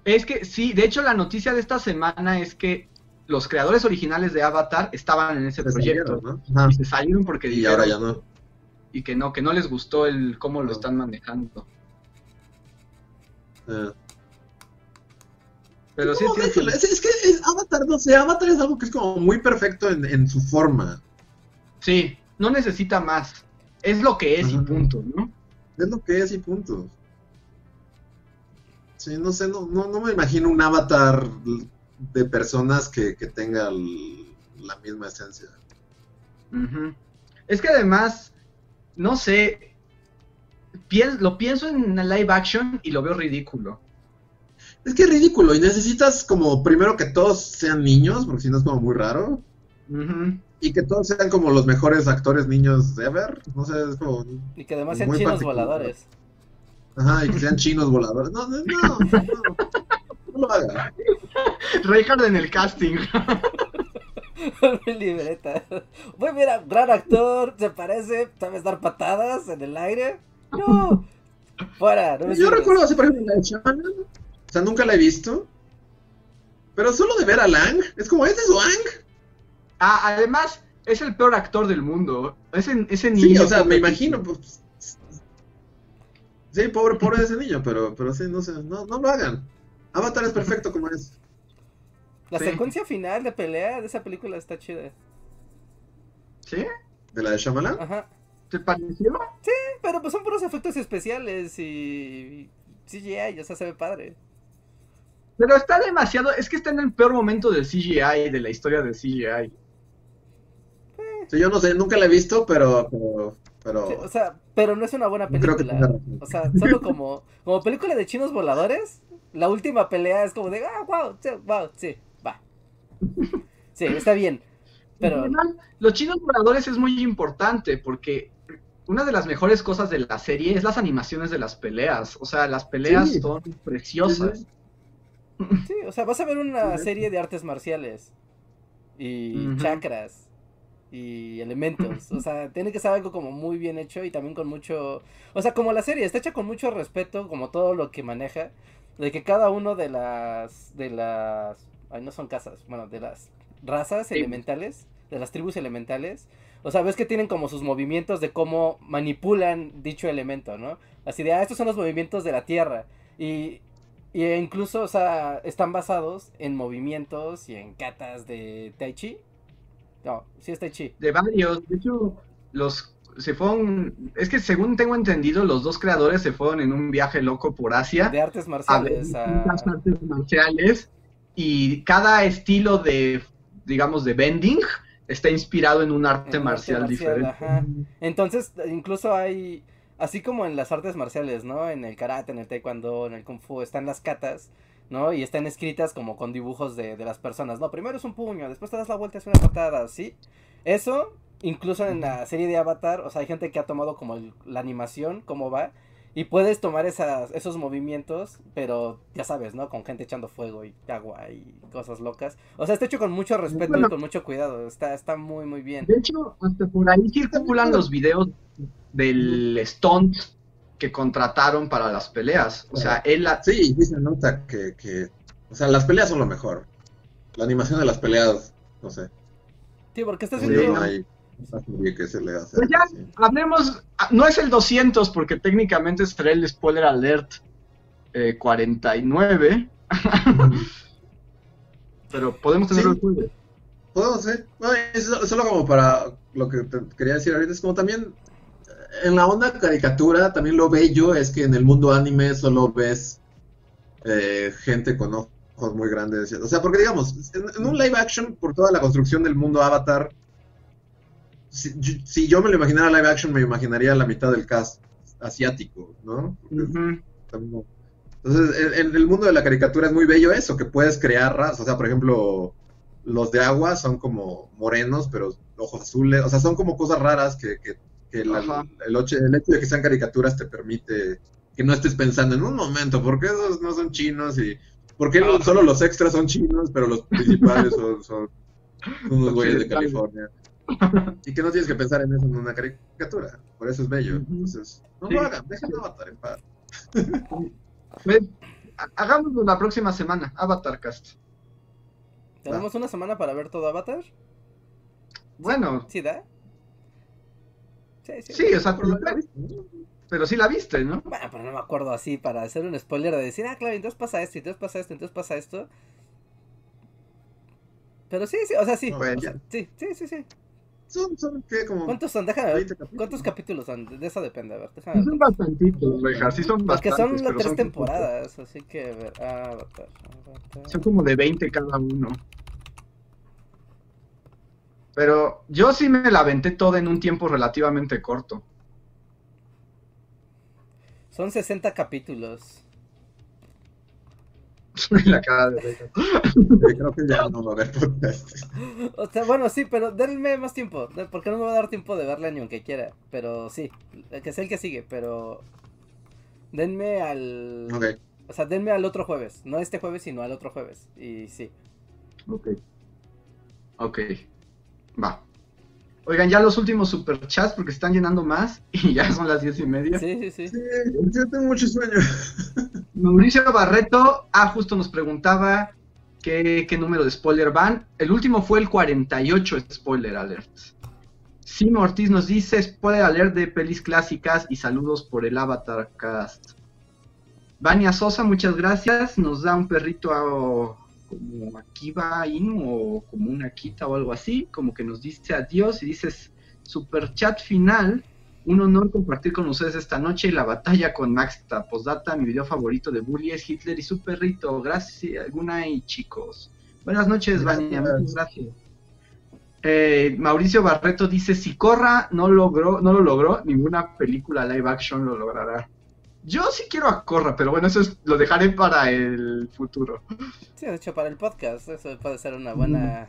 Es que sí, de hecho la noticia de esta semana es que los creadores originales de Avatar estaban en ese Se proyecto. salieron, ¿no? Y se salieron porque Y dijeron ahora ya no. y que no, que no les gustó el cómo lo No. están manejando. Eh. Pero sí No, es déjalo, es, es que es Avatar, no sé, Avatar es algo que es como muy perfecto en, en su forma. Sí, no necesita más. Es lo que es y punto, ¿no? Es lo que es y punto. Sí, no sé, no, no, no me imagino un Avatar de personas que, que tenga el- la misma esencia. Es que además, no sé, pien- lo pienso en live action y lo veo ridículo. Es que es ridículo y necesitas como primero que todos sean niños, porque si no es como muy raro. Y que todos sean como los mejores actores niños ever. No sé, es como. Y que además sean chinos particular. voladores. Ajá, y que sean chinos voladores. No, no, no. No, no lo haga. Reinhardt en el casting. Mi libreta. Pues mira, gran actor, se parece, ¿sabes dar patadas en el aire? No. Fuera, no me Yo recuerdo así, por ejemplo, la de Shyamalan. O sea, nunca la he visto. Pero solo de ver a Lang, es como, ¿este es Lang? Ah, además, es el peor actor del mundo. Ese, ese niño. Sí, o sea, me imagino. Pues, sí, pobre, pobre de ese niño, pero, pero sí, no sé, no, no lo hagan. Avatar es perfecto como es. La Sí. secuencia final de pelea de esa película está chida. ¿Sí? ¿De la de Shyamalan? Ajá. ¿Te pareció? Pero pues son puros efectos especiales y CGI, o sea, se ve padre. Pero está demasiado. Es que está en el peor momento del CGI, de la historia del CGI. Sí, yo no sé, nunca la he visto, pero, pero, pero Sí, o sea, pero no es una buena Oh. creo que película. tenga razón. O sea, solo como, como película de chinos voladores, la última pelea es como de, ah, wow, sí, wow, sí, va. Sí, está bien. Pero, los chinos voladores es muy importante porque una de las mejores cosas de la serie es las animaciones de las peleas. O sea, las peleas Sí. son preciosas. Sí, sí, o sea, vas a ver una Sí. serie de artes marciales y Ujú. chakras y elementos. O sea, tiene que ser algo como muy bien hecho y también con mucho... O sea, como la serie está hecha con mucho respeto, como todo lo que maneja, de que cada uno de las... de las... Ay, no son casas, bueno, de las razas elementales, de las tribus elementales. O sea, ves que tienen como sus movimientos de cómo manipulan dicho elemento, ¿no? Así de, ah, estos son los movimientos de la Tierra. Y, y incluso, o sea, están basados en movimientos y en katas de Tai Chi. No, sí es Tai Chi. De varios. De hecho, los se fueron. Es que según tengo entendido, los dos creadores se fueron en un viaje loco por Asia. De artes a ver marciales a... artes marciales y cada estilo de, digamos, de bending está inspirado en un arte En marcial, marcial, diferente. ajá. Entonces, incluso hay, así como en las artes marciales, ¿no? En el karate, en el taekwondo, en el kung fu, están las katas, ¿no? Y están escritas como con dibujos de, de las personas, ¿no? Primero es un puño, después te das la vuelta, es una patada, ¿sí? Eso, incluso en la serie de Avatar, o sea, hay gente que ha tomado como el- la animación, cómo va, y puedes tomar esas, esos movimientos, pero ya sabes, ¿no? Con gente echando fuego y agua y cosas locas. O sea, está hecho con mucho respeto y con mucho cuidado, está, está muy, muy bien. De hecho, hasta por ahí circulan los videos del stunt que contrataron para las peleas. O sea, él la- Sí, sí se nota que, que, o sea, las peleas son lo mejor. La animación de las peleas, no sé. Sí, porque estás no viendo... hay una serie que se le hace. Pues ya. así. hablemos, ah, no es el 200 porque técnicamente será el spoiler alert eh, 49, pero podemos tenerlo Sí. el. Podemos, sí. No, es so- solo como para lo que te quería decir ahorita, es como también en la onda caricatura, también lo bello es que en el mundo anime solo ves eh, gente con ojos muy grandes. O sea, porque digamos, en, en un live action, por toda la construcción del mundo Avatar, si, yo- si yo me lo imaginara live action, me imaginaría la mitad del cast asiático, ¿no? Entonces, en, en el mundo de la caricatura es muy bello eso, que puedes crear razas. O sea, por ejemplo, los de agua son como morenos, pero ojos azules. O sea, son como cosas raras que, que, que la- el, hecho de que sean caricaturas te permite que no estés pensando en un momento, ¿por qué esos no son chinos? y ¿Por qué lo- Ajá. solo los extras son chinos, pero los principales son, son unos güeyes de. California? Y que no tienes que pensar en eso en una caricatura. Por eso es bello. Entonces, no Sí. lo hagan, déjenlo Avatar en paz. Ha- hagámoslo la próxima semana, Avatar Cast. ¿Tenemos una semana para ver todo Avatar? Bueno, ¿Sí da? Sí, sí. sí, o sea, Por lo menos, ¿no? pero sí la viste, ¿no? Bueno, pero no me acuerdo así para hacer un spoiler de decir, ah, claro, entonces pasa esto, entonces pasa esto, entonces pasa esto. Pero sí, sí, o sea, sí. O sea, sí, sí, sí, sí. Son, son, ¿qué? Como ¿Cuántos son? Déjame ver. 20 capítulos. ¿Cuántos capítulos son? De eso depende, a ver. Déjame ver. Son bastantitos, Reja, sí son Porque bastantes. son las pero tres son temporadas, así que a ver. Ah, Avatar, Avatar. Son como de 20 cada uno. Pero yo sí me la aventé toda en un tiempo relativamente corto. Son 60 capítulos. la cara de creo que ya no va a haber podcast. O sea, bueno, sí, pero denme más tiempo. Porque no me va a dar tiempo de verla ni aunque quiera. Pero sí, que sea el que sigue, pero. Denme al. Ok. O sea, denme al otro jueves. No este jueves, sino al otro jueves. Y sí. Ok. Ok. Va. Oigan, ya los últimos superchats porque están llenando más y ya son las diez y media. Sí, sí, sí. Sí, yo tengo mucho sueño. Mauricio Barreto, ah, justo nos preguntaba qué, qué número de spoiler van. El último fue el 48 spoiler alert. Simo Ortiz nos dice spoiler alert de pelis clásicas y saludos por el Avatar Cast. Vania Sosa, muchas gracias. Nos da un perrito a- como Akiba Inu o como una Akita o algo así, como que nos dice adiós y dices super chat final. Un honor compartir con ustedes esta noche la batalla con Max Postdata. Mi video favorito de Bully es Hitler y su perrito. Gracias, Gunay, chicos. Buenas noches. Vania. Muchas gracias. Eh, Mauricio Barreto dice: Si Corra no logró, no lo logró, ninguna película live action lo logrará. Yo sí quiero a Corra, pero bueno, eso es- lo dejaré para el futuro. Sí, de hecho, para el podcast, eso puede ser una buena.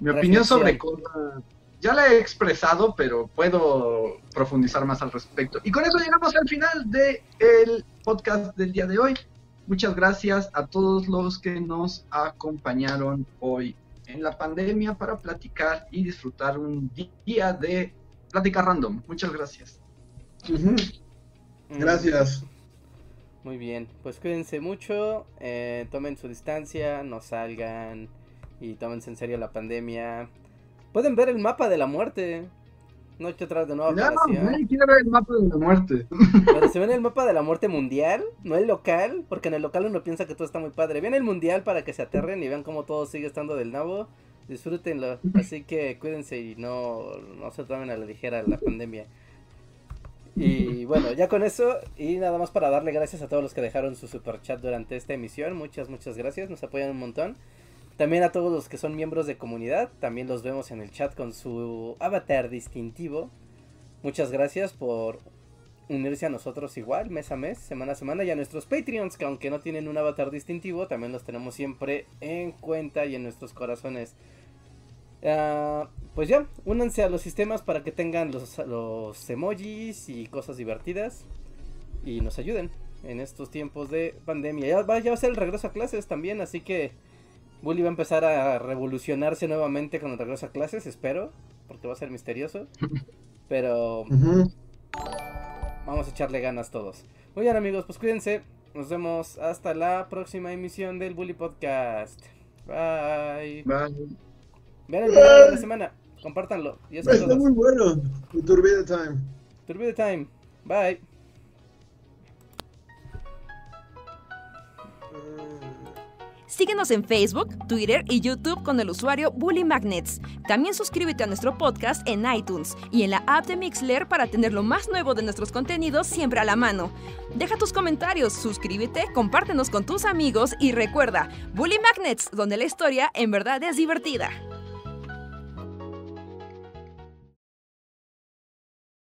Mi opinión sobre. Korra ya la he expresado, pero puedo profundizar más al respecto. Y con eso llegamos al final del podcast del día de hoy. Muchas gracias a todos los que nos acompañaron hoy en la pandemia para platicar y disfrutar un día de plática random. Muchas gracias. Mm, Gracias. Muy bien, pues cuídense mucho, eh, tomen su distancia, no salgan y tómense en serio la pandemia. Pueden ver el mapa de la muerte. Noche tras de nueva no, nadie quiere ver el mapa de la muerte. Pero se ven el mapa de la muerte mundial, no el local, porque en el local uno piensa que todo está muy padre. Vean el mundial para que se aterren y vean cómo todo sigue estando del nabo. Disfrútenlo. Así que cuídense y no, no se tomen a la ligera la pandemia. Y bueno, ya con eso, y nada más para darle gracias a todos los que dejaron su super chat durante esta emisión. Muchas, muchas gracias, nos apoyan un montón. También a todos los que son miembros de comunidad, también los vemos en el chat con su avatar distintivo. Muchas gracias por unirse a nosotros igual, mes a mes, semana a semana, y a nuestros Patreons, que aunque no tienen un avatar distintivo, también los tenemos siempre en cuenta y en nuestros corazones. Ah, pues ya, únanse a los sistemas para que tengan los, los emojis y cosas divertidas y nos ayuden en estos tiempos de pandemia. Ya va, ya va a ser el regreso a clases también, así que Bully va a empezar a revolucionarse nuevamente con el regreso a clases, espero, porque va a ser misterioso. Pero. Vamos a echarle ganas todos. Muy bien amigos, pues cuídense. Nos vemos hasta la próxima emisión del Bully Podcast. Bye. Bye. Vean el video de la semana. Compártanlo. Y eso es Está muy bueno. Turbide Time. Turbide Time. Bye. Síguenos en Facebook, Twitter y YouTube con el usuario Bully Magnets. También suscríbete a nuestro podcast en iTunes y en la app de Mixler para tener lo más nuevo de nuestros contenidos siempre a la mano. Deja tus comentarios, suscríbete, compártenos con tus amigos y recuerda, Bully Magnets, donde la historia en verdad es divertida.